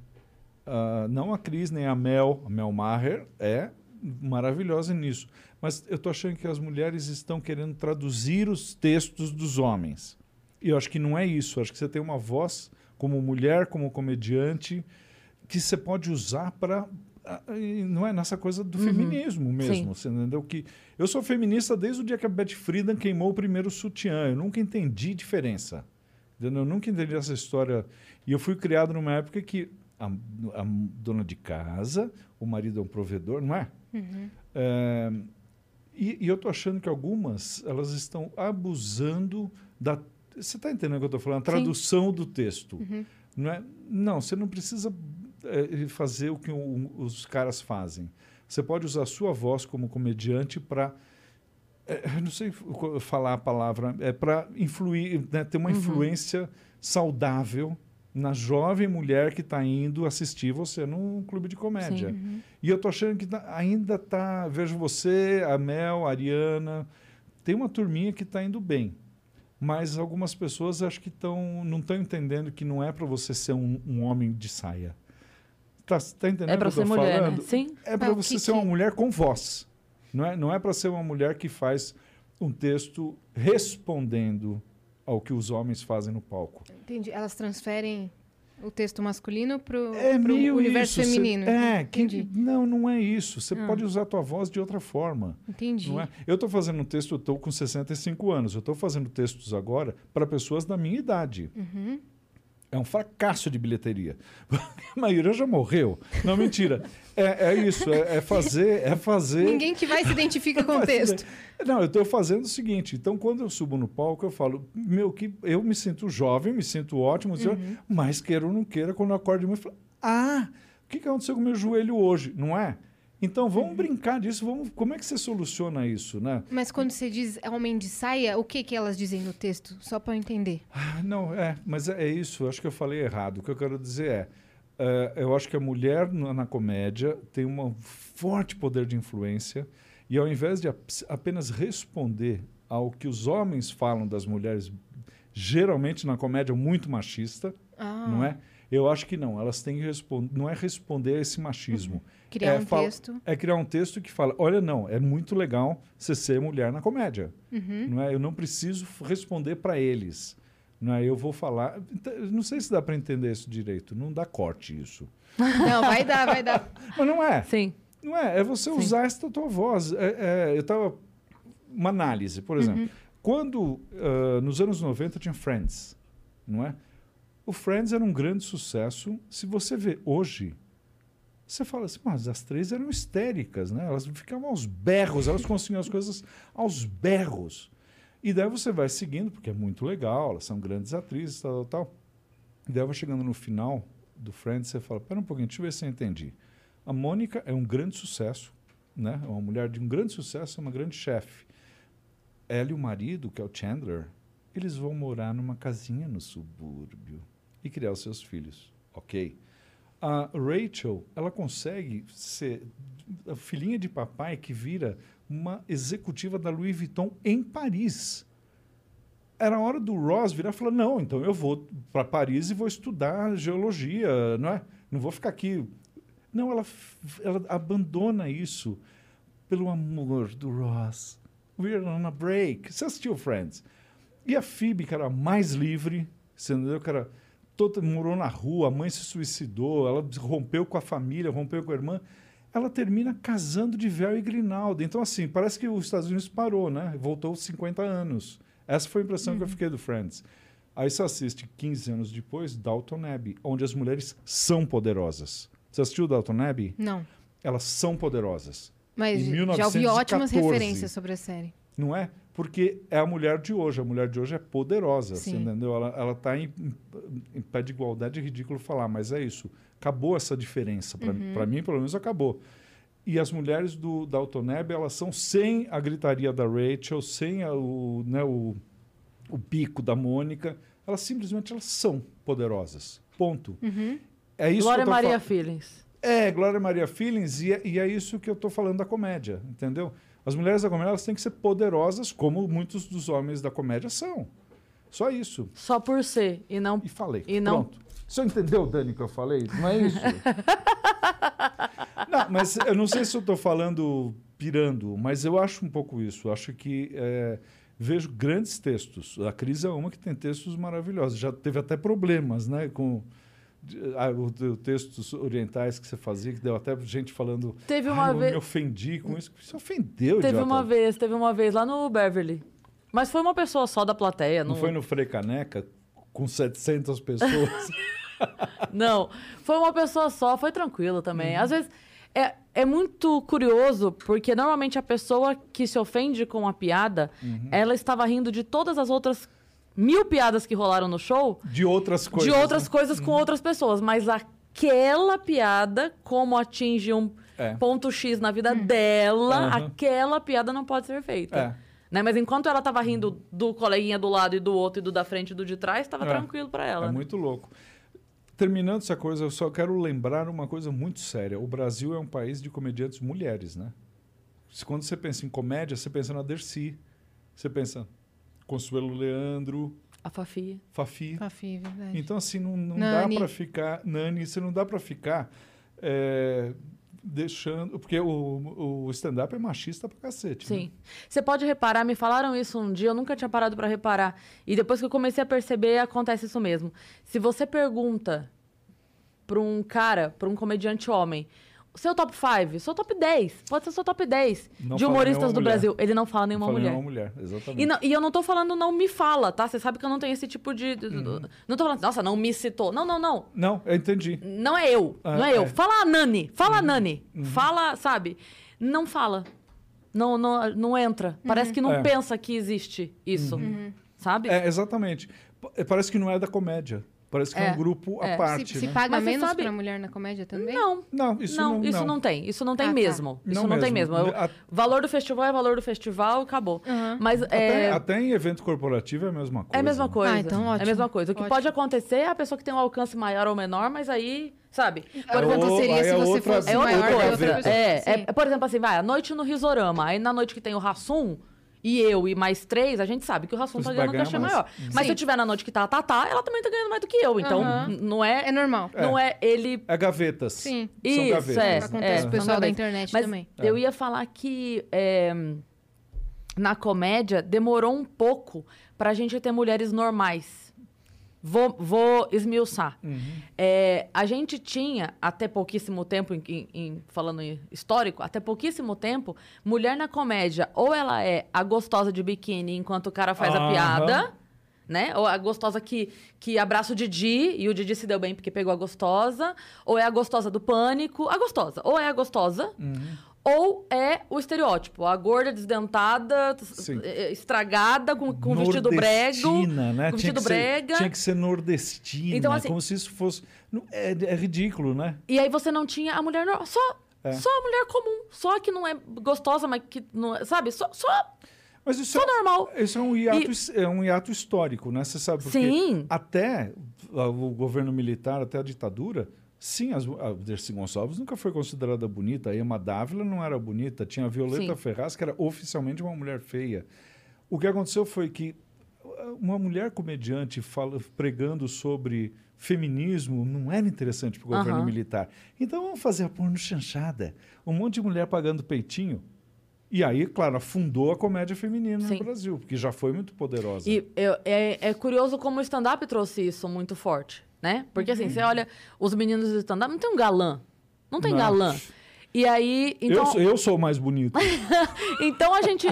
Ah, não a Cris nem a Mel, a Mel Maher é maravilhosa nisso. Mas eu estou achando que as mulheres estão querendo traduzir os textos dos homens. E eu acho que não é isso. Eu acho que você tem uma voz como mulher, como comediante, que você pode usar para não é nessa coisa do feminismo mesmo, você entendeu que eu sou feminista desde o dia que a Betty Friedan queimou o primeiro sutiã. Eu nunca entendi diferença. entendeu? Eu nunca entendi essa história. E eu fui criado numa época que a, a dona de casa, o marido é um provedor, não é? É, e, e eu tô achando que algumas elas estão abusando da. Você está entendendo o que eu estou falando? A Sim. tradução do texto. Não, é? não, você não precisa é, fazer o que os caras fazem. Você pode usar a sua voz como comediante para. eu não sei falar a palavra, é para influir, né, ter uma influência saudável na jovem mulher que está indo assistir você num clube de comédia. E eu tô achando que tá- ainda tá. Vejo você, a Mel, a Ariana. Tem uma turminha que está indo bem. Mas algumas pessoas acho que tão, não estão entendendo que não é para você ser um, um homem de saia. Tá, tá entendendo É que eu ser tô mulher, falando? né? Sim. É para Ah, o você que ser que- uma mulher com voz. Não é, não é para ser uma mulher que faz um texto respondendo ao que os homens fazem no palco. Entendi. Elas transferem o texto masculino para o É universo isso. cê- feminino. é, que, Entendi. não, não é isso. Você Ah. pode usar a tua voz de outra forma. Entendi. Não é? Eu estou fazendo um texto, eu estou com 65 anos. Eu estou fazendo textos agora para pessoas da minha idade. Uhum. É um fracasso de bilheteria. A maioria já morreu. Não, mentira. É, é isso, é, é fazer, é fazer. Ninguém que vai se identifica com o texto. Não, eu estou fazendo o seguinte. Então, quando eu subo no palco, eu falo, meu, que eu me sinto jovem, me sinto ótimo, Uhum. mas queira ou não queira, quando eu acordo de manhã, eu falo, ah, o que que aconteceu com o meu joelho hoje? Não é? Então, vamos Uhum. brincar disso. Vamos, como é que você soluciona isso, né? Mas quando você diz homem de saia, o que que elas dizem no texto? Só para eu entender. Ah, Não, é, mas é, é isso. Acho que eu falei errado. O que eu quero dizer é, é, eu acho que a mulher na, na comédia tem um forte poder de influência e ao invés de ap- apenas responder ao que os homens falam das mulheres, geralmente na comédia muito machista, Ah, não é? Eu acho que não. Elas têm que responder. Não é responder a esse machismo. Criar É, um fala- texto. É criar um texto que fala: olha, não, é muito legal você ser mulher na comédia. Uhum. Não é? Eu não preciso responder para eles. Não é? Eu vou falar. Então, Não sei se dá para entender isso direito. Não dá corte isso. Não, vai dar, vai dar. Mas não é. Sim. Não é. É você usar essa tua voz. É, é, eu tava uma análise, por exemplo. Quando ah, nos anos 90 tinha Friends, não é? O Friends era um grande sucesso. Se você vê hoje, você fala assim, mas as três eram histéricas, né? Elas ficavam aos berros, elas conseguiam as coisas aos berros. E daí você vai seguindo, porque é muito legal, elas são grandes atrizes, tal, tal, tal. E daí vai chegando no final do Friends, você fala, pera um pouquinho, deixa eu ver se eu entendi. A Mônica é um grande sucesso, né? É uma mulher de um grande sucesso, é uma grande chefe. Ela e o marido, que é o Chandler, eles vão morar numa casinha no subúrbio e criar os seus filhos, ok? A Rachel, ela consegue ser a filhinha de papai que vira uma executiva da Louis Vuitton em Paris. Era a hora do Ross virar e falar: não, então eu vou para Paris e vou estudar geologia, não é? Não vou ficar aqui. Não, ela, ela abandona isso pelo amor do Ross. We're on a break. Você assistiu Friends? E a Phoebe, que era mais livre, você entendeu? Que era morou na rua, a mãe se suicidou, ela rompeu com a família, rompeu com a irmã. Ela termina casando de véu e grinalda. Então, assim, parece que os Estados Unidos parou, né? Voltou 50 anos. Essa foi a impressão que eu fiquei do Friends. Aí você assiste 15 anos depois, Dalton Abbey, onde as mulheres são poderosas. Você assistiu Dalton Abbey? Não. Elas são poderosas. Mas Em já ouvi 1914. ótimas referências sobre a série. Não é? Porque é a mulher de hoje. A mulher de hoje é poderosa, você entendeu? Ela está em, em pé de igualdade, é ridículo falar, mas é isso. Acabou essa diferença. Para Uhum. mim, pelo menos, acabou. E as mulheres do Dalton Abbey, elas são sem a gritaria da Rachel, sem a- o, né, o, o pico da Mônica. Elas simplesmente elas são poderosas. Ponto. Uhum. É isso Glória Maria Feelings. é, Glória Maria Feelings, e é, e é isso que eu estou falando da comédia, entendeu? As mulheres da comédia elas têm que ser poderosas, como muitos dos homens da comédia são. Só isso. Só por ser. E não. E falei. E não- Pronto. Você entendeu, Dani, o que eu falei? Não é isso? não, mas eu não sei se eu estou falando pirando, mas eu acho um pouco isso. Eu acho que é, vejo grandes textos. A Cris é uma que tem textos maravilhosos. Já teve até problemas, né? Com o, o textos orientais que você fazia, que deu até gente falando. Teve "Ai, uma eu vez. me ofendi com isso. Você ofendeu, Teve idiota. uma vez, teve uma vez lá no Beverly. Mas foi uma pessoa só da plateia. Não Não, foi no Frei Caneca com 700 pessoas? Não, foi uma pessoa só, foi tranquilo também. Às vezes é, é muito curioso, porque normalmente a pessoa que se ofende com a piada, ela estava rindo de todas as outras mil piadas que rolaram no show, De outras coisas. de outras né? coisas com outras pessoas. Mas aquela piada, como atinge um É. ponto X na vida dela, Aham. aquela piada não pode ser feita. É. Né? Mas enquanto ela tava rindo do coleguinha do lado e do outro e do da frente e do de trás, tava É. tranquilo pra ela. É né? muito louco. Terminando essa coisa, eu só quero lembrar uma coisa muito séria. O Brasil é um país de comediantes mulheres, né? Se- Quando você pensa em comédia, você pensa na Dercy. Você pensa Consuelo Leandro, A Fafi. Fafi. Fafi, verdade. Então, assim, não, não dá Nani. para ficar... Nani, você não dá para ficar é, deixando. Porque o, o stand-up é machista pra cacete. né? Sim. Você pode reparar, me falaram isso um dia, eu nunca tinha parado pra reparar. E depois que eu comecei a perceber, acontece isso mesmo. Se você pergunta pra um cara, pra um comediante homem, seu top 5, seu top 10, pode ser seu top 10 Não de humoristas nenhuma do mulher. Brasil. Ele não fala nenhuma Falei mulher. uma mulher, exatamente. E, não- e eu não tô falando não me fala, tá? Você sabe que eu não tenho esse tipo de. Uhum. Não tô falando, nossa, não me citou. Não, não, não. Não, eu entendi. Não é eu. Ah, não é eu. é. Uhum. Fala a Nani. Fala a Nani. Fala, sabe? Não fala. Não, não, não entra. Parece que não É. pensa que existe isso. Sabe? É, exatamente. Pa- Parece que não é da comédia. Parece que é, É, um grupo à é. parte. Se, se né? paga Mas você menos sabe- pra mulher na comédia também? Não. Não, isso não, não. isso não. tem. Isso não tem Ah, tá. mesmo. Isso Não não, tem mesmo. mesmo. É o A- valor do festival é valor do festival, acabou. Aham. Mas Até, é, até em evento corporativo é a mesma coisa. é a mesma coisa. Ah, então É a ótimo. mesma coisa. O que Ótimo. pode acontecer é a pessoa que tem um alcance maior ou menor, mas aí, sabe? O que É o- aconteceria aí se é você outra- fosse É outra maior que coisa. outra pessoa? É, é, por exemplo, assim, vai, a noite no Risorama. Aí na noite que tem o Rassum e eu e mais três, a gente sabe que o Rassum tá ganhando um cachê mais. maior. Mas se eu tiver na noite que tá a Tatá, ela também tá ganhando mais do que eu. Então, n- não é, É normal. não é ele É gavetas. Sim. São Isso, gavetas. é. Acontece com o é, pessoal da internet Mas também. eu ia falar que é, na comédia demorou um pouco pra gente ter mulheres normais. Vou, vou esmiuçar. Uhum. É, a gente tinha, até pouquíssimo tempo, em, em- falando em histórico, até pouquíssimo tempo, mulher na comédia, ou ela é a gostosa de biquíni enquanto o cara faz a Aham. piada, né? Ou a gostosa que, que abraça o Didi, e o Didi se deu bem porque pegou a gostosa, ou é a gostosa do pânico, a gostosa. Ou é a gostosa, ou é o estereótipo, a gorda desdentada, Sim. eh, estragada, com, com vestido brego. Né? com Tinha vestido ser- brega. tinha que ser nordestina, Então, assim- como se isso fosse... É, é ridículo, né? E aí você não tinha a mulher normal. Só, É. só a mulher comum. Só que não é gostosa, mas que não é. Sabe? Só, só, Mas isso, só é, normal. isso é, um hiato, his- é um hiato histórico, né? Você sabe, porque Sim. até o governo militar, até a ditadura, sim, as, a Dercy Gonçalves nunca foi considerada bonita. A Emma Dávila não era bonita. Tinha a Violeta Sim. Ferraz, que era oficialmente uma mulher feia. O que aconteceu foi que ah, uma mulher comediante fala, pregando sobre feminismo não era interessante para o governo Aham. militar. Então vamos fazer a porno chanchada. Um monte de mulher pagando peitinho. E aí, claro, afundou a comédia feminina Sim. no Brasil, porque já foi muito poderosa. E eu- é, é curioso como o stand-up trouxe isso muito forte, né? Porque assim, você olha, os meninos do stand-up não tem um galã. Não tem Não. galã. E aí. Então, eu, sou, eu sou o mais bonito. então a gente.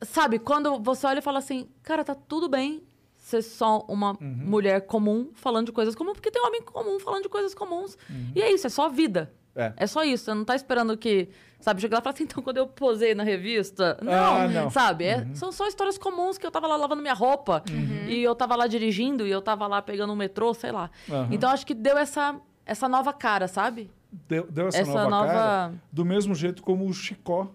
Sabe, quando você olha e fala assim, cara, tá tudo bem ser só uma Uhum. mulher comum falando de coisas comuns, porque tem homem comum falando de coisas comuns. E é isso, é só vida. É. É só isso. Você não tá esperando que, sabe, chegar lá e falar assim, então quando eu posei na revista. Não, Ah, não. sabe? É- são só histórias comuns que eu tava lá lavando minha roupa e eu tava lá dirigindo e eu tava lá pegando um metrô, sei lá. Aham. Então acho que deu essa, essa nova cara, sabe? Deu, deu essa, Essa nova, nova- cara, do mesmo jeito como o Chicó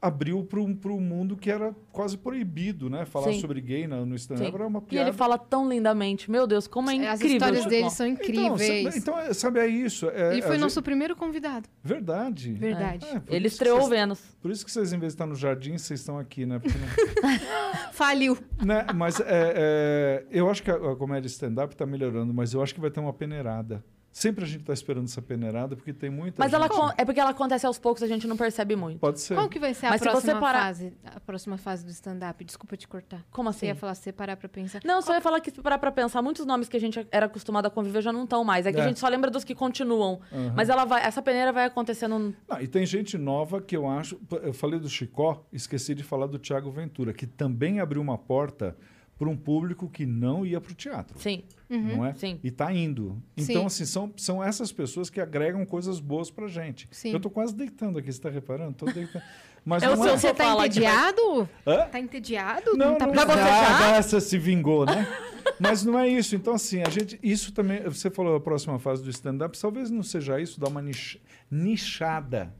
abriu para um mundo que era quase proibido, né? Falar Sim. sobre gay na- no stand-up era uma E piada. ele fala tão lindamente. Meu Deus, como é As incrível. histórias Chico. dele são Então, incríveis. sabe, então, é- sabe, é isso. É, Ele foi gente- nosso primeiro convidado. Verdade. Verdade. É, Ele estreou o Vênus. Por isso que vocês, em vez de estar no jardim, vocês estão aqui, né? Porque não- Faliu. né? Mas é, é, eu acho que a, a comédia stand-up está melhorando, mas eu acho que vai ter uma peneirada. Sempre a gente está esperando essa peneirada, porque tem muita Mas ela gente... é porque ela acontece aos poucos, a gente não percebe muito. Pode ser. Qual que vai ser a Mas se próxima você parar- fase? A próxima fase do stand-up? Desculpa te cortar. Como Você assim? ia falar, você parar pra pensar. Não, só ia falar que se parar pra pensar, muitos nomes que a gente era acostumado a conviver já não estão mais. É que É. a gente só lembra dos que continuam. Aham. Mas ela vai, essa peneira vai acontecendo. Não, e tem gente nova que eu acho. Eu falei do Chicó, esqueci de falar do Tiago Ventura, que também abriu uma porta para um público que não ia para o teatro. Sim. Não é? Sim. E está indo. Sim. Então, assim, são, são essas pessoas que agregam coisas boas pra gente. Sim. Eu tô quase deitando aqui, você tá reparando? Tô deitando. Mas É o não seu é... Você tá que entediado? Hã? Tá entediado? Não, tá não, ah, essa se vingou, né? Mas não é isso. Então, assim, a gente. Isso também. Você falou a próxima fase do stand-up, talvez não seja isso, dar uma nich- nichada.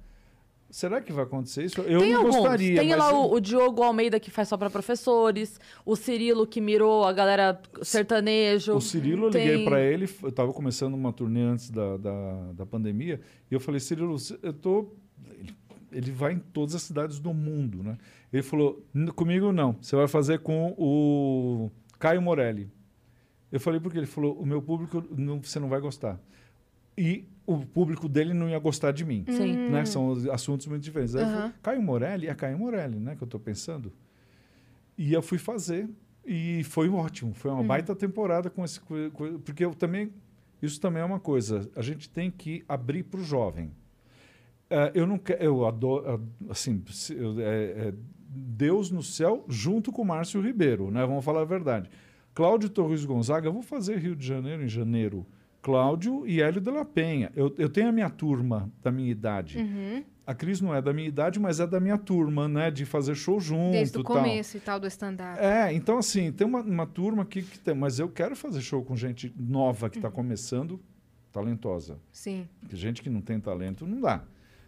Será que vai acontecer isso? Eu tem não alguns. gostaria. tem mas lá o, o Diogo Almeida que faz só pra professores, o Cirilo que mirou a galera sertanejo. O Cirilo, eu tem- liguei para ele, eu estava começando uma turnê antes da, da, da pandemia, e eu falei, Cirilo, eu tô. Ele, ele vai em todas as cidades do mundo, né? Ele falou, "N- comigo não, você vai fazer com o Caio Morelli. Eu falei, porque ele falou, o meu público não, você não vai gostar. E o público dele não ia gostar de mim. Sim. Né? São os assuntos muito diferentes. Aí eu falei, Caio Morelli, é Caio Morelli, né? Que eu estou pensando. E eu fui fazer e foi ótimo. Foi uma baita temporada com esse... Porque eu também... Isso também é uma coisa. A gente tem que abrir para o jovem. Eh, eu não quero... Eu adoro... Assim, eu- é- é Deus no céu junto com Márcio Ribeiro, né? Vamos falar a verdade. Cláudio Torres Gonzaga, eu vou fazer Rio de Janeiro em janeiro. Cláudio e Hélio de la Penha. Eu, eu tenho a minha turma da minha idade. Uhum. A Cris não é da minha idade, mas é da minha turma, né? De fazer show junto Desde o começo e tal do stand-up. É, então assim, tem uma, uma turma aqui que tem, mas eu quero fazer show com gente nova que está começando, talentosa. Sim. Porque gente que não tem talento não dá.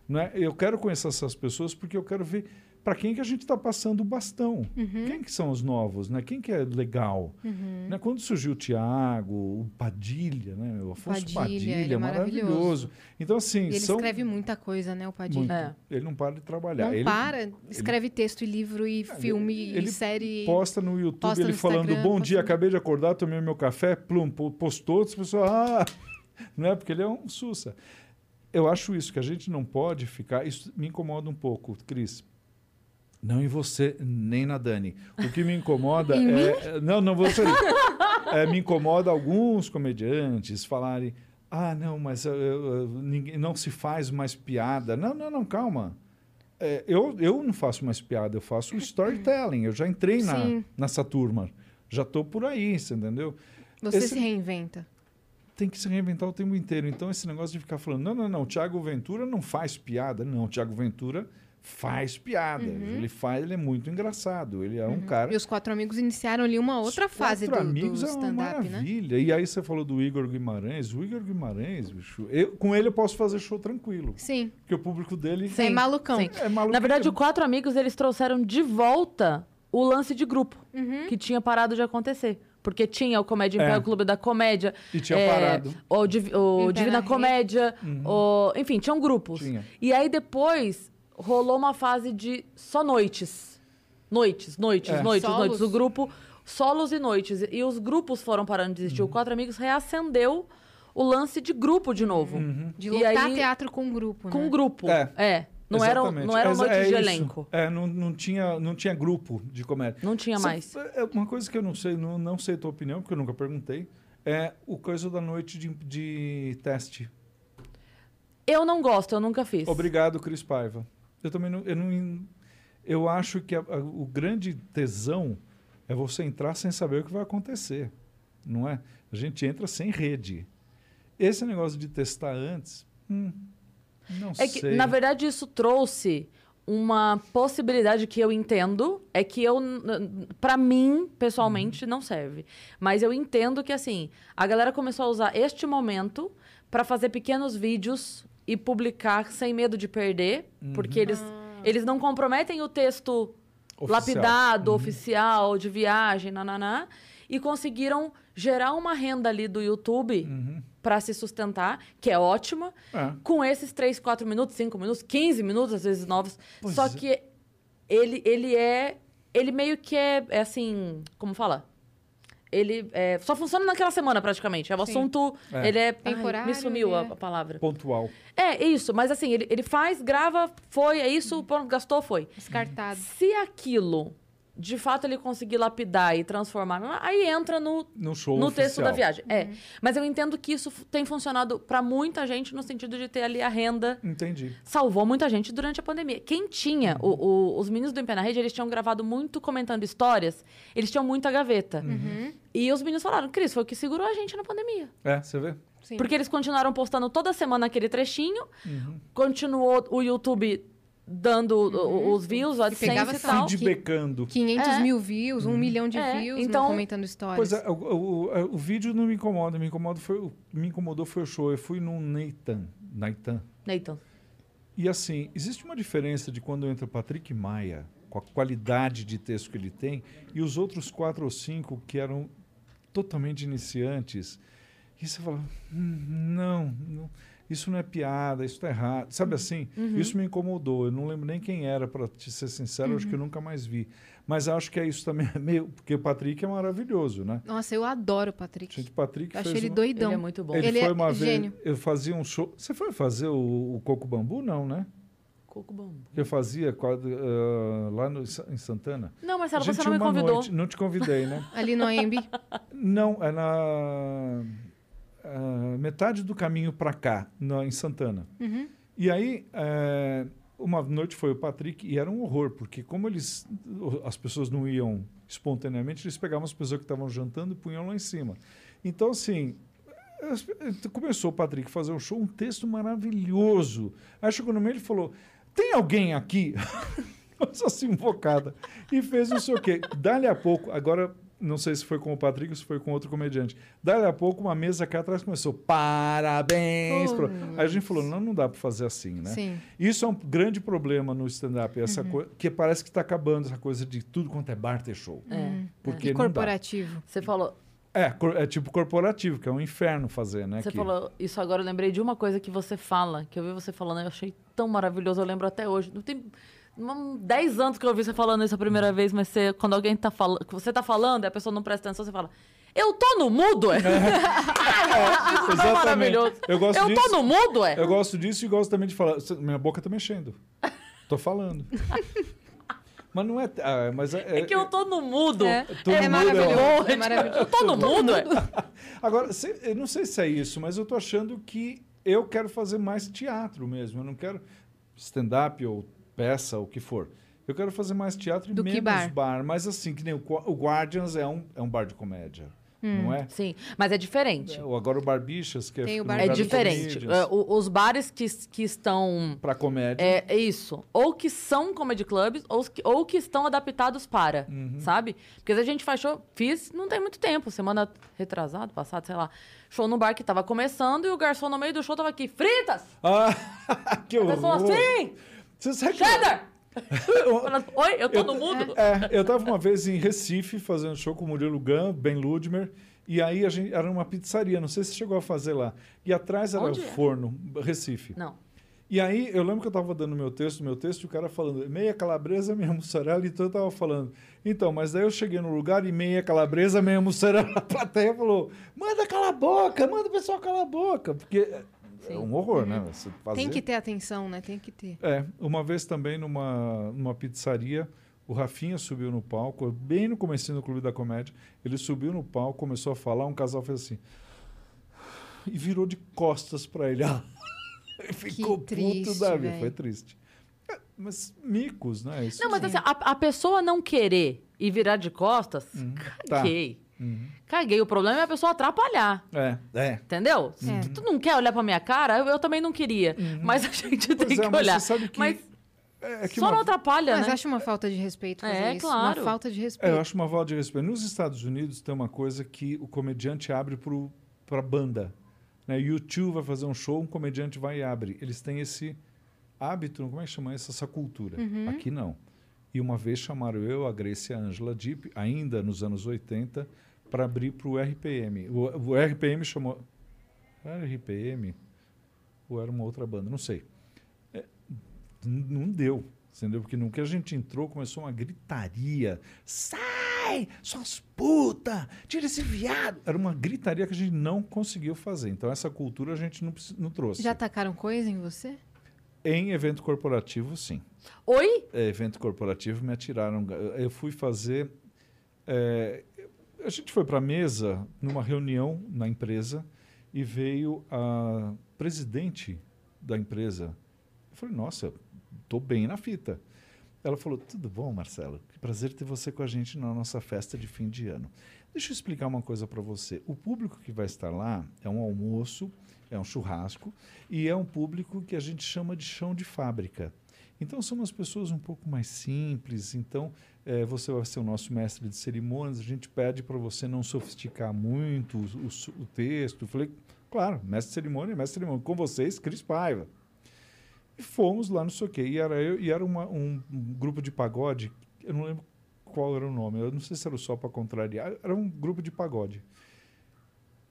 Não é? Eu quero conhecer essas pessoas porque eu quero ver para quem que a gente está passando o bastão. Uhum. Quem que são os novos, né? Quem que é legal? Uhum. Né? Quando surgiu o Tiago, o Padilha, né? O Afonso Padilha, Padilha, ele é maravilhoso. maravilhoso. Então assim, ele são escreve muita coisa, né, o Padilha? É. Ele não para de trabalhar. Não ele para, escreve texto e livro e filme ele e série. posta no YouTube posta ele no falando bom dia, no- acabei de acordar, tomei meu café, plum, po- postou, as pessoas, ah, não é porque ele é um sussa. Eu acho isso que a gente não pode ficar, isso me incomoda um pouco, Cris. Não em você, nem na Dani. O que me incomoda Em é, não, não você. É, me incomoda alguns comediantes falarem: "Ah, não, mas eh, eh, ninguém não se faz mais piada". Não, não, não, calma. É, eu, eu não faço mais piada, eu faço storytelling. Eu já entrei na, Sim. nessa turma. Já estou por aí, você entendeu? Você esse- se reinventa. Tem que se reinventar o tempo inteiro. Então, esse negócio de ficar falando, não, não, não, o Thiago Ventura não faz piada. Não, o Thiago Ventura faz piada. Ele faz, ele é muito engraçado. Ele é um cara. E os quatro amigos iniciaram ali uma outra Os fase do, quatro do amigos é uma né? maravilha. E aí você falou do Igor Guimarães. O Igor Guimarães, bicho, eu- com ele eu posso fazer show tranquilo. Sim. Porque o público dele É malucão. sim. é maluco. Na verdade, o Quatro Amigos, eles trouxeram de volta o lance de grupo, Uhum. que tinha parado de acontecer. Porque tinha o Comédia em É. Pé, o Clube da Comédia. E tinha é, parado. O, Div- o Divina. Comédia. o- enfim, tinham grupos. Tinha. E aí depois rolou uma fase de só noites. Noites, noites, É. noites, Solos. noites. O grupo, solos e noites. E os grupos foram parando de existir. Uhum. O Quatro Amigos reacendeu o lance de grupo de novo. De E lotar aí- teatro com grupo, Com né? grupo. É. É. Não eram, Exatamente. não eram Exa- noites é de isso. elenco. É, não, não, tinha, não tinha grupo de comédia. Não tinha Você- mais. É uma coisa que eu não sei, não, não sei a tua opinião, porque eu nunca perguntei. É o coisa da noite de, de teste. Eu não gosto, eu nunca fiz. Obrigado, Cris Paiva. Eu também não. Eu, não, eu acho que a- a- o grande tesão é você entrar sem saber o que vai acontecer. Não é? A gente entra sem rede. Esse negócio de testar antes. hum, não É que, sei. na verdade, isso trouxe uma possibilidade que eu entendo, é que eu, para mim, pessoalmente, Uhum. não serve. Mas eu entendo que, assim, a galera começou a usar este momento para fazer pequenos vídeos e publicar sem medo de perder, Uhum. porque eles, eles não comprometem o texto Oficial. Uhum. lapidado, oficial, de viagem, nananá, e conseguiram gerar uma renda ali do YouTube Uhum. para se sustentar, que é ótima, É. com esses 3, 4 minutos, 5 minutos, 15 minutos, às vezes novos. Pois Só é. que ele, ele é. Ele meio que é, é assim. Como fala? Ele é, só funciona naquela semana, praticamente. É o Sim. assunto. É. Ele é. Temporário, Ai, me sumiu é- a palavra. Pontual. É, é isso. Mas assim, ele, ele faz, grava, foi, é isso, pronto, gastou, foi. Descartado. Se aquilo, de fato, ele conseguir lapidar e transformar, aí entra no, No show no oficial. texto da viagem. É. Mas eu entendo que isso tem funcionado para muita gente no sentido de ter ali a renda. Entendi. Salvou muita gente durante a pandemia. Quem tinha, o- o- os meninos do Em Pé na Rede, eles tinham gravado muito comentando histórias, eles tinham muita gaveta. Uhum. E os meninos falaram, Cris, foi o que segurou a gente na pandemia. É, você vê? Sim. Porque eles continuaram postando toda semana aquele trechinho, Uhum. continuou o YouTube dando o- os views, o Uhum. pegava AdSense e tal. assim, Feedbackando. 500 É. mil views, um milhão de É, views, então- né, comentando histórias. Pois é, o, o, o- o vídeo não me incomoda, me incomoda foi me incomodou foi o show. Eu fui num Nathan, Nathan. Nathan. E assim, existe uma diferença de quando entra o Patrick Maia, com a qualidade de texto que ele tem, e os outros quatro ou cinco que eram totalmente iniciantes. E você fala, "Hum, não, não, isso não é piada, isso está errado. Uhum. Sabe assim? Isso me incomodou. Eu não lembro nem quem era, para te ser sincero, acho que eu nunca mais vi. Mas acho que é isso também, é meio, porque o Patrick é maravilhoso, né? Nossa, eu adoro o Patrick. Gente, o Patrick Eu acho fez ele uma- doidão. Ele é muito bom. Ele, Ele foi é uma gênio. vez, eu fazia um show. Você foi fazer o, o Coco Bambu? Não, né? Coco bambu. Que eu fazia quadro, ah, lá no, em Santana. Não, Marcelo, A gente você não me convidou. noite- não te convidei, né? Ali no AMB. Não, é na ah, metade do caminho para cá, na- em Santana. Uhum. E aí, eh, uma noite foi o Patrick e era um horror, porque como eles, as pessoas não iam espontaneamente, eles pegavam as pessoas que estavam jantando e punham lá em cima. Então, assim, as- começou o Patrick a fazer um show, um texto maravilhoso. Aí chegou no meio e falou, tem alguém aqui? Só assim, invocada. E fez não sei o quê. Dali a pouco, agora não sei se foi com o Patrick ou se foi com outro comediante. Dali a pouco, uma mesa cá atrás começou, parabéns. Pro-" Aí a gente falou, não, não dá para fazer assim, né? Sim. Isso é um grande problema no stand-up, essa Uhum. coisa que parece que está acabando essa coisa de tudo quanto é bar ter show. É. Porque E não dá. corporativo. Você falou, É, é tipo corporativo, que é um inferno fazer, né? Você que- falou isso agora, eu lembrei de uma coisa que você fala, que eu vi você falando, eu achei tão maravilhoso, eu lembro até hoje. Não tem 10 anos que eu ouvi você falando isso a primeira vez, mas você, quando alguém tá falando, você tá falando e a pessoa não presta atenção, você fala, eu tô no mudo, é? isso é tão maravilhoso. Eu gosto eu disso. tô no mudo, é? Eu gosto disso e gosto também de falar. "Cê- Minha boca tá mexendo. Tô falando. mas não é. ah, mas é, É que eu tô no mudo. É, Todo é mundo maravilhoso. é- É maravilhoso. Eu tô no mudo, é? Agora, cê- eu não sei se é isso, mas eu tô achando que eu quero fazer mais teatro mesmo. Eu não quero stand-up ou peça, o que for. Eu quero fazer mais teatro e Do menos bar. Mas assim, que nem o, o Guardians é um, é um bar de comédia, não é? Sim, mas é diferente. É, o- Agora o Barbichas, que é, Tem o no Bar É diferente. É, o- os bares que, que estão Pra comédia. É, é isso. Ou que são comedy clubs, ou que, ou que estão adaptados para, Uhum. sabe? Porque a gente faz show, fiz não tem muito tempo, semana retrasado, passado, sei lá. Show no bar que tava começando e o garçom no meio do show tava aqui, fritas! Ah, que A horror. pessoa assim, Você sabe que- cheddar! Falando, Oi, eu tô no mundo. É, eu tava uma vez em Recife fazendo show com o Murilo Gun, Ben Ludmer, e aí a gente era uma pizzaria, não sei se chegou a fazer lá. E atrás era Onde o é? forno, Recife. Não. E aí eu lembro que eu tava dando meu texto, meu texto, e o cara falando meia calabresa, meia mussarela, então eu tava falando. Então, mas daí eu cheguei no lugar e meia calabresa, meia mussarela, a plateia falou: manda calar a boca, manda o pessoal calar a boca, porque é- é um horror, né? Você fazer... Tem que ter atenção, né? Tem que ter. É, uma vez também numa, numa pizzaria, o Rafinha subiu no palco, bem no comecinho do Clube da Comédia, ele subiu no palco, começou a falar, um casal fez assim, e virou de costas para ele. Ficou triste, puto da vida, velho. foi triste. É, mas micos, né? Isso Não, mas assim, a, a pessoa não querer e virar de costas, tá. caguei. Uhum. Caguei. O problema é a pessoa atrapalhar. É, é. Entendeu? É. Se tu não quer olhar pra minha cara, eu, eu também não queria. Mas a gente tem Pois é, que mas olhar. você sabe que... Mas é que só uma- não atrapalha, Mas né? acho uma falta de respeito fazer É, isso. claro. Uma falta de É, respeito. eu acho uma volta de respeito. Nos Estados Unidos tem uma coisa que o comediante abre para banda. Né? YouTube vai fazer um show, um comediante vai e abre. Eles têm esse hábito, como é que chama isso? Essa cultura. Uhum. Aqui não. E uma vez chamaram eu, a Grace e a Angela Deep, ainda nos anos 80, para abrir para o RPM. O, o RPM chamou. RPM? Ou era uma outra banda? Não sei. É, não deu. Entendeu? Porque no que a gente entrou, começou uma gritaria. Sai! Suas puta! Tira esse viado! Era uma gritaria que a gente não conseguiu fazer. Então, essa cultura a gente não, não trouxe. Já tacaram coisa em você? Em evento corporativo, sim. Oi? É, evento corporativo, me atiraram. Eu fui fazer. é, a gente foi para a mesa numa reunião na empresa e veio a presidente da empresa. Eu falei, nossa, estou bem na fita. Ela falou, tudo bom, Marcelo? Que prazer ter você com a gente na nossa festa de fim de ano. Deixa eu explicar uma coisa para você. O público que vai estar lá é um almoço, é um churrasco e é um público que a gente chama de chão de fábrica. Então, são umas pessoas um pouco mais simples. Então, eh, você vai ser o nosso mestre de cerimônias. A gente pede para você não sofisticar muito o, o o texto. Eu falei, claro, mestre de cerimônia, mestre de cerimônia. Com vocês, Cris Paiva. E fomos lá no sei o quê. E era, eu, e era uma- um, um grupo de pagode. Eu não lembro qual era o nome. Eu não sei se era só para contrariar. Era um grupo de pagode.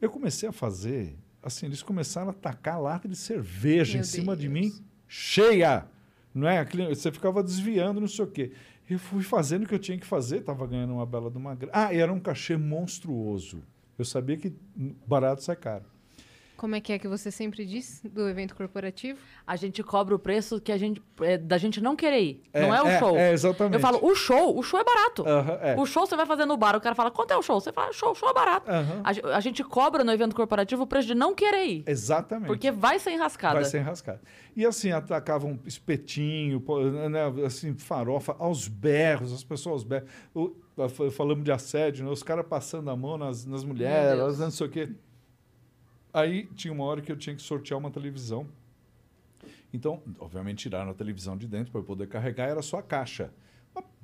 Eu comecei a fazer... Assim, eles começaram a tacar lata de cerveja Meu em cima de Deus. mim, cheia. Não é? Você ficava desviando, não sei o quê. Eu fui fazendo o que eu tinha que fazer, estava ganhando uma bela de uma. Ah, era um cachê monstruoso. Eu sabia que barato sai caro. Como é que é que você sempre diz do evento corporativo? A gente cobra o preço que a gente, é, da gente não querer ir. É, não é o é, show. é, exatamente. Eu falo, o show, o show é barato. É. O show você vai fazer no bar, o cara fala, quanto é o show? Você fala, show, show é barato. Aham. A, a gente cobra no evento corporativo o preço de não querer ir. Exatamente. Porque vai ser enrascada. Vai ser enrascado. E assim, atacavam espetinho, né, assim, farofa, aos berros, as pessoas aos berros. O- fa- falamos de assédio, né, os caras passando a mão nas, nas mulheres, elas não sei o quê. Aí tinha uma hora que eu tinha que sortear uma televisão. Então, obviamente, tiraram a televisão de dentro para eu poder carregar, era só a caixa.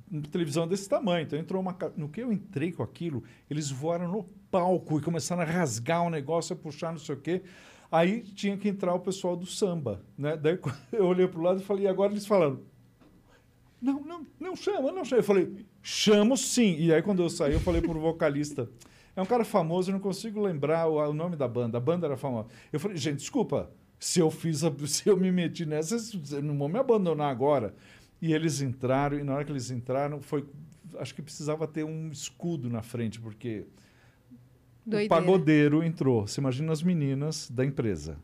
Uma, televisão desse tamanho. Então entrou uma. No que eu entrei com aquilo, eles voaram no palco e começaram a rasgar o negócio, a puxar não sei o quê. Aí tinha que entrar o pessoal do samba. Né? Daí eu olhei para o lado e falei, e agora eles falaram. Não, não, não chama, não chama. Eu falei, chamo sim. E aí, quando eu saí, eu falei pro vocalista. É um cara famoso, eu não consigo lembrar o, o nome da banda. A banda era famosa. Eu falei, gente, desculpa, se eu fiz, a- se eu me meti nessa, não vão me abandonar agora. E eles entraram, e na hora que eles entraram, foi. Acho que precisava ter um escudo na frente, porque o Doideira. pagodeiro entrou. Você imagina as meninas da empresa.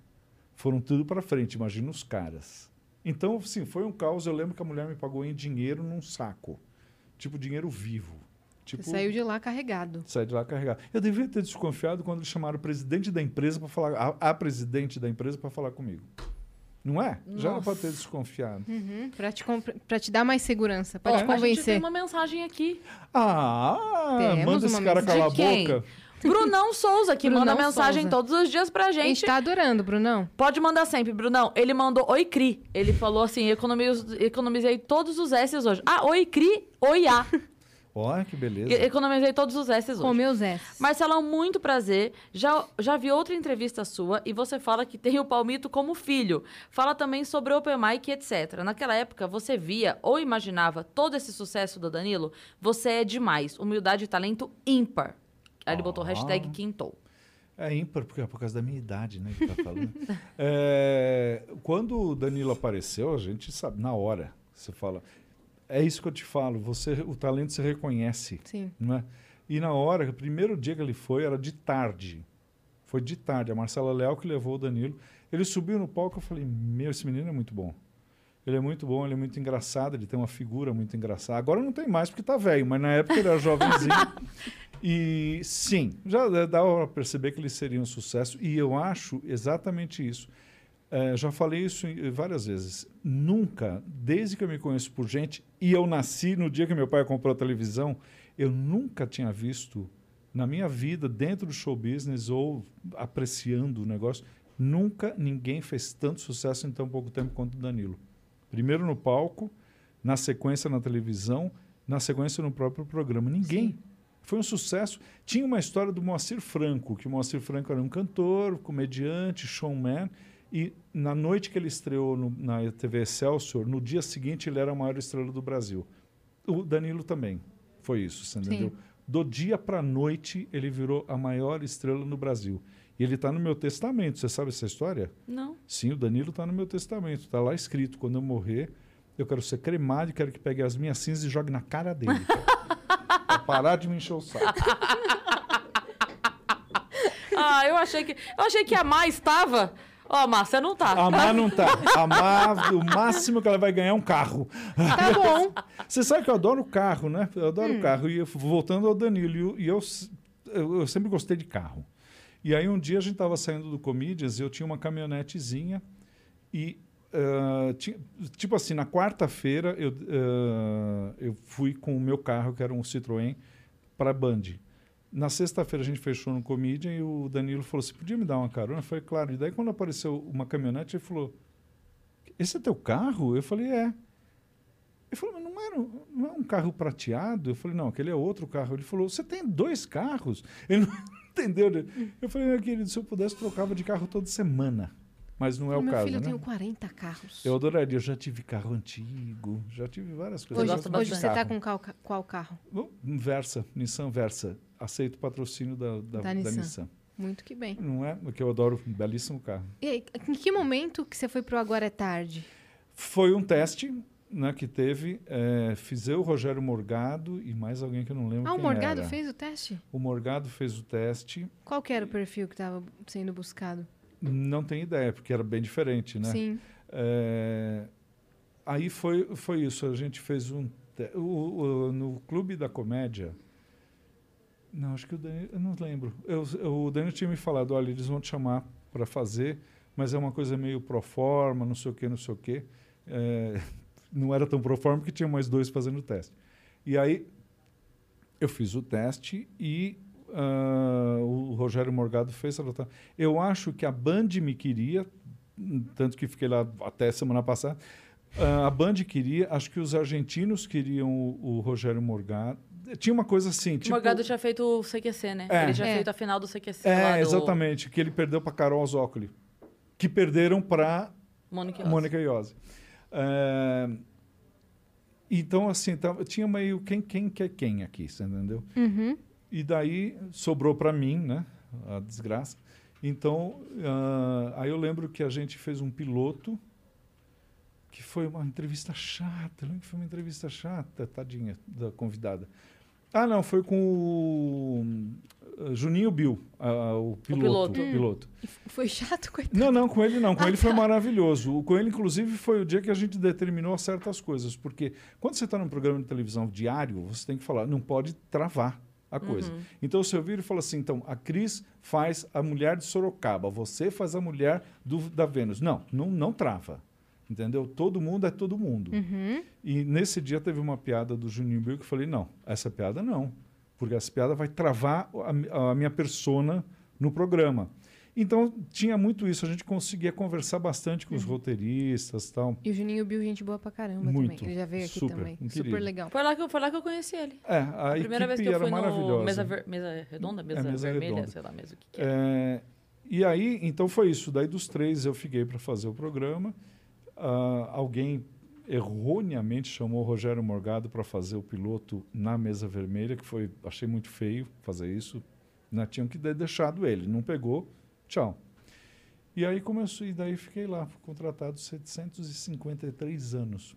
Foram tudo para frente, imagina os caras. Então, sim, foi um caos. Eu lembro que a mulher me pagou em dinheiro num saco. Tipo, dinheiro vivo. Tipo, Você saiu de lá carregado. Sai de lá carregado. Eu devia ter desconfiado quando eles chamaram o presidente da empresa para falar, a, a presidente da empresa para falar comigo. Não é? Já era para ter desconfiado. Uhum, pra, te te dar mais segurança, pra Ó, te A gente tem convencer. uma mensagem aqui. Ah, Temos manda esse cara calar a boca. Brunão Souza, que Brunão manda mensagem Souza. todos os dias pra A gente. gente tá adorando, Brunão. Pode mandar sempre, Brunão. Ele mandou Oi Cri. Ele falou assim: economiz- economizei todos os S's hoje. Ah, Oi Cri, Oi A. Olha que beleza. E- Economizei todos os S's hoje. Com meus S. Marcelão, muito prazer. Já, já vi outra entrevista sua e você fala que tem o Palmito como filho. Fala também sobre Open Mic, etc. Naquela época, você via ou imaginava todo esse sucesso do Danilo? Você é demais. Humildade e talento ímpar. Aí ele botou hashtag quintou. É ímpar, porque é por causa da minha idade, né? Que tá falando. É, quando o Danilo apareceu, a gente sabe, na hora, você fala. É isso que eu te falo, você, o talento se reconhece. Sim. não é? E na hora, o primeiro dia que ele foi, era de tarde. Foi de tarde. A Marcela Leal que levou o Danilo. Ele subiu no palco eu falei: Meu, esse menino é muito bom. Ele é muito bom, ele é muito engraçado, ele tem uma figura muito engraçada. Agora não tem mais porque tá velho, mas na época ele era jovenzinho. e sim, já dava para perceber que ele seria um sucesso. E eu acho exatamente isso. É, já falei isso várias vezes. Nunca, desde que eu me conheço por gente, e eu nasci no dia que meu pai comprou a televisão, eu nunca tinha visto na minha vida, dentro do show business ou apreciando o negócio, nunca ninguém fez tanto sucesso em tão pouco tempo quanto o Danilo. Primeiro no palco, na sequência na televisão, na sequência no próprio programa. Ninguém. Foi um sucesso. Tinha uma história do Moacir Franco, que o Moacir Franco era um cantor, comediante, showman, e na noite que ele estreou no- na TV Excelsior, no dia seguinte ele era a maior estrela do Brasil. O Danilo também foi isso, você entendeu? Do dia para a noite ele virou a maior estrela no Brasil. E ele está no meu testamento. Você sabe essa história? Não. Sim, o Danilo está no meu testamento. Está lá escrito: quando eu morrer, eu quero ser cremado e quero que pegue as minhas cinzas e jogue na cara dele. pra parar de me encher o saco. Ah, eu achei que. Eu achei que a Má estava. Ó, Má, você não tá. A Má não tá. A Má, o máximo que ela vai ganhar é um carro. Tá bom. Você sabe que eu adoro carro, né? Eu adoro carro. E eu- voltando ao Danilo, e eu, eu, eu- sempre gostei de carro. E aí um dia a gente estava saindo do Comedians e eu tinha uma caminhonetezinha e ah, tinha- tipo assim, na quarta-feira eu, ah, eu fui com o meu carro, que era um Citroën, para Band. Na sexta-feira a gente fechou no Comedian e o Danilo falou: Você podia me dar uma carona? Eu falei: Claro. E daí quando apareceu uma caminhonete, ele falou: Esse é teu carro? Eu falei: É. Ele falou, mas não, era, não é um carro prateado? Eu falei, não, aquele é outro carro. Ele falou, você tem dois carros? Ele não entendeu. Eu falei, meu querido, se eu pudesse, trocava de carro toda semana. Mas não é o Meu caso, filho, eu né? tenho 40 carros. Eu adoraria, eu já tive carro antigo, já tive várias coisas. Hoje, Eu hoje você tá carro. com qual, qual carro? Bom, Versa, Nissan Versa. Aceito o patrocínio da, da, Da da Nissan. Nissan. Muito que bem. Não é? Porque eu adoro um belíssimo carro. E aí, em que momento que você foi pro Agora é Tarde? Foi um teste. né, que teve, é, fiz eu, Rogério Morgado e mais alguém que eu não lembro Ah, o Morgado era. fez o teste? O Morgado fez o teste. Qual que era o perfil que estava sendo buscado? Não tenho ideia, porque era bem diferente, né? Sim. É, aí foi, foi isso. A gente fez um. te- O, o- no Clube da Comédia. Não, acho que o Daniel. Eu não lembro. Eu, eu- o Daniel tinha me falado: olha, eles vão te chamar para fazer, mas é uma coisa meio pro forma, não sei o quê, não sei o quê. É, não era tão pro forma porque tinha mais dois fazendo o teste. E aí eu fiz o teste e ah, o Rogério Morgado fez. Eu acho que a Band me queria, tanto que fiquei lá até semana passada. Ah, a Band queria, acho que os argentinos queriam o, o Rogério Morgado. Tinha uma coisa assim, O tipo... Morgado tinha feito o CQC, né? É. Ele tinha É. feito a final do CQC lá É, do exatamente, que ele perdeu para Carol Zócoli, que perderam para Mônica Iose. Mônica Iose. É, então, assim, tava- tinha meio quem, quem quer quem aqui, você entendeu? Uhum. E daí sobrou para mim, né? A desgraça. Então, ah, aí eu lembro que a gente fez um piloto que foi uma entrevista chata. Eu lembro que foi uma entrevista chata, tadinha da convidada. Ah, não, foi com o ah, Juninho Bill, ah, o piloto. piloto. o piloto. E f- foi chato, coitado. Não, não, com ele não. Com Ah, ele foi tá. maravilhoso. Com ele, inclusive, foi o dia que a gente determinou certas coisas. Porque quando você está num programa de televisão diário, você tem que falar, não pode travar a coisa. Uhum. Então, o seu vira e fala assim, então, a Cris faz a mulher de Sorocaba, você faz a mulher do, da Vênus. Não, não, não trava. Entendeu? Todo mundo é todo mundo. Uhum. E nesse dia teve uma piada do Juninho Bill que eu falei, não, essa piada não. Porque essa piada vai travar a, a minha persona no programa. Então, tinha muito isso. A gente conseguia conversar bastante com os roteiristas e tal. E o Juninho Bill, gente boa pra caramba Muito. também. Ele já veio aqui Super, também. um Super querido. legal. Foi lá, que eu, foi lá que eu conheci ele. É, a, A primeira vez que eu era fui no mesa, ver- mesa redonda, mesa, mesa vermelha, redonda. sei lá mesmo o que, que é. É, e aí, então foi isso. Daí dos três eu fiquei para fazer o programa. Ah, alguém erroneamente chamou o Rogério Morgado para fazer o piloto na mesa vermelha, que foi achei muito feio fazer isso. Né? Tinham que ter deixado ele. Não pegou, tchau. E aí começou, e daí fiquei lá, fui contratado 753 anos.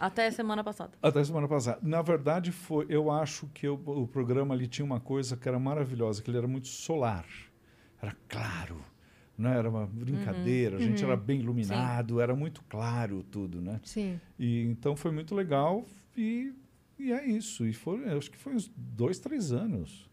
Até semana passada. Até semana passada. Na verdade, foi, eu acho que eu- o programa ali tinha uma coisa que era maravilhosa, que ele era muito solar. Era claro. Né? Era uma brincadeira, a gente Uhum. era bem iluminado, era muito claro tudo, né? Sim. E, então foi muito legal e, e é isso. E foi, acho que foi uns dois, três anos.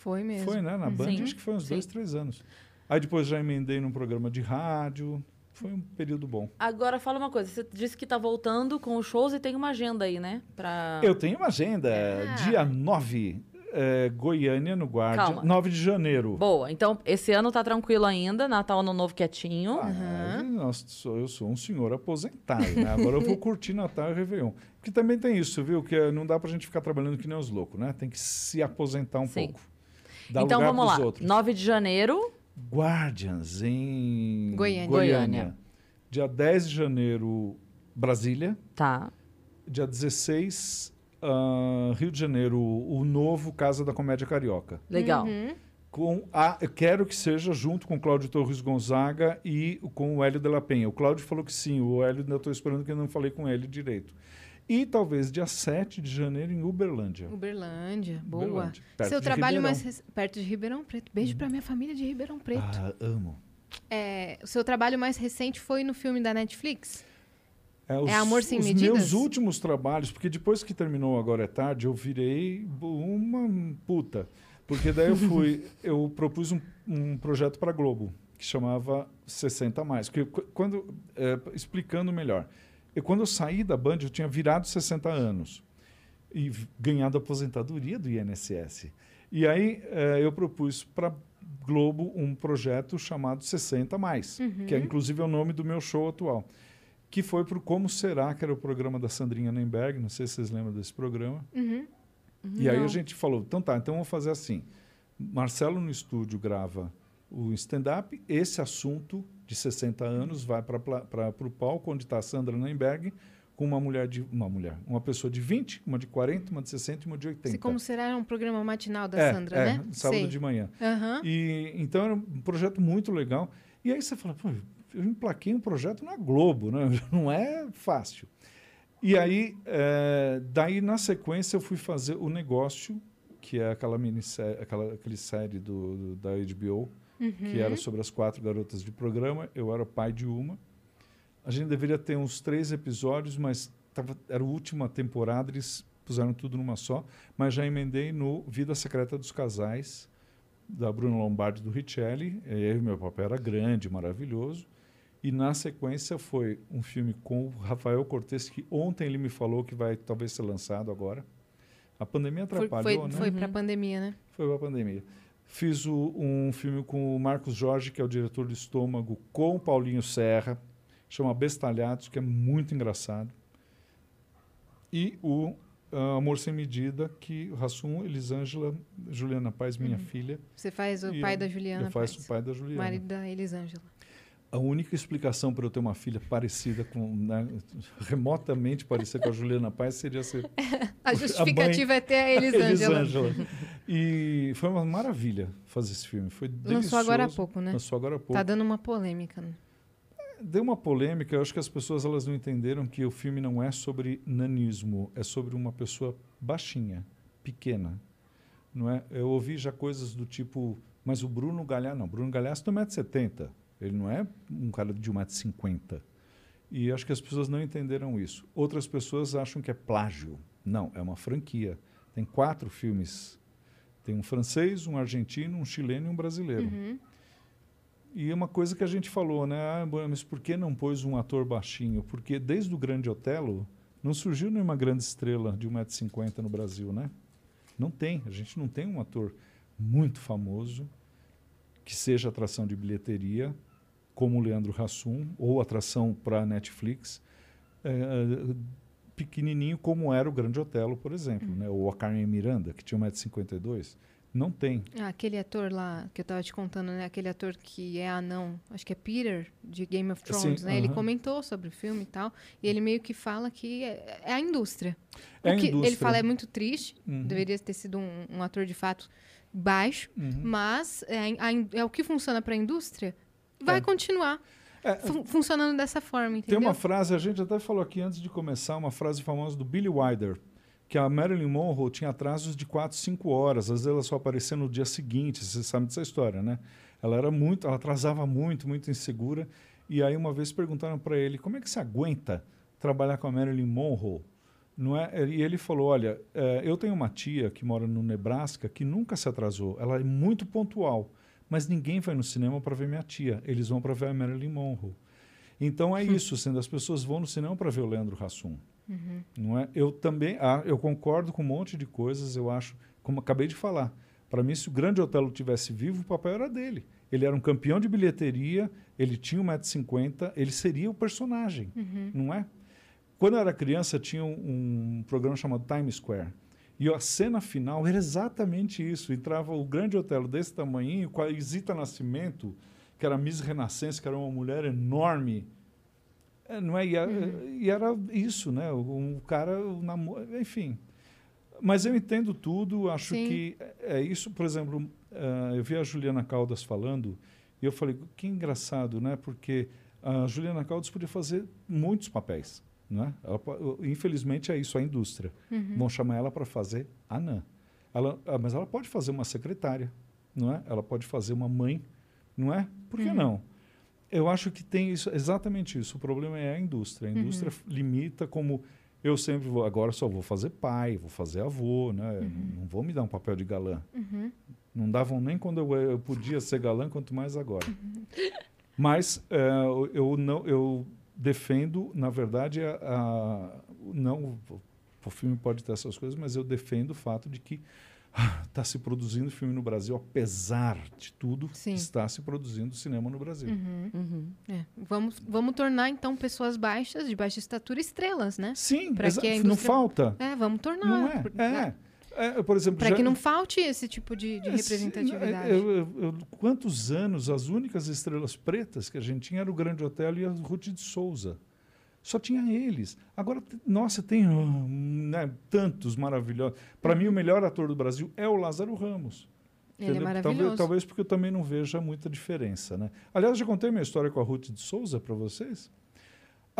Foi mesmo. Foi, né? Na Band, Sim, acho que foi uns sim. dois, três anos. Aí depois já emendei num programa de rádio. Foi um período bom. Agora fala uma coisa, você disse que tá voltando com os shows e tem uma agenda aí, né? Pra... Eu tenho uma agenda. Ah. Dia 9, é, Goiânia, no Guardian. Calma. 9 de janeiro. Boa, então esse ano tá tranquilo ainda, Natal, Ano Novo quietinho. Ah, nossa, sou- eu sou um senhor aposentado, né? Agora eu vou curtir Natal e Réveillon. Porque também tem isso, viu? Que não dá pra gente ficar trabalhando que nem os loucos, né? Tem que se aposentar um Sim. pouco. Dar então lugar vamos lá, outros. 9 de janeiro, Guardians em Goiânia. Goiânia. Dia 10 de janeiro, Brasília. tá. Dia 16, ah, Rio de Janeiro, o novo Casa da Comédia Carioca. Legal. Uhum. Com a, eu quero que seja junto com o Cláudio Torres Gonzaga e com o Hélio de la Penha. O Cláudio falou que sim, o Hélio ainda estou esperando que eu não falei com ele direito. E talvez dia 7 de janeiro em Uberlândia. Uberlândia, boa. Uberlândia, perto Seu de trabalho Ribeirão. mais perto de Ribeirão Preto. Beijo pra minha família de Ribeirão Preto. Ah, amo. É, o seu trabalho mais recente foi no filme da Netflix? os, É Amor Sem os Medidas? meus últimos trabalhos, porque depois que terminou Agora é Tarde, eu virei uma puta. Porque daí eu fui, eu propus um, um projeto para Globo, que chamava 60 Mais. Que qu- quando, é, explicando melhor, eu, quando eu saí da Band, eu tinha virado 60 anos e ganhado aposentadoria do INSS. E aí é, eu propus para Globo um projeto chamado 60 Mais, que é inclusive é o nome do meu show atual que foi para o Como Será, que era o programa da Sandrinha Nemberg, não sei se vocês lembram desse programa. Uhum. E aí a gente falou, então tá, então vamos fazer assim. Marcelo no estúdio grava o stand-up, esse assunto de 60 anos vai para o palco, onde está a Sandra Nemberg, com uma mulher de. Uma mulher, uma pessoa de 20, uma de 40, uma de 60 e uma de 80. Se como será um programa matinal da é, Sandra, é, né? Sábado Sei. de manhã. Aham. E, então era um projeto muito legal. E aí você fala, pô, eu emplaquei um projeto na Globo, né? não é fácil. E aí, é, daí na sequência eu fui fazer o negócio, que é aquela minissérie, aquela aquele série do, do da HBO, Uhum. que era sobre as quatro garotas de programa. Eu era pai de uma. A gente deveria ter uns três episódios, mas tava, era a última temporada, eles puseram tudo numa só. Mas já emendei no Vida Secreta dos Casais, da Bruno Lombardi do Richelli. E aí meu papel era grande, maravilhoso. E na sequência foi um filme com o Rafael Cortes, que ontem ele me falou que vai talvez ser lançado agora. A pandemia Foi, atrapalhou, foi, né? foi pra pandemia, né? Foi para a pandemia. Fiz o- um filme com o Marcos Jorge, que é o diretor do Estômago, com o Paulinho Serra, chama Bestalhados, que é muito engraçado. E o ah, Amor Sem Medida, que o Rassum, Elisângela, Juliana Paz, minha filha, Você faz o pai eu- da Juliana eu faço Paz, o pai da Juliana. marido da Elisângela. A única explicação para eu ter uma filha parecida com, né, remotamente parecida com a Juliana Paz seria ser A justificativa é ter a Elisângela. Elisângela. E foi uma maravilha fazer esse filme. Foi Lançou delicioso. agora há pouco, né? Lançou agora há pouco. Tá dando uma polêmica, né? Deu uma polêmica. Eu acho que as pessoas elas não entenderam que o filme não é sobre nanismo, é sobre uma pessoa baixinha, pequena. Não é? Eu ouvi já coisas do tipo, mas o Bruno Galhaço, não, Bruno Galhaço tem 1,70m. Ele não é um cara de 1,50m. E acho que as pessoas não entenderam isso. Outras pessoas acham que é plágio. Não, é uma franquia. Tem quatro filmes. Tem um francês, um argentino, um chileno e um brasileiro. Uhum. E uma coisa que a gente falou, né? Ah, mas por que não pôs um ator baixinho? Porque desde o Grande Otelo não surgiu nenhuma grande estrela de 1,50m no Brasil, né? Não tem. A gente não tem um ator muito famoso que seja atração de bilheteria, como o Leandro Hassum, ou atração para a Netflix, eh, pequenininho como era o Grande Otelo, por exemplo, né? ou a Carmen Miranda, que tinha 1,52m. Não tem. Ah, aquele ator lá que eu tava te contando, né? Aquele ator que é anão, acho que é Peter, de Game of Thrones, Sim, né? Ele aham. comentou sobre o filme e tal. E ele meio que fala que é, é a indústria. É o a que ele indústria. fala é muito triste. Uhum. Deveria ter sido um, um ator de fato baixo. Uhum. Mas é, a é o que funciona para a indústria. Vai É. continuar É, fun- funcionando dessa forma, Tem entendeu? uma frase, a gente até falou aqui antes de começar, uma frase famosa do Billy Wilder, que a Marilyn Monroe tinha atrasos de 4, 5 horas, às vezes ela só aparecia no dia seguinte, você sabe dessa história, né? Ela era muito, ela atrasava muito, muito insegura, e aí uma vez perguntaram para ele, como é que você aguenta trabalhar com a Marilyn Monroe? Não é? E ele falou, olha, eh, eu tenho uma tia que mora no Nebraska que nunca se atrasou, ela é muito pontual, mas ninguém vai no cinema para ver minha tia, eles vão para ver a Marilyn Monroe. Então é isso, sendo as pessoas vão no cinema para ver o Leandro Hassum. Não é? Eu também, ah, eu concordo com um monte de coisas, eu acho, como acabei de falar. Para mim, se o Grande Otelo tivesse vivo, o papel era dele. Ele era um campeão de bilheteria, ele tinha 1,50m, ele seria o personagem, não é? Quando eu era criança, tinha um, um programa chamado Times Square. E a cena final era exatamente isso. Entrava o Grande Otelo desse tamanho, com a Isita Nascimento, que era Miss Renascença, que era uma mulher enorme, é, não é? E, a- e era isso, né? Um cara, o namo- enfim. Mas eu entendo tudo, acho Sim. que é isso. Por exemplo, ah, eu vi a Juliana Caldas falando e eu falei, que engraçado, né? Porque a Juliana Caldas podia fazer muitos papéis, né? Ela infelizmente é isso, a indústria. Uhum. Vão chamar ela para fazer anã. Ela, ah, mas ela pode fazer uma secretária, não é? Ela pode fazer uma mãe, não é? Por que Uhum. não? Eu acho que tem isso, exatamente isso. O problema é a indústria. A Uhum. indústria limita como eu sempre vou. Agora só vou fazer pai, vou fazer avô, né? Não, não vou me dar um papel de galã. Uhum. Não davam nem quando eu, eu podia ser galã, quanto mais agora. Uhum. Mas eu- eu não, eu defendo, na verdade, a, a- não o filme pode ter essas coisas, mas eu defendo o fato de que está se produzindo filme no Brasil, apesar de tudo, Sim. está se produzindo cinema no Brasil. Uhum. Uhum. É. Vamos, vamos tornar, então, pessoas baixas, de baixa estatura, estrelas, né? Sim, Pra exa- que a não indústria- falta. É, vamos tornar. Não é? É. É, por exemplo, Pra já- que não falte esse tipo de, de É, representatividade. eu- eu- eu- quantos anos as únicas estrelas pretas que a gente tinha era o Grande Hotel e a Ruth de Souza. Só tinha eles. Agora, nossa, tem hum, né, tantos maravilhosos. Para mim, o melhor ator do Brasil é o Lázaro Ramos. Ele é Entendeu? maravilhoso. Talvez, talvez porque eu também não veja muita diferença, né? Aliás, já contei minha história com a Ruth de Souza para vocês.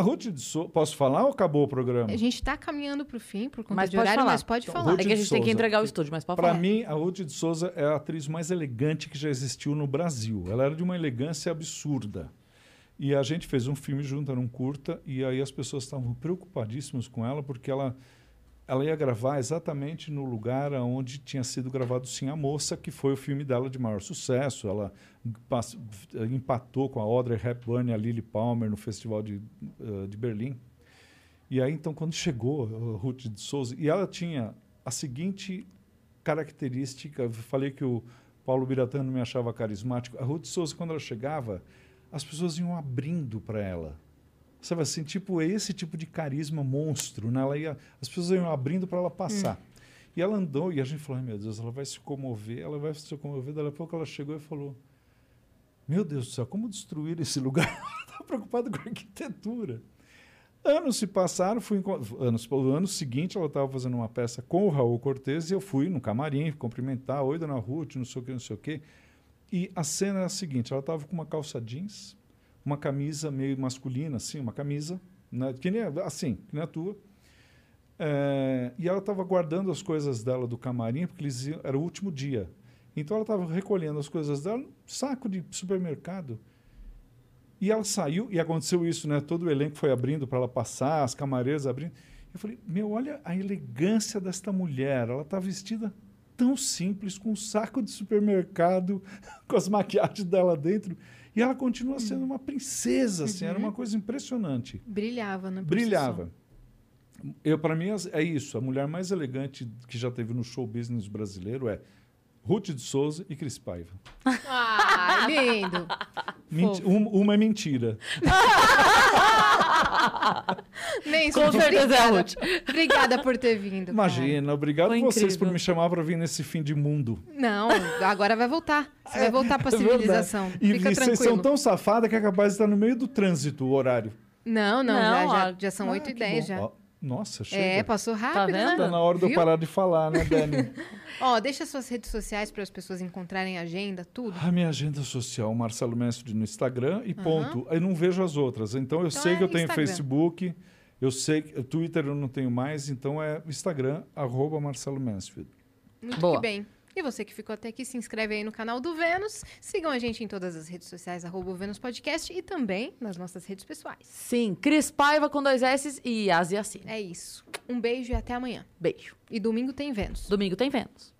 A Ruth de Souza... Posso falar ou acabou o programa? A gente está caminhando para o fim por conta Mas de pode horário, falar. mas pode Então, falar. Ruth É que a gente tem que Souza. entregar o estúdio, mas pode Para falar. mim, a Ruth de Souza é a atriz mais elegante que já existiu no Brasil. Ela era de uma elegância absurda. E a gente fez um filme junto, era um curta, e aí as pessoas estavam preocupadíssimas com ela, porque ela, ela ia gravar exatamente no lugar onde tinha sido gravado Sim a Moça, que foi o filme dela de maior sucesso. Ela empatou com a Audrey Hepburn e a Lily Palmer no Festival de, eh, de Berlim. E aí, então, quando chegou a Ruth de Souza, e ela tinha a seguinte característica, eu falei que o Paulo Biratano me achava carismático. A Ruth de Souza, quando ela chegava, as pessoas iam abrindo para ela. Sabe assim, tipo, esse tipo de carisma monstro, né? Ela ia, as pessoas iam abrindo para ela passar. E ela andou, e a gente falou, meu Deus, ela vai se comover, ela vai se comover. Daí a pouco ela chegou e falou, meu Deus do céu, como destruir esse lugar? ela estava preocupada com a arquitetura. Anos se passaram, fui anos, o ano seguinte ela estava fazendo uma peça com o Raul Cortez e eu fui no camarim cumprimentar, oi dona Ruth, não sei o que, não sei o que. E a cena era a seguinte, ela estava com uma calça jeans, uma camisa meio masculina, assim, uma camisa, né, que nem, assim, que nem a tua. É, e ela estava guardando as coisas dela do camarim, porque eles iam, era o último dia. Então ela estava recolhendo as coisas dela saco de supermercado. E ela saiu, e aconteceu isso, né? Todo o elenco foi abrindo para ela passar, as camareiras abrindo. Eu falei, meu, olha a elegância desta mulher. Ela está vestida tão simples, com um saco de supermercado, com as maquiagens dela dentro. E ela continua sendo uma princesa, assim, era uma coisa impressionante. Brilhava, né? Brilhava. Eu, para mim, é isso. A mulher mais elegante que já teve no show business brasileiro é Ruth de Souza e Cris Paiva. Ah, lindo. Menti- um- uma é mentira. Menson, Com certeza é a obrigada. Ruth. Obrigada por ter vindo. Imagina, obrigado Foi vocês incrível. por me chamar para vir nesse fim de mundo. cara. Não, agora vai voltar. Você vai voltar para a É verdade. civilização. E, Fica e vocês são tão safadas que é capaz de estar no meio do trânsito o horário. Não, não, Não, já, já, ó. já são Ah, 8 e que 10 bom. já. Ó, nossa, chega. É, passou rápido, vendo? né? Tá na hora de eu Viu? parar de falar, né, Dani? Ó, deixa suas redes sociais para as pessoas encontrarem a agenda, tudo. A minha agenda social, Marcelo Mestre no Instagram e ponto. Eu não vejo as outras. Então eu Então sei é que eu tenho Instagram. Facebook, eu sei que Twitter eu não tenho mais, então é Instagram, arroba Marcelo Mansfield. Muito Boa. que bem. E você que ficou até aqui, se inscreve aí no canal do Vênus. Sigam a gente em todas as redes sociais, arroba Vênus Podcast e também nas nossas redes pessoais. Sim, Cris Paiva com dois S e Yas Yassine. É isso. Um beijo e até amanhã. Beijo. E domingo tem Vênus. Domingo tem Vênus.